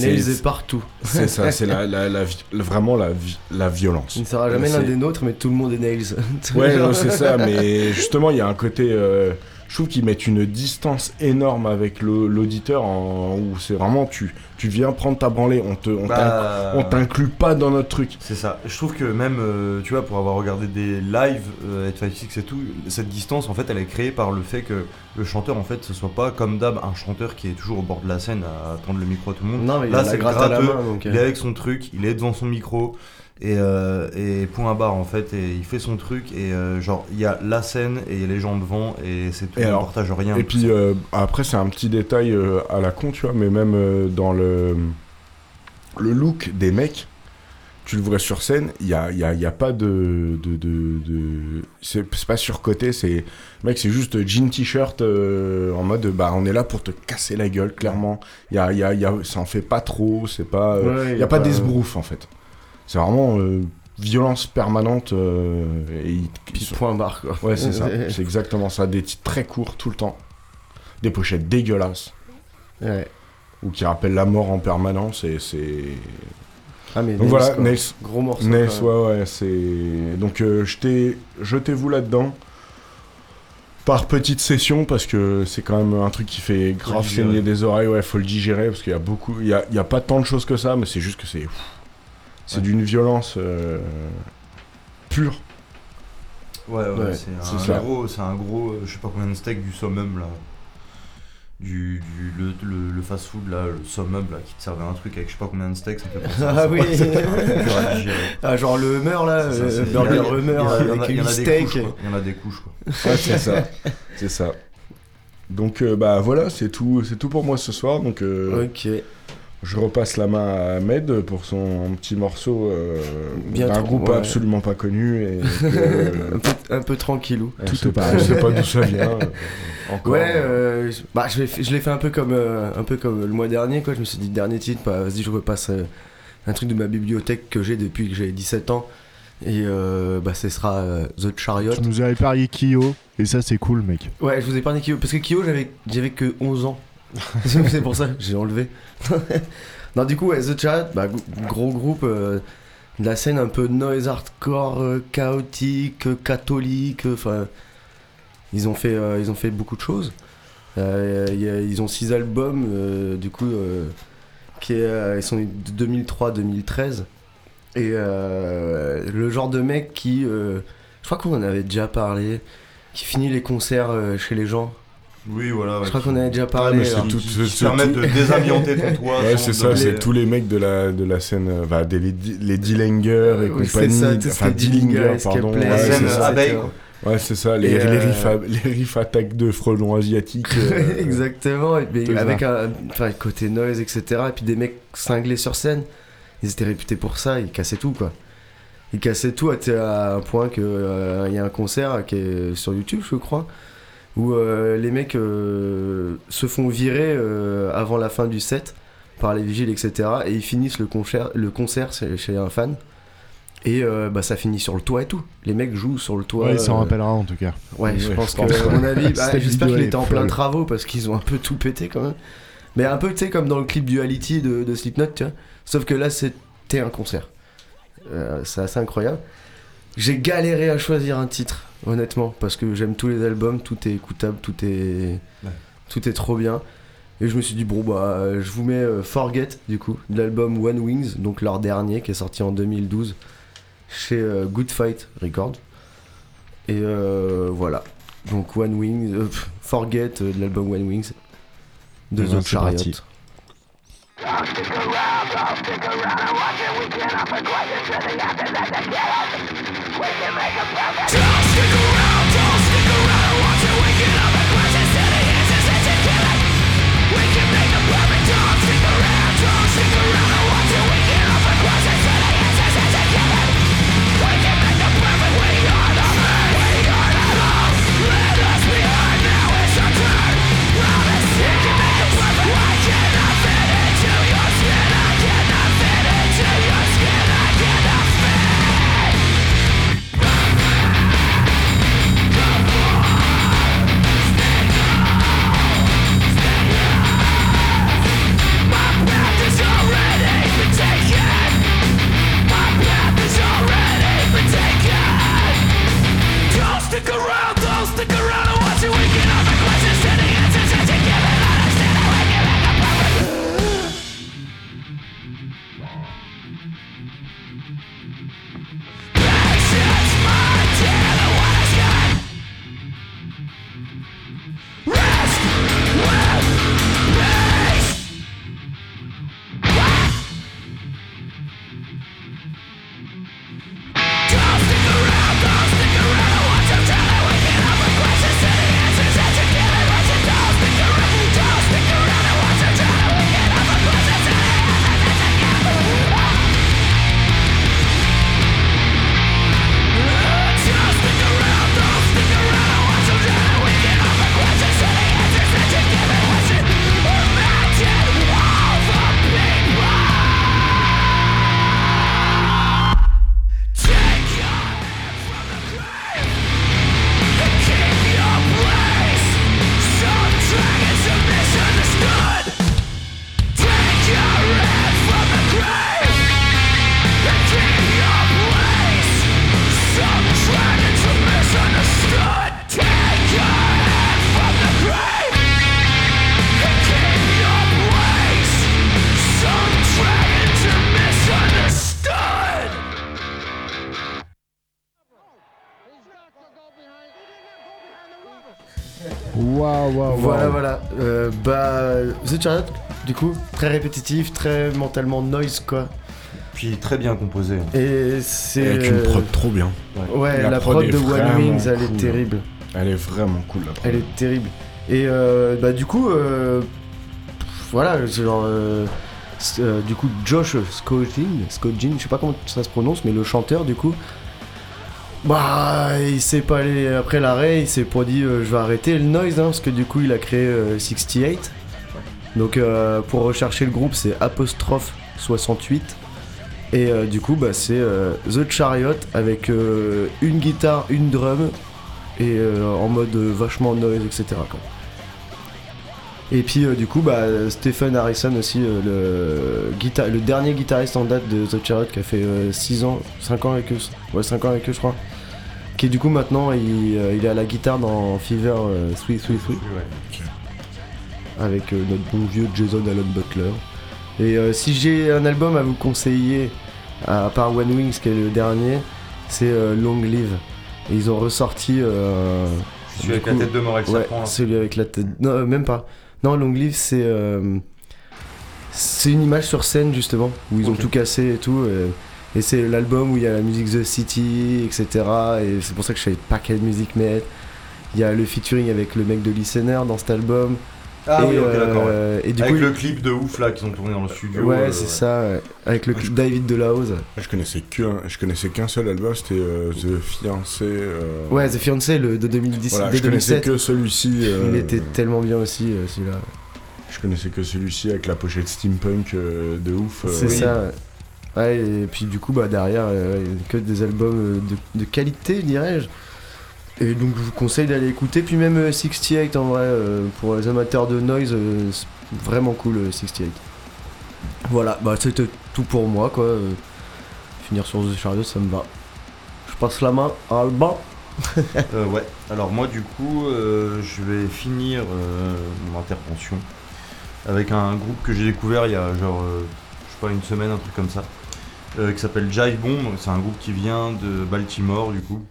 Speaker 8: Nails est partout.
Speaker 4: c'est ça c'est la, la, la vi- vraiment la, vi- la violence
Speaker 8: Il ne sera jamais l'un des nôtres, mais tout le monde est Nails.
Speaker 4: Ouais, non, c'est ça, mais justement, il y a un côté. euh, je trouve qu'ils mettent une distance énorme avec l'auditeur, où c'est vraiment tu, tu viens prendre ta branlée, on te, on
Speaker 2: Bah,
Speaker 4: on t'inclut pas dans notre truc.
Speaker 2: C'est ça. Je trouve que même, euh, tu vois, pour avoir regardé des lives, euh, 856 et tout, cette distance, en fait, elle est créée par le fait que le chanteur, en fait, ce soit pas comme d'hab un chanteur qui est toujours au bord de la scène à tendre le micro à tout le monde.
Speaker 8: Non, mais il a
Speaker 2: Là, c'est le
Speaker 8: gratte à la
Speaker 2: gratteux,
Speaker 8: main, donc, euh.
Speaker 2: il est avec son truc, il est devant son micro. Et, euh, et point à barre en fait, et il fait son truc, et euh, genre il y a la scène et il y a les gens devant, et c'est tout,
Speaker 4: Et
Speaker 2: on
Speaker 4: alors,
Speaker 2: partage rien.
Speaker 4: Et puis euh, après, c'est un petit détail euh, à la con, tu vois, mais même euh, dans le, le look des mecs, tu le vois sur scène, il n'y a, il y a, il y a pas de. de, de, de- c'est pas surcoté, c'est. Mec, c'est juste jean t-shirt euh, en mode bah on est là pour te casser la gueule, clairement. Il y a, il y a, il y a, ça en fait pas trop, c'est pas. euh,
Speaker 8: Ouais,
Speaker 4: il
Speaker 8: y
Speaker 4: y
Speaker 8: a
Speaker 4: a pas
Speaker 8: pas-
Speaker 4: d'esbrouf en fait. C'est vraiment euh, violence permanente euh, et ils- ils sont-
Speaker 8: point barre, quoi.
Speaker 4: Ouais, c'est ça. C'est exactement ça. Des titres très courts tout le temps. Des pochettes dégueulasses.
Speaker 8: Ouais.
Speaker 4: Ou qui rappellent la mort en permanence et c'est.
Speaker 8: Ah, mais
Speaker 4: Donc
Speaker 8: Nails,
Speaker 4: voilà. Nails.
Speaker 8: Gros morceau,
Speaker 4: Nails, ouais, ouais, c'est. Donc euh, jetez- jetez-vous là-dedans. Par petite session, parce que c'est quand même un truc qui fait grave saigner des oreilles, ouais, faut le digérer, parce qu'il y a beaucoup. Il y a, il y a pas tant de choses que ça, mais c'est juste que c'est. C'est
Speaker 2: Ouais.
Speaker 4: d'une violence euh, pure.
Speaker 2: Ouais, ouais,
Speaker 4: Ouais,
Speaker 2: c'est
Speaker 4: c'est
Speaker 2: un gros, c'est un gros, euh, je sais pas combien de steaks du summum là. du, du- le, le, le fast-food là, le summum là, qui te servait un truc avec je sais pas combien de steaks, ça me fait penser à
Speaker 8: Ah oui. Ah, genre le Hummer là,
Speaker 2: C'est ça,
Speaker 8: euh, Burger
Speaker 2: a-
Speaker 8: avec
Speaker 2: il y en a
Speaker 8: 8
Speaker 2: des couches, quoi. Il y en a des couches quoi.
Speaker 4: Ouais, c'est ça. C'est ça. Donc euh, bah voilà, c'est tout, c'est tout pour moi ce soir. Donc euh,
Speaker 8: Ok.
Speaker 4: Je repasse la main à Ahmed pour son petit morceau euh,
Speaker 8: Bien
Speaker 4: d'un groupe
Speaker 8: ouais.
Speaker 4: absolument pas connu et que-
Speaker 8: un, peu, un peu tranquillou.
Speaker 4: sait pas, on sait pas d'où ça vient. euh, Encore.
Speaker 8: Ouais, euh, je- bah, je l'ai fait, je l'ai fait un peu comme euh, un peu comme le mois dernier quoi. Je me suis dit dernier titre, bah, vas-y je repasse euh, un truc de ma bibliothèque que j'ai depuis que j'ai 17 ans et euh, bah ce sera euh, The Chariot.
Speaker 11: Tu nous avais parié Kyo, et ça c'est cool, mec.
Speaker 8: Ouais, je vous ai parlé de Kyo parce que Kyo j'avais j'avais que 11 ans. C'est pour ça que j'ai enlevé. non, du coup, The Chariot, bah, gros groupe euh, de la scène un peu noise hardcore, euh, chaotique, euh, catholique, enfin ils ont fait ils ont fait beaucoup de choses. Ils ont six albums du coup qui sont de 2003-2013 et le genre de mec qui je crois qu'on en avait déjà parlé qui finit les concerts chez les gens
Speaker 2: Oui, voilà.
Speaker 8: je crois qu'on avait déjà parlé
Speaker 4: mais c'est
Speaker 8: alors.
Speaker 4: tout-
Speaker 2: qui-
Speaker 4: c'est-
Speaker 2: qui
Speaker 4: c'est
Speaker 2: permettent
Speaker 4: tout-
Speaker 2: de désamianter ton toit.
Speaker 4: Ouais, c'est ça, c'est tous les mecs de la, de la scène, euh, bah, des, les, les Dillinger et
Speaker 8: Oui, c'est
Speaker 4: compagnie.
Speaker 8: ça, tout
Speaker 4: enfin,
Speaker 8: Dillinger,
Speaker 4: pardon. Ouais,
Speaker 2: La
Speaker 4: c'est
Speaker 2: scène
Speaker 4: ça.
Speaker 2: abeille, quoi.
Speaker 4: Ouais, c'est ça, les,
Speaker 8: Et,
Speaker 4: les,
Speaker 8: euh,
Speaker 4: riffs, les riffs attaques de frelons asiatiques. euh,
Speaker 8: Exactement,
Speaker 4: tout ça.
Speaker 8: avec un enfin, côté noise, etc. Et puis des mecs cinglés sur scène. Ils étaient réputés pour ça, ils cassaient tout quoi. Ils cassaient tout à, à un point qu'il y a un concert qui est sur YouTube, je crois, où euh, les mecs euh, se font virer euh, avant la fin du set par les vigiles, etc. Et ils finissent le concert, le concert chez, chez un fan. Et euh, bah, ça finit sur le toit et tout. Les mecs jouent sur le toit.
Speaker 11: Ouais, il s'en
Speaker 8: euh,
Speaker 11: rappellera en tout cas.
Speaker 8: Ouais, je
Speaker 4: Ouais,
Speaker 8: pense
Speaker 4: je
Speaker 8: que,
Speaker 4: pense,
Speaker 8: à
Speaker 4: ouais.
Speaker 8: mon avis, bah, j'espère qu'il
Speaker 11: est
Speaker 8: était en plein travaux parce qu'ils ont un peu tout pété quand même. Mais un peu, tu sais, comme dans le clip Duality de, de Slipknot, tu vois. Sauf que là, c'était un concert. Euh, c'est assez incroyable. J'ai galéré à choisir un titre, honnêtement, parce que j'aime tous les albums, tout est écoutable, tout est,
Speaker 2: Ouais.
Speaker 8: tout est trop bien. Et je me suis dit, bon, bah, je vous mets euh, Forget, du coup, de l'album One Wings, donc leur dernier, qui est sorti en 2012 chez euh, Good Fight Records. Et euh, voilà. Donc One Wings, euh, pff, Forget euh, de l'album One Wings de The
Speaker 11: c'est
Speaker 8: Chariot.
Speaker 11: parti.
Speaker 8: Chariot, du coup, très répétitif, très mentalement noise, quoi.
Speaker 2: Puis très bien composé.
Speaker 8: Et c'est.
Speaker 4: Avec une
Speaker 8: euh,
Speaker 4: prod trop bien.
Speaker 8: Ouais, la, prod,
Speaker 4: est
Speaker 8: de One Wings, elle est
Speaker 4: cool.
Speaker 8: terrible.
Speaker 4: Elle est vraiment cool la prod.
Speaker 8: Elle est terrible. Et euh, bah, du coup, euh, voilà, c'est genre. euh, euh, du coup, Josh Scogin, Scogin, je sais pas comment ça se prononce, mais le chanteur, du coup. Bah, il s'est pas allé après l'arrêt, il s'est pas dit euh, je vais arrêter le noise, hein, parce que du coup, il a créé euh, 68. Donc, euh, pour rechercher le groupe, c'est apostrophe 68. Et euh, du coup, bah, c'est euh, The Chariot avec une guitare, une drum et en mode vachement noise, etc. quoi. Et puis du coup, bah, Stephen Harrison aussi, le, le dernier guitariste en date de The Chariot qui a fait 6 ans, 5 ans avec eux, ouais 5 ans avec eux je crois. Qui du coup maintenant il, il est à la guitare dans Fever euh, 333 avec euh, notre bon vieux Jason Allen Butler. Et euh, si j'ai un album à vous conseiller, à part One Wings qui est le dernier, c'est euh, Long Live. Et ils ont ressorti. euh,
Speaker 2: Celui avec la tête de mort avec
Speaker 8: ouais,
Speaker 2: serpent.
Speaker 8: Celui avec la tête. Non, euh, même pas. Non, Long Live, c'est. euh, C'est une image sur scène justement, où ils ont tout cassé et tout. Et, et c'est l'album où il y a la musique The City, etc. Et c'est pour ça que je savais pas quelle musique mettre. Il y a le featuring avec le mec de Listener dans cet album.
Speaker 2: Ah
Speaker 8: Et,
Speaker 2: oui, ok, d'accord. ouais.
Speaker 8: euh, et du
Speaker 2: Avec
Speaker 8: coup,
Speaker 2: le
Speaker 8: il-
Speaker 2: clip de ouf là qu'ils ont tourné dans le studio.
Speaker 8: Ouais,
Speaker 2: euh,
Speaker 8: c'est ça, ouais. avec le clip David Delahose.
Speaker 4: Je connaissais qu'un, je connaissais qu'un seul album, c'était euh, The Fiancé. euh,
Speaker 8: Ouais, The Fiancé, le de 2010,
Speaker 4: Voilà,
Speaker 8: de
Speaker 4: je connaissais
Speaker 8: 2007.
Speaker 4: que celui-ci. euh,
Speaker 8: Il était tellement bien aussi, euh, celui-là.
Speaker 4: Je connaissais que celui-ci avec la pochette steampunk euh, de ouf. euh,
Speaker 8: C'est ça. ouais. Ouais, et puis du coup, bah, derrière, euh, il y a que des albums de, de qualité, dirais-je. Et donc, je vous conseille d'aller écouter. Puis même euh, 68, en vrai, euh, pour les amateurs de noise, euh, c'est vraiment cool, euh, 68. Voilà, bah, c'était tout pour moi, quoi. Euh, finir sur The Chariot, ça me va. Je passe la main à Alban.
Speaker 2: Euh, ouais, alors moi du coup, euh, je vais finir euh, mon intervention avec un groupe que j'ai découvert il y a genre, euh, je sais pas, une semaine, un truc comme ça, euh, qui s'appelle Jive Bomb. C'est un groupe qui vient de Baltimore du coup,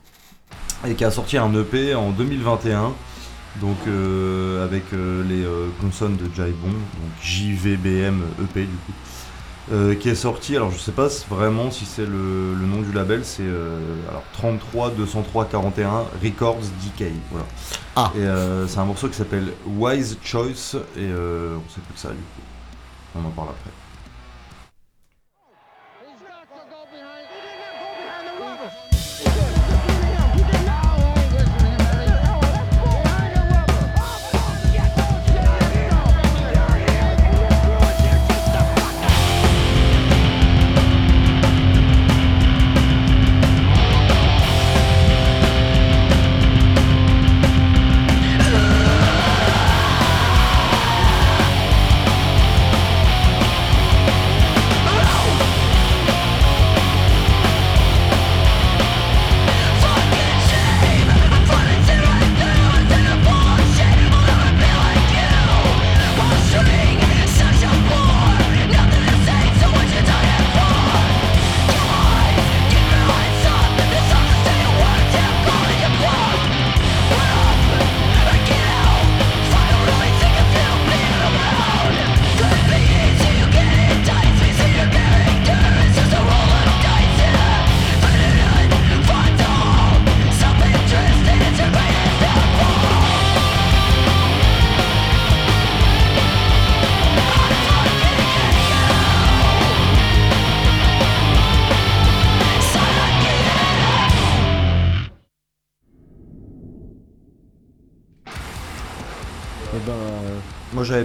Speaker 2: et qui a sorti un EP en 2021, donc euh, avec euh, les euh, consonnes de Bomb, donc JVBM EP du coup. Euh, qui est sorti, alors je sais pas vraiment si c'est le, le nom du label, c'est alors 33 203 41 Records DK. Voilà.
Speaker 8: Ah.
Speaker 2: Et euh, c'est un morceau qui s'appelle Wise Choice et euh, on sait plus que ça du coup. On en parle après.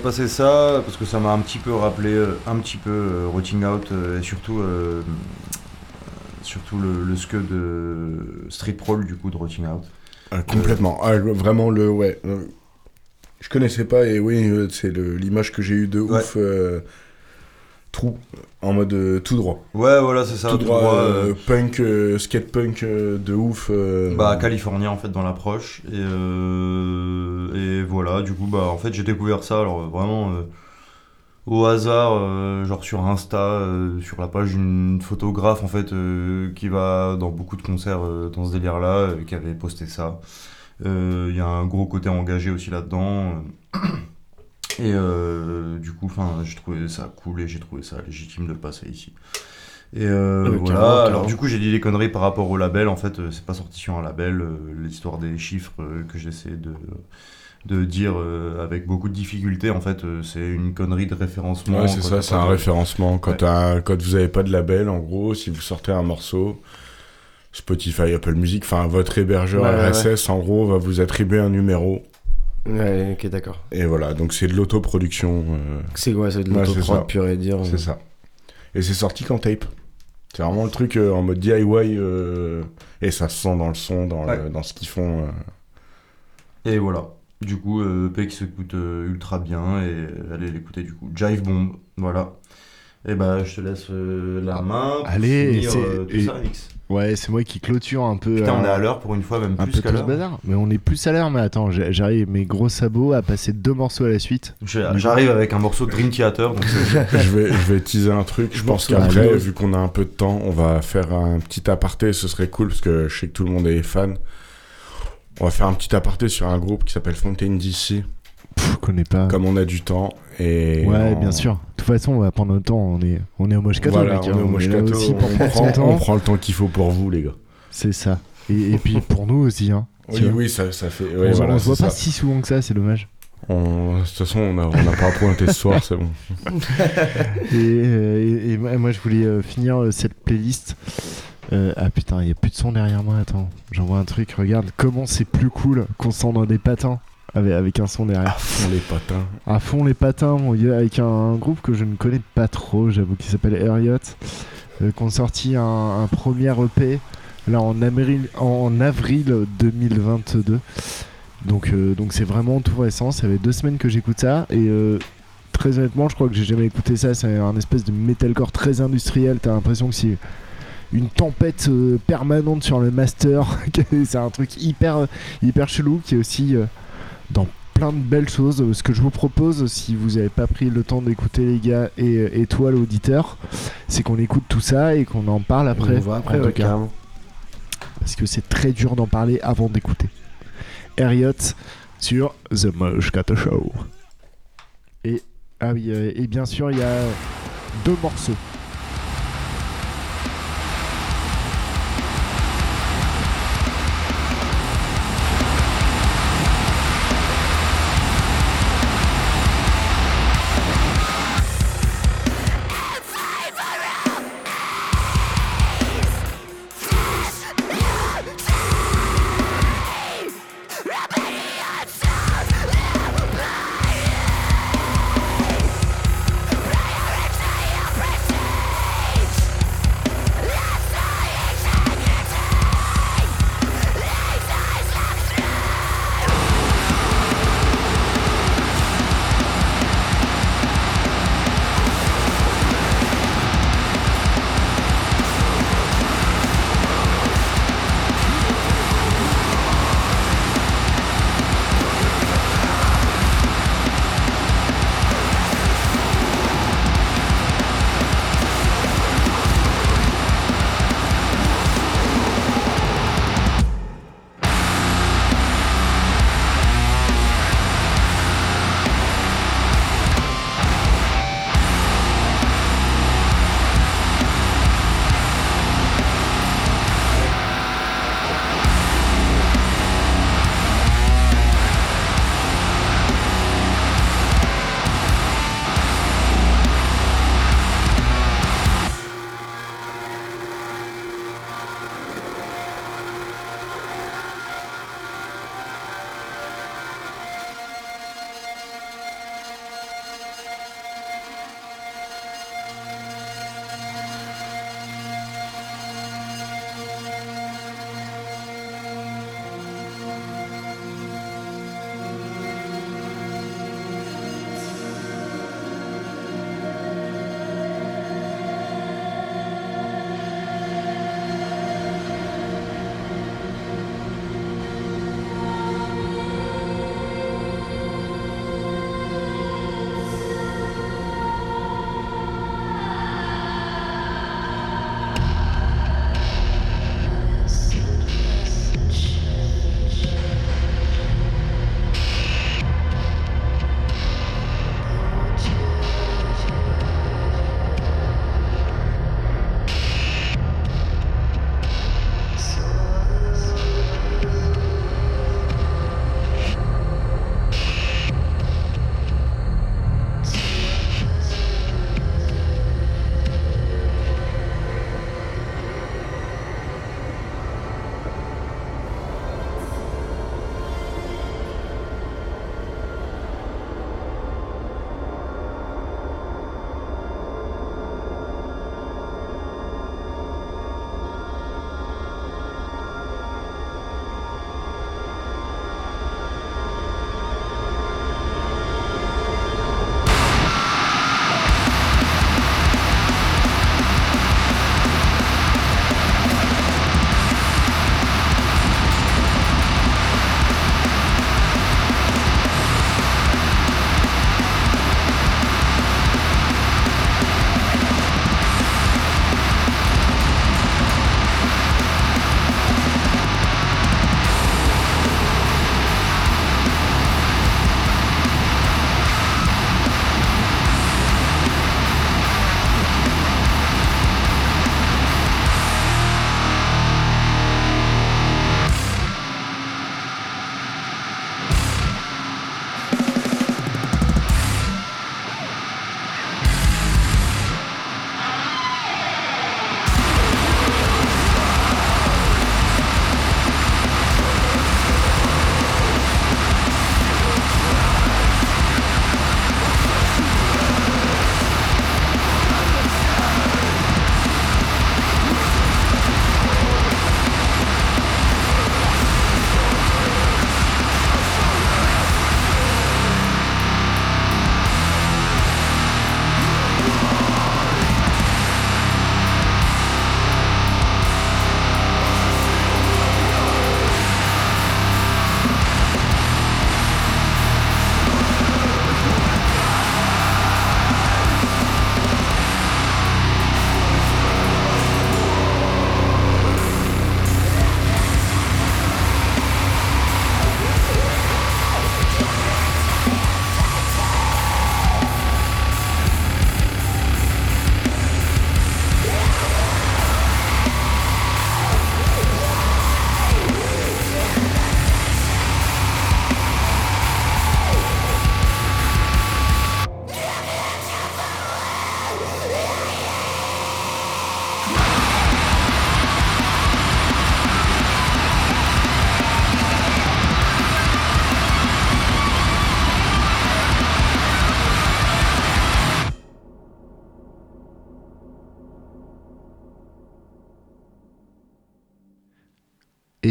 Speaker 2: Passé ça parce que ça m'a un petit peu rappelé euh, un petit peu euh, Rotting Out euh, et surtout surtout le, le de Street Prowl du coup de Rotting Out.
Speaker 4: Ah, complètement. Ah, vraiment le ouais. Je connaissais pas et oui, c'est l'image que j'ai eue de
Speaker 2: Ouais.
Speaker 4: ouf. euh, trou en mode euh, tout droit.
Speaker 2: Ouais voilà c'est ça.
Speaker 4: tout
Speaker 2: tout
Speaker 4: droit,
Speaker 2: droit,
Speaker 4: euh,
Speaker 2: euh,
Speaker 4: punk, euh, skate punk de ouf.
Speaker 2: Bah californien en fait dans l'approche et, et voilà du coup bah en fait j'ai découvert ça alors vraiment au hasard genre sur Insta sur la page d'une photographe en fait qui va dans beaucoup de concerts dans ce délire là qui avait posté ça Il y a un gros côté engagé aussi là-dedans. Et euh, du coup, enfin, j'ai trouvé ça cool et j'ai trouvé ça légitime de le passer ici. Et euh,
Speaker 8: Ouais,
Speaker 2: voilà.
Speaker 8: carrément,
Speaker 2: Alors du coup, j'ai dit des conneries par rapport au label. En fait, euh, c'est pas sorti sur un label. euh, L'histoire des chiffres euh, que j'essaie de de dire avec beaucoup de difficulté. En fait, c'est une connerie de référencement.
Speaker 4: Ouais, c'est ça, c'est un
Speaker 2: de-
Speaker 4: référencement. Quand,
Speaker 2: Ouais.
Speaker 4: quand vous avez pas de label, en gros, si vous sortez un morceau, Spotify, Apple Music, enfin votre hébergeur
Speaker 8: ouais,
Speaker 4: RSS, en gros, va vous attribuer un numéro.
Speaker 8: Ouais, ok, d'accord.
Speaker 4: Et voilà, donc c'est de l'autoproduction. euh.
Speaker 8: C'est quoi, c'est de
Speaker 4: Ouais,
Speaker 8: l'autoprod
Speaker 4: ça.
Speaker 8: pur et dire.
Speaker 4: C'est ça. Et c'est sorti qu'en tape. C'est vraiment le truc euh, en mode DIY. euh, et ça se sent dans le son, dans, le- dans ce qu'ils font. euh.
Speaker 2: Et voilà. Du coup, euh, EP qui s'écoute euh, ultra bien et euh, allez l'écouter du coup. Jive Bomb, voilà. Et bah, je te laisse euh, la main pour
Speaker 7: Allez,
Speaker 2: finir
Speaker 7: c'est-
Speaker 2: euh, tout
Speaker 7: et-
Speaker 2: ça, Alix.
Speaker 7: Ouais, c'est moi qui clôture un peu.
Speaker 2: Putain, on
Speaker 7: euh,
Speaker 2: est à l'heure pour une fois, même
Speaker 7: un
Speaker 2: plus
Speaker 7: peu
Speaker 2: qu'à l'heure.
Speaker 7: bazar. Mais on est plus à l'heure, mais attends, j'arrive mes gros sabots à passer deux morceaux à la suite.
Speaker 2: J'arrive avec un morceau de Dream Theater, donc c'est-
Speaker 4: je, vais, je vais teaser un truc. Je pense qu'après, vu qu'on a un peu de temps, on va faire un petit aparté. Ce serait cool parce que je sais que tout le monde est fan. On va faire un petit aparté sur un groupe qui s'appelle Fontaine DC.
Speaker 7: Pff, je connais pas.
Speaker 4: Comme on a du temps. Et
Speaker 7: Ouais,
Speaker 4: on-
Speaker 7: bien sûr. De toute façon, on va prendre notre temps. On est, on est au Moche
Speaker 4: Voilà,
Speaker 7: mec.
Speaker 4: on
Speaker 7: hein.
Speaker 4: est au Moche
Speaker 7: là
Speaker 4: Cato,
Speaker 7: aussi pour
Speaker 4: on prend-
Speaker 7: temps.
Speaker 4: on prend le temps qu'il faut pour vous, les gars.
Speaker 7: C'est ça. Et, et puis pour nous aussi. Hein,
Speaker 4: Oui, oui, ça, ça fait.
Speaker 7: on
Speaker 4: ouais,
Speaker 7: se-
Speaker 4: voilà,
Speaker 7: on se voit pas si souvent que ça, c'est dommage.
Speaker 4: On- De toute façon, on n'a on n'a pas pointé ce soir, c'est bon.
Speaker 7: et, euh, et- et moi, je voulais euh, finir euh, cette playlist. Euh, ah putain, il y a plus de son derrière moi. Attends, j'envoie un truc. Regarde comment c'est plus cool qu'on sent dans des patins avec, avec un son derrière.
Speaker 4: À fond les patins.
Speaker 7: À fond les patins, avec un, un groupe que je ne connais pas trop, j'avoue, qui s'appelle Harriot, euh, qui ont sorti un, un premier EP là en avril, en avril 2022. Donc euh, donc c'est vraiment tout récent. Ça fait deux semaines que j'écoute ça et euh, très honnêtement, je crois que j'ai jamais écouté ça. C'est un espèce de metalcore très industriel. T'as l'impression que c'est une tempête euh, permanente sur le master. c'est un truc hyper hyper chelou qui est aussi dans plein de belles choses. Ce que je vous propose, si vous n'avez pas pris le temps d'écouter les gars et, et toi l'auditeur, c'est qu'on écoute tout ça et qu'on en parle après.
Speaker 8: On voit
Speaker 7: après
Speaker 8: après,
Speaker 7: ouais,
Speaker 8: carrément.
Speaker 7: Parce que c'est très dur d'en parler avant d'écouter. Harriot sur The Mosh Cat Show. Et, ah oui, euh, et bien sûr, il y a deux morceaux.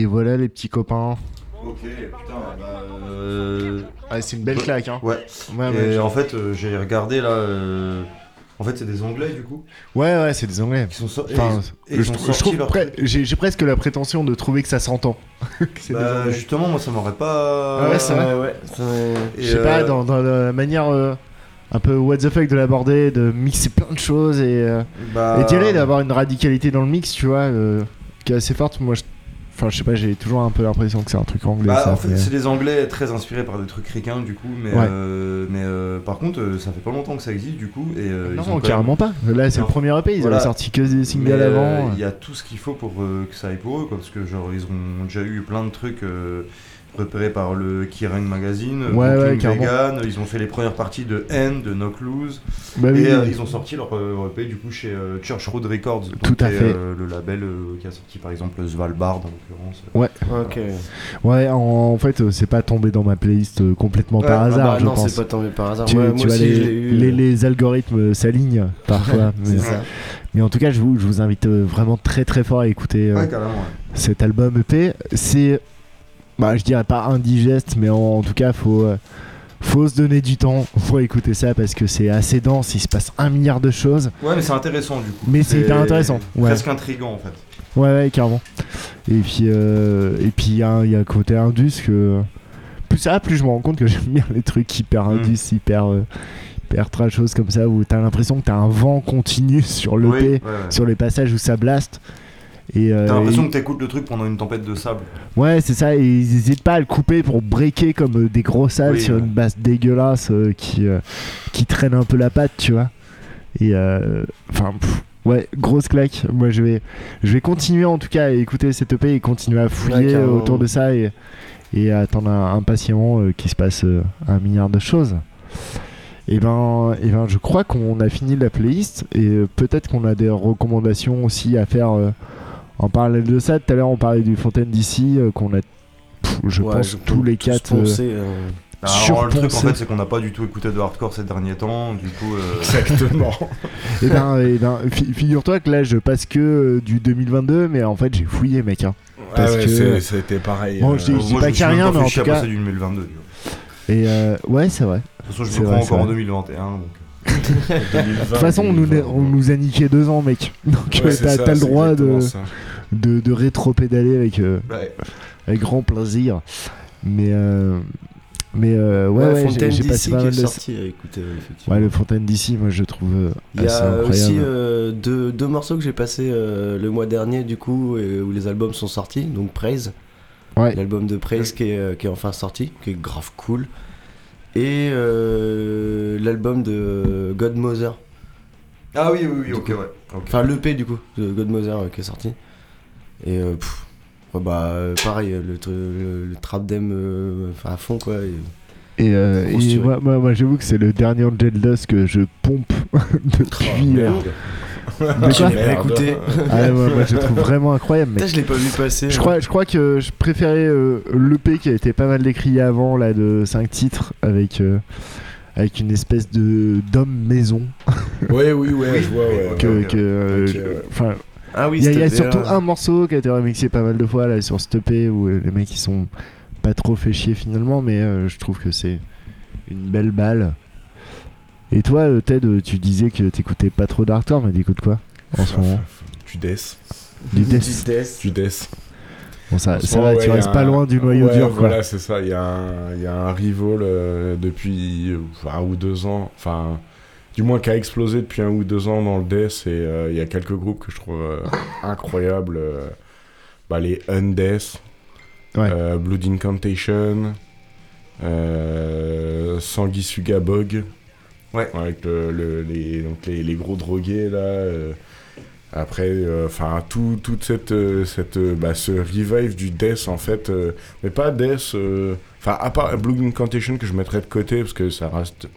Speaker 7: Voilà les petits copains.
Speaker 2: Ok, putain, bah. euh,
Speaker 7: Ah, c'est une belle claque, hein.
Speaker 2: Ouais.
Speaker 7: Ouais,
Speaker 2: Et
Speaker 7: ouais, je-
Speaker 2: en fait, euh, j'ai regardé là. euh, En fait, c'est des Anglais du coup.
Speaker 7: Ouais, ouais, c'est des Anglais.
Speaker 2: Qui sont so-
Speaker 7: Enfin,
Speaker 2: et
Speaker 7: je, je trouve
Speaker 2: leur
Speaker 7: pre-
Speaker 2: truc.
Speaker 7: j'ai presque la prétention de trouver que ça s'entend.
Speaker 2: Bah, justement, moi ça m'aurait pas.
Speaker 7: Ah ouais, c'est vrai.
Speaker 8: ouais,
Speaker 7: Je sais pas, dans, dans la manière euh, un peu what the fuck de l'aborder, de mixer plein de choses et, euh,
Speaker 2: Bah-
Speaker 7: et d'y aller, d'avoir une radicalité dans le mix, tu vois, euh, qui est assez forte. Moi, je... enfin, je sais pas, j'ai toujours un peu l'impression que c'est un truc anglais.
Speaker 2: Bah,
Speaker 7: ça,
Speaker 2: en fait,
Speaker 7: mais-
Speaker 2: c'est des Anglais très inspirés par des trucs ricains du coup, mais,
Speaker 7: Ouais.
Speaker 2: euh, mais euh, par contre, euh, ça fait pas longtemps que ça existe du coup. Et, euh, ils ont
Speaker 7: Non, carrément
Speaker 2: même-
Speaker 7: pas. Là, c'est le premier EP, ils
Speaker 2: Voilà.
Speaker 7: avaient sorti que des singles
Speaker 2: Mais, euh,
Speaker 7: avant.
Speaker 2: Il y a tout ce qu'il faut pour euh, que ça aille pour eux, quoi, parce que genre ils ont déjà eu plein de trucs repérés par le Kerrang Magazine,
Speaker 7: Ouais,
Speaker 2: Brooklyn
Speaker 7: ouais, carrément.
Speaker 2: Vegan, ils ont fait les premières parties de N, de Knock Loose,
Speaker 7: Bah
Speaker 2: et
Speaker 7: oui,
Speaker 2: euh,
Speaker 7: oui.
Speaker 2: ils ont sorti leur euh, EP du coup chez euh, Church Road Records, donc,
Speaker 7: Tout à
Speaker 2: qui est,
Speaker 7: fait.
Speaker 2: euh, le label euh, qui a sorti par exemple Svalbard en l'occurrence.
Speaker 7: Ouais.
Speaker 8: Ok.
Speaker 7: Ouais, en, en fait, c'est pas tombé dans ma playlist complètement par
Speaker 8: Ouais, ah
Speaker 7: hasard,
Speaker 8: bah
Speaker 7: je
Speaker 8: non,
Speaker 7: pense.
Speaker 8: c'est pas tombé par hasard.
Speaker 7: Tu,
Speaker 8: Ouais,
Speaker 7: tu
Speaker 8: moi
Speaker 7: vois,
Speaker 8: aussi,
Speaker 7: les,
Speaker 8: je l'ai eu,
Speaker 7: les- les algorithmes s'alignent parfois.
Speaker 8: C'est
Speaker 7: mais,
Speaker 8: ça.
Speaker 7: mais en tout cas, je vous, je vous invite vraiment très très fort à écouter euh,
Speaker 2: Ouais, carrément, ouais.
Speaker 7: cet album EP. C'est, bah, je dirais pas indigeste, mais en, en tout cas, faut. euh, faut se donner du temps pour écouter ça parce que c'est assez dense, il se passe un milliard de choses.
Speaker 2: Ouais, mais c'est intéressant du coup.
Speaker 7: Mais c'est hyper intéressant, ouais.
Speaker 2: Presque intriguant en fait.
Speaker 7: Ouais, ouais, carrément. Et puis, euh, et puis il y, a il y a le côté indus que. Plus ça, va, plus je me rends compte que j'aime bien les trucs hyper
Speaker 2: Mm.
Speaker 7: indus, hyper. euh, hyper trash, choses comme ça où t'as l'impression que t'as un vent continu sur le
Speaker 2: Oui, ouais, ouais.
Speaker 7: sur les passages où ça blaste. Et, euh,
Speaker 2: T'as l'impression
Speaker 7: et-
Speaker 2: que t'écoutes le truc pendant une tempête de sable.
Speaker 7: Ouais, c'est ça, et ils hésitent pas à le couper pour breaker comme euh, des gros salles
Speaker 2: Oui,
Speaker 7: sur
Speaker 2: ouais.
Speaker 7: une basse dégueulasse euh, qui, euh, qui traîne un peu la patte, tu vois. Et enfin, ouais, grosse claque. Moi, je vais, je vais continuer en tout cas à écouter cette EP et continuer à fouiller autour de ça et, et à attendre un- impatiemment euh, qu'il se passe euh, un milliard de choses. Et ben, et ben, je crois qu'on a fini la playlist et peut-être qu'on a des recommandations aussi à faire. En parallèle de ça, tout à l'heure on parlait du Fontaine d'ici euh, qu'on a, pff, je
Speaker 8: Ouais,
Speaker 7: pense,
Speaker 8: je
Speaker 7: tous les
Speaker 8: tous
Speaker 7: quatre. euh,
Speaker 8: poncer, euh,
Speaker 2: Alors, le truc en fait, c'est qu'on n'a pas du tout écouté de hardcore ces derniers temps, du coup. euh,
Speaker 4: Exactement.
Speaker 7: Et ben, eh ben, fi- figure-toi que là je passe que euh, du 2022, mais en fait j'ai fouillé, mec. hein.
Speaker 4: Ah ouais, a été pareil,
Speaker 7: Bon,
Speaker 4: euh,
Speaker 7: je dis, pas qu'il a rien, mais en tout cas.
Speaker 2: du 2022. tu vois.
Speaker 7: Et euh, ouais, c'est vrai.
Speaker 2: De toute façon, je me
Speaker 7: c'est
Speaker 2: encore en
Speaker 7: vrai.
Speaker 2: 2021. Donc...
Speaker 7: De toute façon, on nous, on nous a niqué deux ans, mec. Donc
Speaker 4: Ouais,
Speaker 7: euh, t'as
Speaker 4: ça,
Speaker 7: t'as le droit de, de, de rétro-pédaler avec, euh,
Speaker 2: Ouais.
Speaker 7: avec grand plaisir. Mais, euh, mais euh, ouais,
Speaker 8: Ouais,
Speaker 7: ouais, j'ai-
Speaker 8: Fontaine
Speaker 7: j'ai passé
Speaker 8: d'ici
Speaker 7: pas mal de.
Speaker 8: sorti, effectivement.
Speaker 7: Ouais, le Fontaine d'ici, moi je trouve
Speaker 8: Il y a
Speaker 7: incroyable.
Speaker 8: aussi euh, deux, deux morceaux que j'ai passés euh, le mois dernier, du coup, et où les albums sont sortis. Donc Praise,
Speaker 7: Ouais.
Speaker 8: l'album de Praise qui, est, qui est enfin sorti, qui est grave cool. Et euh, l'album de Godmother.
Speaker 2: Ah oui, oui, oui, ok,
Speaker 8: coup.
Speaker 2: ouais. ok.
Speaker 8: Enfin, l'EP du coup, de Godmother euh, qui est sorti. Et euh, pff, ouais, bah, euh, pareil, le, le, le trap dem euh, à fond quoi. et-
Speaker 7: Et, euh, et moi, moi, moi, j'avoue que c'est le dernier Angel Dust que je pompe depuis.
Speaker 8: Oh, Tu l'as écouté
Speaker 7: Ah ouais, moi, moi, je le trouve vraiment incroyable.
Speaker 8: Putain, je l'ai pas vu passer.
Speaker 7: Je crois, je crois que je préférais euh, l'EP qui a été pas mal décrié avant, là, de 5 titres, avec, euh, avec une espèce de d'homme maison.
Speaker 4: Ouais, oui, ouais, je vois, ouais.
Speaker 7: que,
Speaker 4: ouais,
Speaker 7: que, euh,
Speaker 4: Ok, ouais.
Speaker 7: enfin,
Speaker 8: Ah oui,
Speaker 7: il y a, il y a
Speaker 8: cette
Speaker 7: surtout un morceau qui a été remixé pas mal de fois là sur cette EP où euh, les mecs ils sont pas trop fait chier finalement, mais euh, je trouve que c'est une belle balle. Et toi, euh, Ted, euh, tu disais que t'écoutais pas trop d'hardcore, mais t'écoutes quoi en ce moment?
Speaker 4: Du death.
Speaker 7: Du death.
Speaker 8: Du death.
Speaker 4: Du death.
Speaker 7: Bon, ça,
Speaker 4: moment,
Speaker 7: va,
Speaker 4: ouais,
Speaker 7: tu restes
Speaker 4: un-
Speaker 7: pas loin du noyau
Speaker 4: ouais,
Speaker 7: dur quoi.
Speaker 4: Voilà, c'est ça. Il y, a un- il y a un rival euh, depuis un ou deux ans, enfin, du moins qui a explosé depuis un ou deux ans dans le death. Et euh, il y a quelques groupes que je trouve euh, incroyables. euh, bah, les Undeath,
Speaker 7: Ouais.
Speaker 4: euh, Blood Incantation, euh, Sanguisuga Bog.
Speaker 2: Ouais.
Speaker 4: Avec le- le- les, donc les, les gros drogués là. euh, après, enfin, tout, toute cette, euh, cette, euh, bah, ce revive du death en fait, euh, mais pas death, euh, enfin, à part Blue Incantation que je mettrais de côté parce que ça reste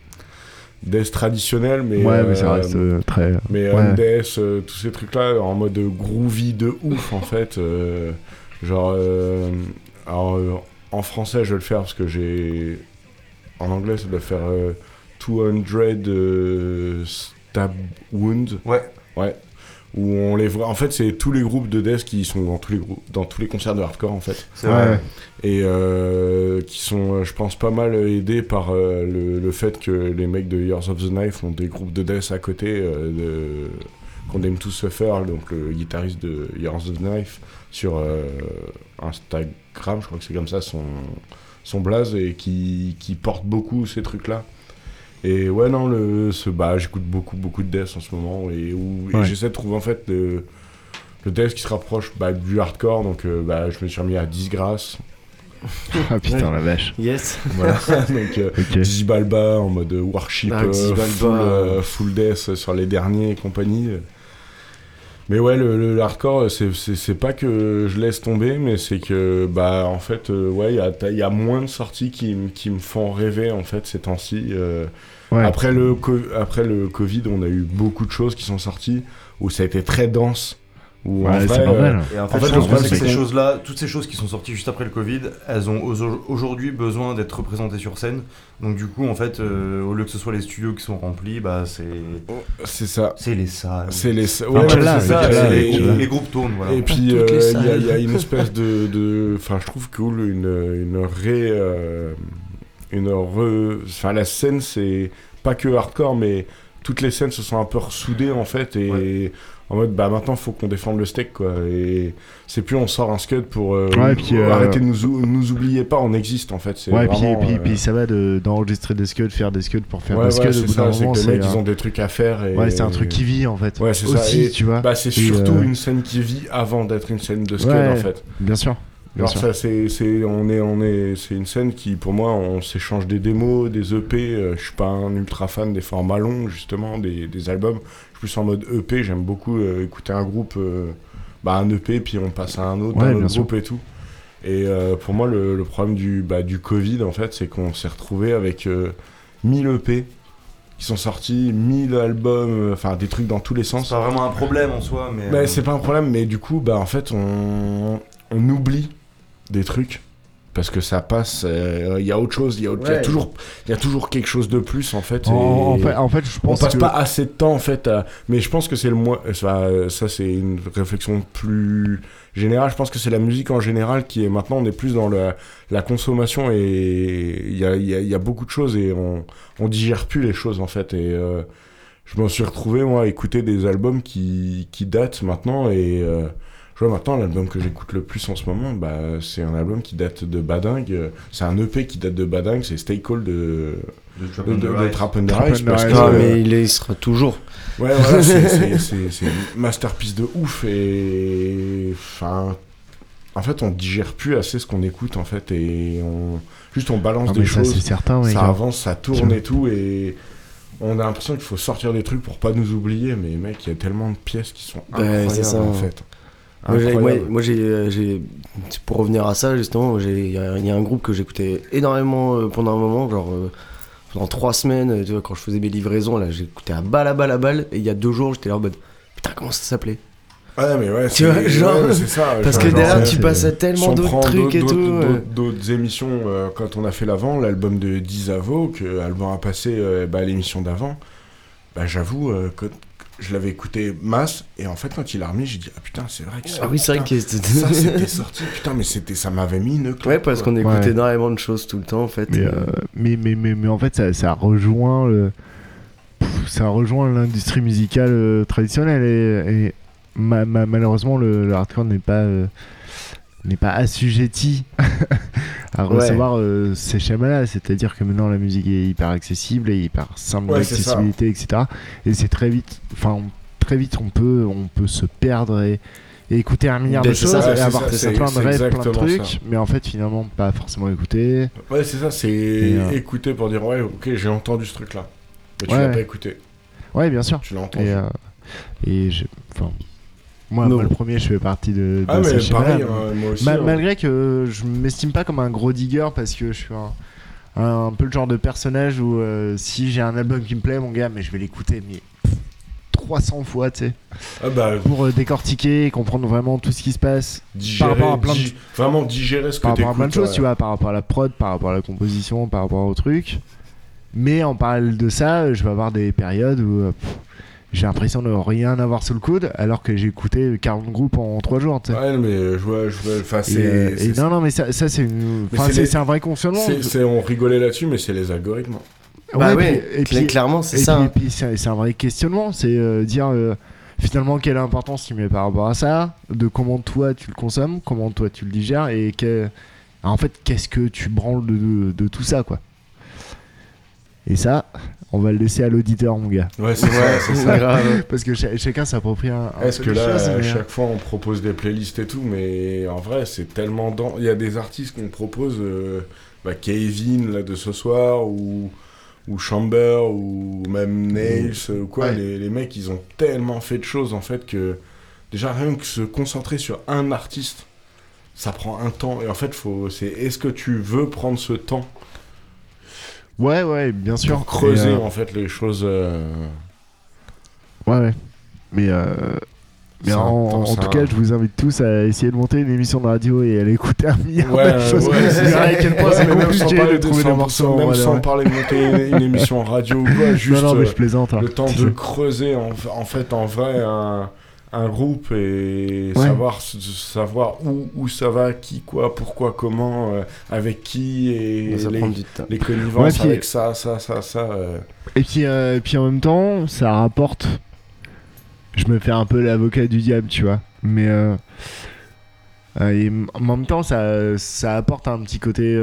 Speaker 4: death traditionnel, mais.
Speaker 7: Ouais, mais ça
Speaker 4: euh,
Speaker 7: reste, euh, très-
Speaker 4: Mais
Speaker 7: ouais.
Speaker 4: Euh, tous ces trucs-là, en mode groovy de ouf en fait. euh, genre, euh, alors, euh, en français, je vais le faire parce que j'ai. En anglais, ça doit faire euh, 200 euh, Stab Wound.
Speaker 2: Ouais.
Speaker 4: Ouais. où on les voit. En fait, c'est tous les groupes de death qui sont dans tous les groupes, dans tous les concerts de hardcore en fait.
Speaker 2: C'est vrai. Ouais.
Speaker 4: Et euh, qui sont, euh, je pense, pas mal aidés par euh, le, le fait que les mecs de Years of the Knife ont des groupes de death à côté euh, de Condemn to Suffer, donc le guitariste de Years of the Knife, sur Instagram, je crois que c'est comme ça son, son blaze, et qui, qui porte beaucoup ces trucs-là. Et ouais, non, le, ce, bah, j'écoute beaucoup, beaucoup de death en ce moment, et, où, et
Speaker 7: Ouais.
Speaker 4: j'essaie de trouver en fait le, le death qui se rapproche bah, du hardcore, donc euh, bah, je me suis remis à Disgrace.
Speaker 7: Ah, putain, la vache.
Speaker 8: Yes.
Speaker 4: Voilà, donc euh,
Speaker 7: Ok.
Speaker 4: Dizzy Balba en mode worship,
Speaker 8: Ah, Dizzy
Speaker 4: euh, full, euh, full death sur les derniers et compagnie. Mais ouais, le, le- hardcore, c'est- c'est c'est pas que je laisse tomber, mais c'est que, bah, en fait, euh, ouais, il y a, y a moins de sorties qui, qui me font rêver, en fait, ces temps-ci.
Speaker 7: Ouais.
Speaker 4: après, le après le Covid, on a eu beaucoup de choses qui sont sorties où ça a été très dense. Où, en vrai, euh,
Speaker 2: Et en fait,
Speaker 4: en fait,
Speaker 2: je
Speaker 4: le
Speaker 2: pense
Speaker 4: problème,
Speaker 2: que
Speaker 4: c'est
Speaker 2: ces choses-là, toutes ces choses qui sont sorties juste après le Covid, elles ont au- aujourd'hui besoin d'être représentées sur scène. Donc du coup, en fait, euh, au lieu que ce soit les studios qui sont remplis, bah c'est
Speaker 4: c'est ça.
Speaker 2: C'est les salles.
Speaker 4: C'est les salles. Ouais,
Speaker 2: les,
Speaker 4: les-
Speaker 2: les groupes tournent, voilà.
Speaker 4: Et puis, euh, il y, a- y une espèce de. de- Enfin, je trouve cool, une, une ré. Euh, une re. Enfin, la scène, c'est pas que hardcore, mais toutes les scènes se sont un peu ressoudées, en fait, et. En mode, bah maintenant, faut qu'on défende le steak, quoi. Et c'est plus on sort un scud pour. euh,
Speaker 7: Ouais, puis, euh,
Speaker 4: Arrêtez de nous, ou- nous oublier pas, on existe, en fait.
Speaker 7: Ouais, puis,
Speaker 4: vraiment,
Speaker 7: puis,
Speaker 4: euh,
Speaker 7: puis ça va de- d'enregistrer des scuds, faire des scuds pour faire
Speaker 4: Ouais,
Speaker 7: des scuds.
Speaker 4: c'est ça, c'est que les mecs, ils ont des trucs à faire. Et...
Speaker 7: Ouais, c'est un truc qui vit en fait.
Speaker 4: Ouais, c'est
Speaker 7: Aussi,
Speaker 4: ça. Et-
Speaker 7: tu vois.
Speaker 4: Bah, c'est surtout
Speaker 7: euh,
Speaker 4: une scène qui vit avant d'être une scène de scud, en fait.
Speaker 7: Bien sûr.
Speaker 4: Alors ça, c'est, c'est, on est, on est, c'est une scène qui, pour moi, on s'échange des démos, des EP. euh, je suis pas un ultra fan des formats longs, justement, des, des albums. Je suis plus en mode EP. J'aime beaucoup euh, écouter un groupe, euh, bah, un EP, puis on passe à un autre,
Speaker 7: Ouais,
Speaker 4: un autre
Speaker 7: sûr.
Speaker 4: groupe et tout. Et euh, pour moi, le, le problème du, bah, du Covid, en fait, c'est qu'on s'est retrouvé avec euh, 1000 EP qui sont sortis, 1000 albums, enfin des trucs dans tous les sens.
Speaker 2: C'est pas vraiment un problème en soi, mais.
Speaker 4: Bah,
Speaker 2: euh,
Speaker 4: c'est pas un problème, mais du coup, bah, en fait, on, on oublie des trucs. Parce que ça passe, euh, il y a autre chose, il y, a autre- il y a
Speaker 7: Ouais.
Speaker 4: toujours, il y a toujours quelque chose de plus en fait.
Speaker 7: En- fait- en fait, je pense
Speaker 4: on passe
Speaker 7: que-
Speaker 4: pas assez de temps en fait. à- Mais je pense que c'est le moins. Ça, ça c'est une réflexion plus générale. Je pense que c'est la musique en général qui est maintenant. On est plus dans la, la consommation et il y a, y a- y a beaucoup de choses et on, on digère plus les choses en fait. Et euh, je m'en suis retrouvé moi à écouter des albums qui, qui datent maintenant et euh, je vois maintenant l'album que j'écoute le plus en ce moment bah, c'est un album qui date de Badingue c'est un EP qui date de Badingue c'est Stay Cold de
Speaker 2: De Trap
Speaker 4: de. Trap
Speaker 7: Trap
Speaker 4: Rise
Speaker 7: on the
Speaker 4: parce
Speaker 7: Rise,
Speaker 4: que-
Speaker 8: Ah, mais il, est- il sera toujours.
Speaker 4: Ouais, voilà, c'est- c'est- c'est c'est une masterpiece de ouf et. Enfin. En fait, on digère plus assez ce qu'on écoute en fait et on. Juste on balance
Speaker 7: Ah,
Speaker 4: des
Speaker 7: ça,
Speaker 4: choses.
Speaker 7: c'est certain,
Speaker 4: ça avance, ça tourne et tout et. On a l'impression qu'il faut sortir des trucs pour pas nous oublier, mais mec, il y a tellement de pièces qui sont incroyables
Speaker 8: ça.
Speaker 4: en fait.
Speaker 8: Moi, j'ai- moi, j'ai, euh, j'ai, pour revenir à ça justement, il y, a il y a un groupe que j'écoutais énormément euh, pendant un moment, genre euh, pendant trois semaines, tu vois, quand je faisais mes livraisons, là, j'écoutais à balle à balle à balle, et il y a deux jours, j'étais là en mode, putain, comment ça s'appelait?
Speaker 4: Ouais, mais ouais,
Speaker 8: Tu vois,
Speaker 4: c'est-
Speaker 8: genre,
Speaker 4: ouais, ça.
Speaker 8: parce
Speaker 4: genre,
Speaker 8: que derrière, tu passes à tellement d'autres trucs et tout,
Speaker 4: d'autres- émissions, euh, quand on a fait l'avant, l'album de Dizavo, que Alban a passé euh, bah, l'émission d'avant, bah, j'avoue euh, je l'avais écouté masse, et en fait, quand il a remis, j'ai dit, ah putain, c'est vrai que ça.
Speaker 8: Ah oui, c'est vrai que c'était-
Speaker 4: ça c'était sorti, putain, mais c'était, ça m'avait mis une claque,
Speaker 8: Ouais, parce qu'on écoutait
Speaker 7: Ouais.
Speaker 8: énormément de choses tout le temps en fait.
Speaker 7: Mais, euh, mais, mais, mais, mais en fait, ça, ça rejoint le- Pff, ça rejoint l'industrie musicale euh, traditionnelle et, et ma- ma- malheureusement le, le hardcore n'est pas euh, n'est pas assujetti à
Speaker 8: Ouais.
Speaker 7: recevoir euh, ces schémas-là. C'est-à-dire que maintenant la musique est hyper accessible et hyper simple
Speaker 4: Ouais,
Speaker 7: d'accessibilité, etc. Et c'est très vite, enfin très vite on peut on peut se perdre et, et écouter un milliard de choses
Speaker 8: ça,
Speaker 7: et avoir
Speaker 4: ça,
Speaker 7: plein de rêves, plein de trucs,
Speaker 4: ça.
Speaker 7: mais en fait finalement pas forcément écouter.
Speaker 4: Ouais, c'est ça, c'est
Speaker 7: euh,
Speaker 4: écouter pour dire, ouais, ok, j'ai entendu ce truc-là. Mais tu
Speaker 7: Ouais.
Speaker 4: l'as pas écouté.
Speaker 7: Ouais, bien sûr.
Speaker 4: Tu l'as entendu.
Speaker 7: Et, euh, et enfin, moi, le premier, je fais partie de, de
Speaker 4: Ah, mais pareil, hein, moi aussi,
Speaker 7: Ma-
Speaker 4: hein.
Speaker 7: Malgré que je m'estime pas comme un gros digger parce que je suis un, un, un peu le genre de personnage où euh, si j'ai un album qui me plaît, mon gars, mais je vais l'écouter mais pff, 300 fois, tu sais,
Speaker 4: Ah bah,
Speaker 7: pour euh, décortiquer et comprendre vraiment tout ce qui se passe
Speaker 4: digérer,
Speaker 7: par rapport à plein de
Speaker 4: vraiment digérer ce que
Speaker 7: par rapport à plein de choses,
Speaker 4: ouais.
Speaker 7: tu vois, par rapport à la prod, par rapport à la composition, par rapport au truc. Mais en parallèle de ça, euh, je vais avoir des périodes où euh, pff, j'ai l'impression de rien avoir sous le coude, alors que j'ai écouté 40 groupes en 3 jours. tu sais.
Speaker 4: Ouais, mais je vois, je vois. Enfin, c'est.
Speaker 7: euh,
Speaker 4: c'est-
Speaker 7: non, non, mais ça, ça, c'est une-
Speaker 4: les-
Speaker 7: un vrai
Speaker 4: c'est- on rigolait là-dessus, mais c'est les algorithmes.
Speaker 8: Bah
Speaker 7: et
Speaker 8: ouais,
Speaker 7: puis- et puis-
Speaker 8: clairement, c'est ça,
Speaker 7: puis-. Et puis, c'est c'est un vrai questionnement, c'est euh, dire euh, finalement quelle importance tu mets par rapport à ça, de comment toi tu le consommes, comment toi tu le digères, et que, en fait, qu'est-ce que tu branles de, de- de tout ça, quoi. Et ça, on va le laisser à l'auditeur, mon gars.
Speaker 4: Ouais, c'est ça, c'est ça.
Speaker 7: Grave. Parce que cha- chacun s'approprie un,
Speaker 4: Est-ce
Speaker 7: peu
Speaker 4: que là,
Speaker 7: choses,
Speaker 4: à
Speaker 7: mais, euh,
Speaker 4: chaque fois, on propose des playlists et tout, mais en vrai, c'est tellement dans. Il y a des artistes qu'on propose, euh, bah, Kevin là de ce soir, ou ou Chamber, ou même Nails, ou quoi.
Speaker 7: Ouais.
Speaker 4: Les, les mecs, ils ont tellement fait de choses en fait que déjà rien que se concentrer sur un artiste, ça prend un temps. Et en fait, faut. C'est est-ce que tu veux prendre ce temps
Speaker 7: Ouais, ouais, bien sûr.
Speaker 4: pour creuser
Speaker 7: euh,
Speaker 4: en fait les choses. euh,
Speaker 7: Ouais, ouais. Mais, euh, mais en, en tout cas, je vous invite tous à essayer de monter une émission de radio et à l'écouter un milliard
Speaker 4: Ouais,
Speaker 7: de choses.
Speaker 4: ouais, c'est
Speaker 7: à quel point c'est compliqué de trouver des morceaux.
Speaker 4: Même
Speaker 7: voilà,
Speaker 4: sans
Speaker 7: ouais.
Speaker 4: parler de monter une, une émission radio ou quoi, juste.
Speaker 7: non, mais je plaisante, hein.
Speaker 4: Le temps de creuser en, en fait, en vrai, un, un groupe et
Speaker 7: Ouais.
Speaker 4: savoir, savoir où, où ça va, qui, quoi, pourquoi, comment, euh, avec qui et
Speaker 8: Ça
Speaker 4: les, les connivences
Speaker 7: Ouais,
Speaker 4: avec ça, ça, ça, ça. euh.
Speaker 7: Et puis, euh, et puis en même temps, ça rapporte. Je me fais un peu l'avocat du diable, tu vois. Mais et en même temps, ça, ça apporte un petit côté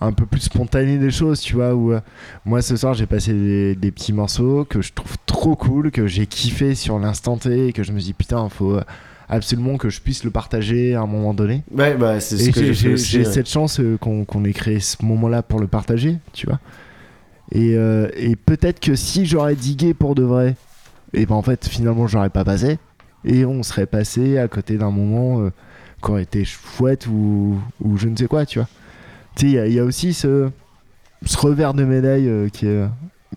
Speaker 7: un peu plus spontané des choses, tu vois. Où euh, moi, ce soir, j'ai passé des, des petits morceaux que je trouve trop cool, que j'ai kiffé sur l'instant T, et que je me dis putain, faut euh, absolument que je puisse le partager à un moment donné.
Speaker 8: Ouais, bah, c'est ce
Speaker 7: Et
Speaker 8: que
Speaker 7: j'ai-
Speaker 8: j'ai ouais.
Speaker 7: cette chance euh, qu'on qu'on ait créé ce moment-là pour le partager, tu vois. Et, euh, et peut-être que si j'aurais digué pour de vrai, et ben en fait finalement j'aurais pas passé, et on serait passé à côté d'un moment qui aurait été chouette ou, ou je ne sais quoi, tu vois. Tu sais, il y a- il y, a aussi ce, ce revers de médaille euh, qui, est,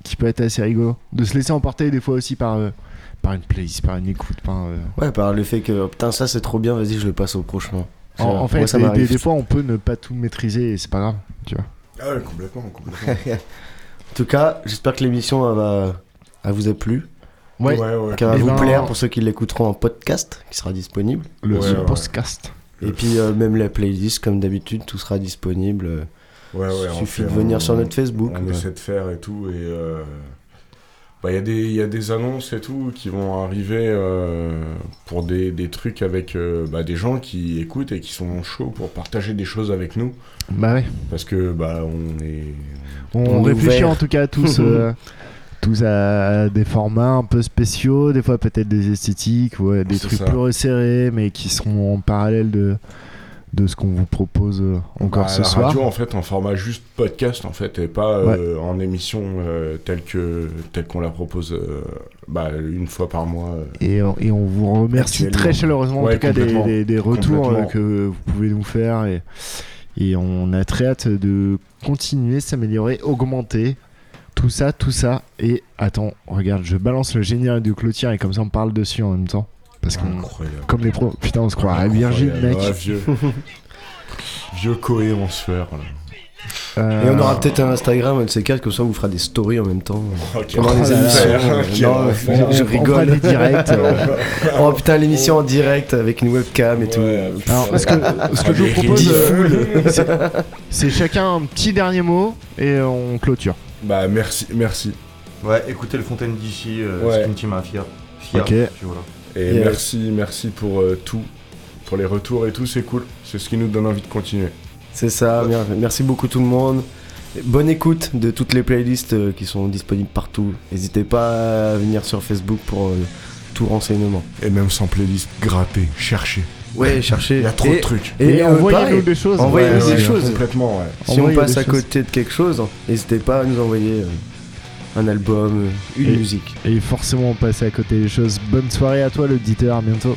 Speaker 7: qui peut être assez rigolo. De se laisser emporter des fois aussi par, euh, par une playlist, par une écoute. Par, euh,
Speaker 8: Ouais, par le fait que oh, putain, ça c'est trop bien, vas-y, je le passe au prochain.
Speaker 7: En, en
Speaker 8: moi,
Speaker 7: fait,
Speaker 8: ça
Speaker 7: des, des- fois on peut ne pas tout maîtriser et c'est pas grave, tu vois.
Speaker 4: Ah ouais, complètement, complètement.
Speaker 8: En tout cas, j'espère que l'émission elle va, elle vous a plu.
Speaker 7: Ouais.
Speaker 4: Ouais, ouais.
Speaker 8: Qu'elle va
Speaker 7: Eh
Speaker 8: vous
Speaker 7: ben-
Speaker 8: plaire pour ceux qui l'écouteront en podcast, qui sera disponible.
Speaker 7: Le
Speaker 4: ouais.
Speaker 7: podcast.
Speaker 8: Et puis euh, même la playlist, comme d'habitude, tout sera disponible. euh,
Speaker 4: Ouais,
Speaker 8: Suffit
Speaker 4: fait-
Speaker 8: de venir
Speaker 4: on-
Speaker 8: sur notre Facebook.
Speaker 4: On
Speaker 8: ouais.
Speaker 4: essaie de faire et tout. Et euh, bah, il y, a des- il y a des annonces et tout qui vont arriver euh, pour des, des trucs avec euh, bah, des gens qui écoutent et qui sont chauds pour partager des choses avec nous.
Speaker 7: Bah ouais.
Speaker 4: Parce que bah, on est.
Speaker 7: On,
Speaker 8: On
Speaker 7: réfléchit
Speaker 8: ouvert.
Speaker 7: en tout cas tous, euh, tous à des formats un peu spéciaux, des fois peut-être des esthétiques, ouais, des trucs
Speaker 4: ça.
Speaker 7: plus resserrés, mais qui seront en parallèle de, de ce qu'on vous propose euh, encore
Speaker 4: Bah,
Speaker 7: ce
Speaker 4: la
Speaker 7: soir.
Speaker 4: radio en fait en format juste podcast en fait et pas euh, en émission euh, telle que telle qu'on la propose euh, bah, une fois par mois.
Speaker 7: Et, on- et on vous remercie très chaleureusement en tout cas des, des- des retours que vous pouvez nous faire et, et on a très hâte de continuer, s'améliorer, augmenter. Tout ça, tout ça. Et attends, regarde, je balance le générique de clôture et comme ça on parle dessus en même temps. Parce que
Speaker 4: Incroyable.
Speaker 7: comme les pros, putain, on se croirait Virgin,
Speaker 4: Incroyable.
Speaker 7: mec.
Speaker 4: Ouais, vieux vieux Coé en sueur. là.
Speaker 7: Euh,
Speaker 8: Et on aura peut-être un Instagram, un de ces quatre, comme ça on vous fera des stories en même temps.
Speaker 4: Ok.
Speaker 8: Pendant les
Speaker 4: Oh là
Speaker 8: émissions. euh,
Speaker 4: quel
Speaker 8: non, je, je
Speaker 7: On- on fera
Speaker 8: rigole.
Speaker 7: des directs,
Speaker 8: oh putain, l'émission en direct avec une webcam et tout.
Speaker 7: Alors, ce que, ce que je vous propose, euh, c'est chacun un petit dernier mot et on clôture.
Speaker 4: Bah merci, merci.
Speaker 2: Ouais, écoutez le Fontaine d'ici, euh,
Speaker 4: Ouais.
Speaker 2: Skin Team Mafia. Fier.
Speaker 7: Ok.
Speaker 2: Voilà.
Speaker 4: Et
Speaker 8: Yes.
Speaker 4: merci, merci pour euh, tout, pour les retours et tout, c'est cool. C'est ce qui nous donne envie de continuer.
Speaker 8: C'est ça, mer- merci beaucoup tout le monde. Bonne écoute de toutes les playlists euh, qui sont disponibles partout. N'hésitez pas à venir sur Facebook pour euh, tout renseignement.
Speaker 4: Et même sans playlist, gratter, chercher.
Speaker 8: Ouais, cherchez.
Speaker 4: Il y a trop de trucs.
Speaker 8: Et,
Speaker 7: Et envoyez-nous des choses.
Speaker 8: Envoyez-nous
Speaker 7: Ouais,
Speaker 8: des
Speaker 7: ouais,
Speaker 8: choses.
Speaker 4: Complètement, ouais.
Speaker 8: Si on passe à
Speaker 7: choses.
Speaker 8: côté de quelque chose, n'hésitez pas à nous envoyer euh, un album, euh, une
Speaker 7: Et-
Speaker 8: musique.
Speaker 7: Et forcément, on passe à côté des choses. Bonne soirée à toi, l'auditeur. À bientôt.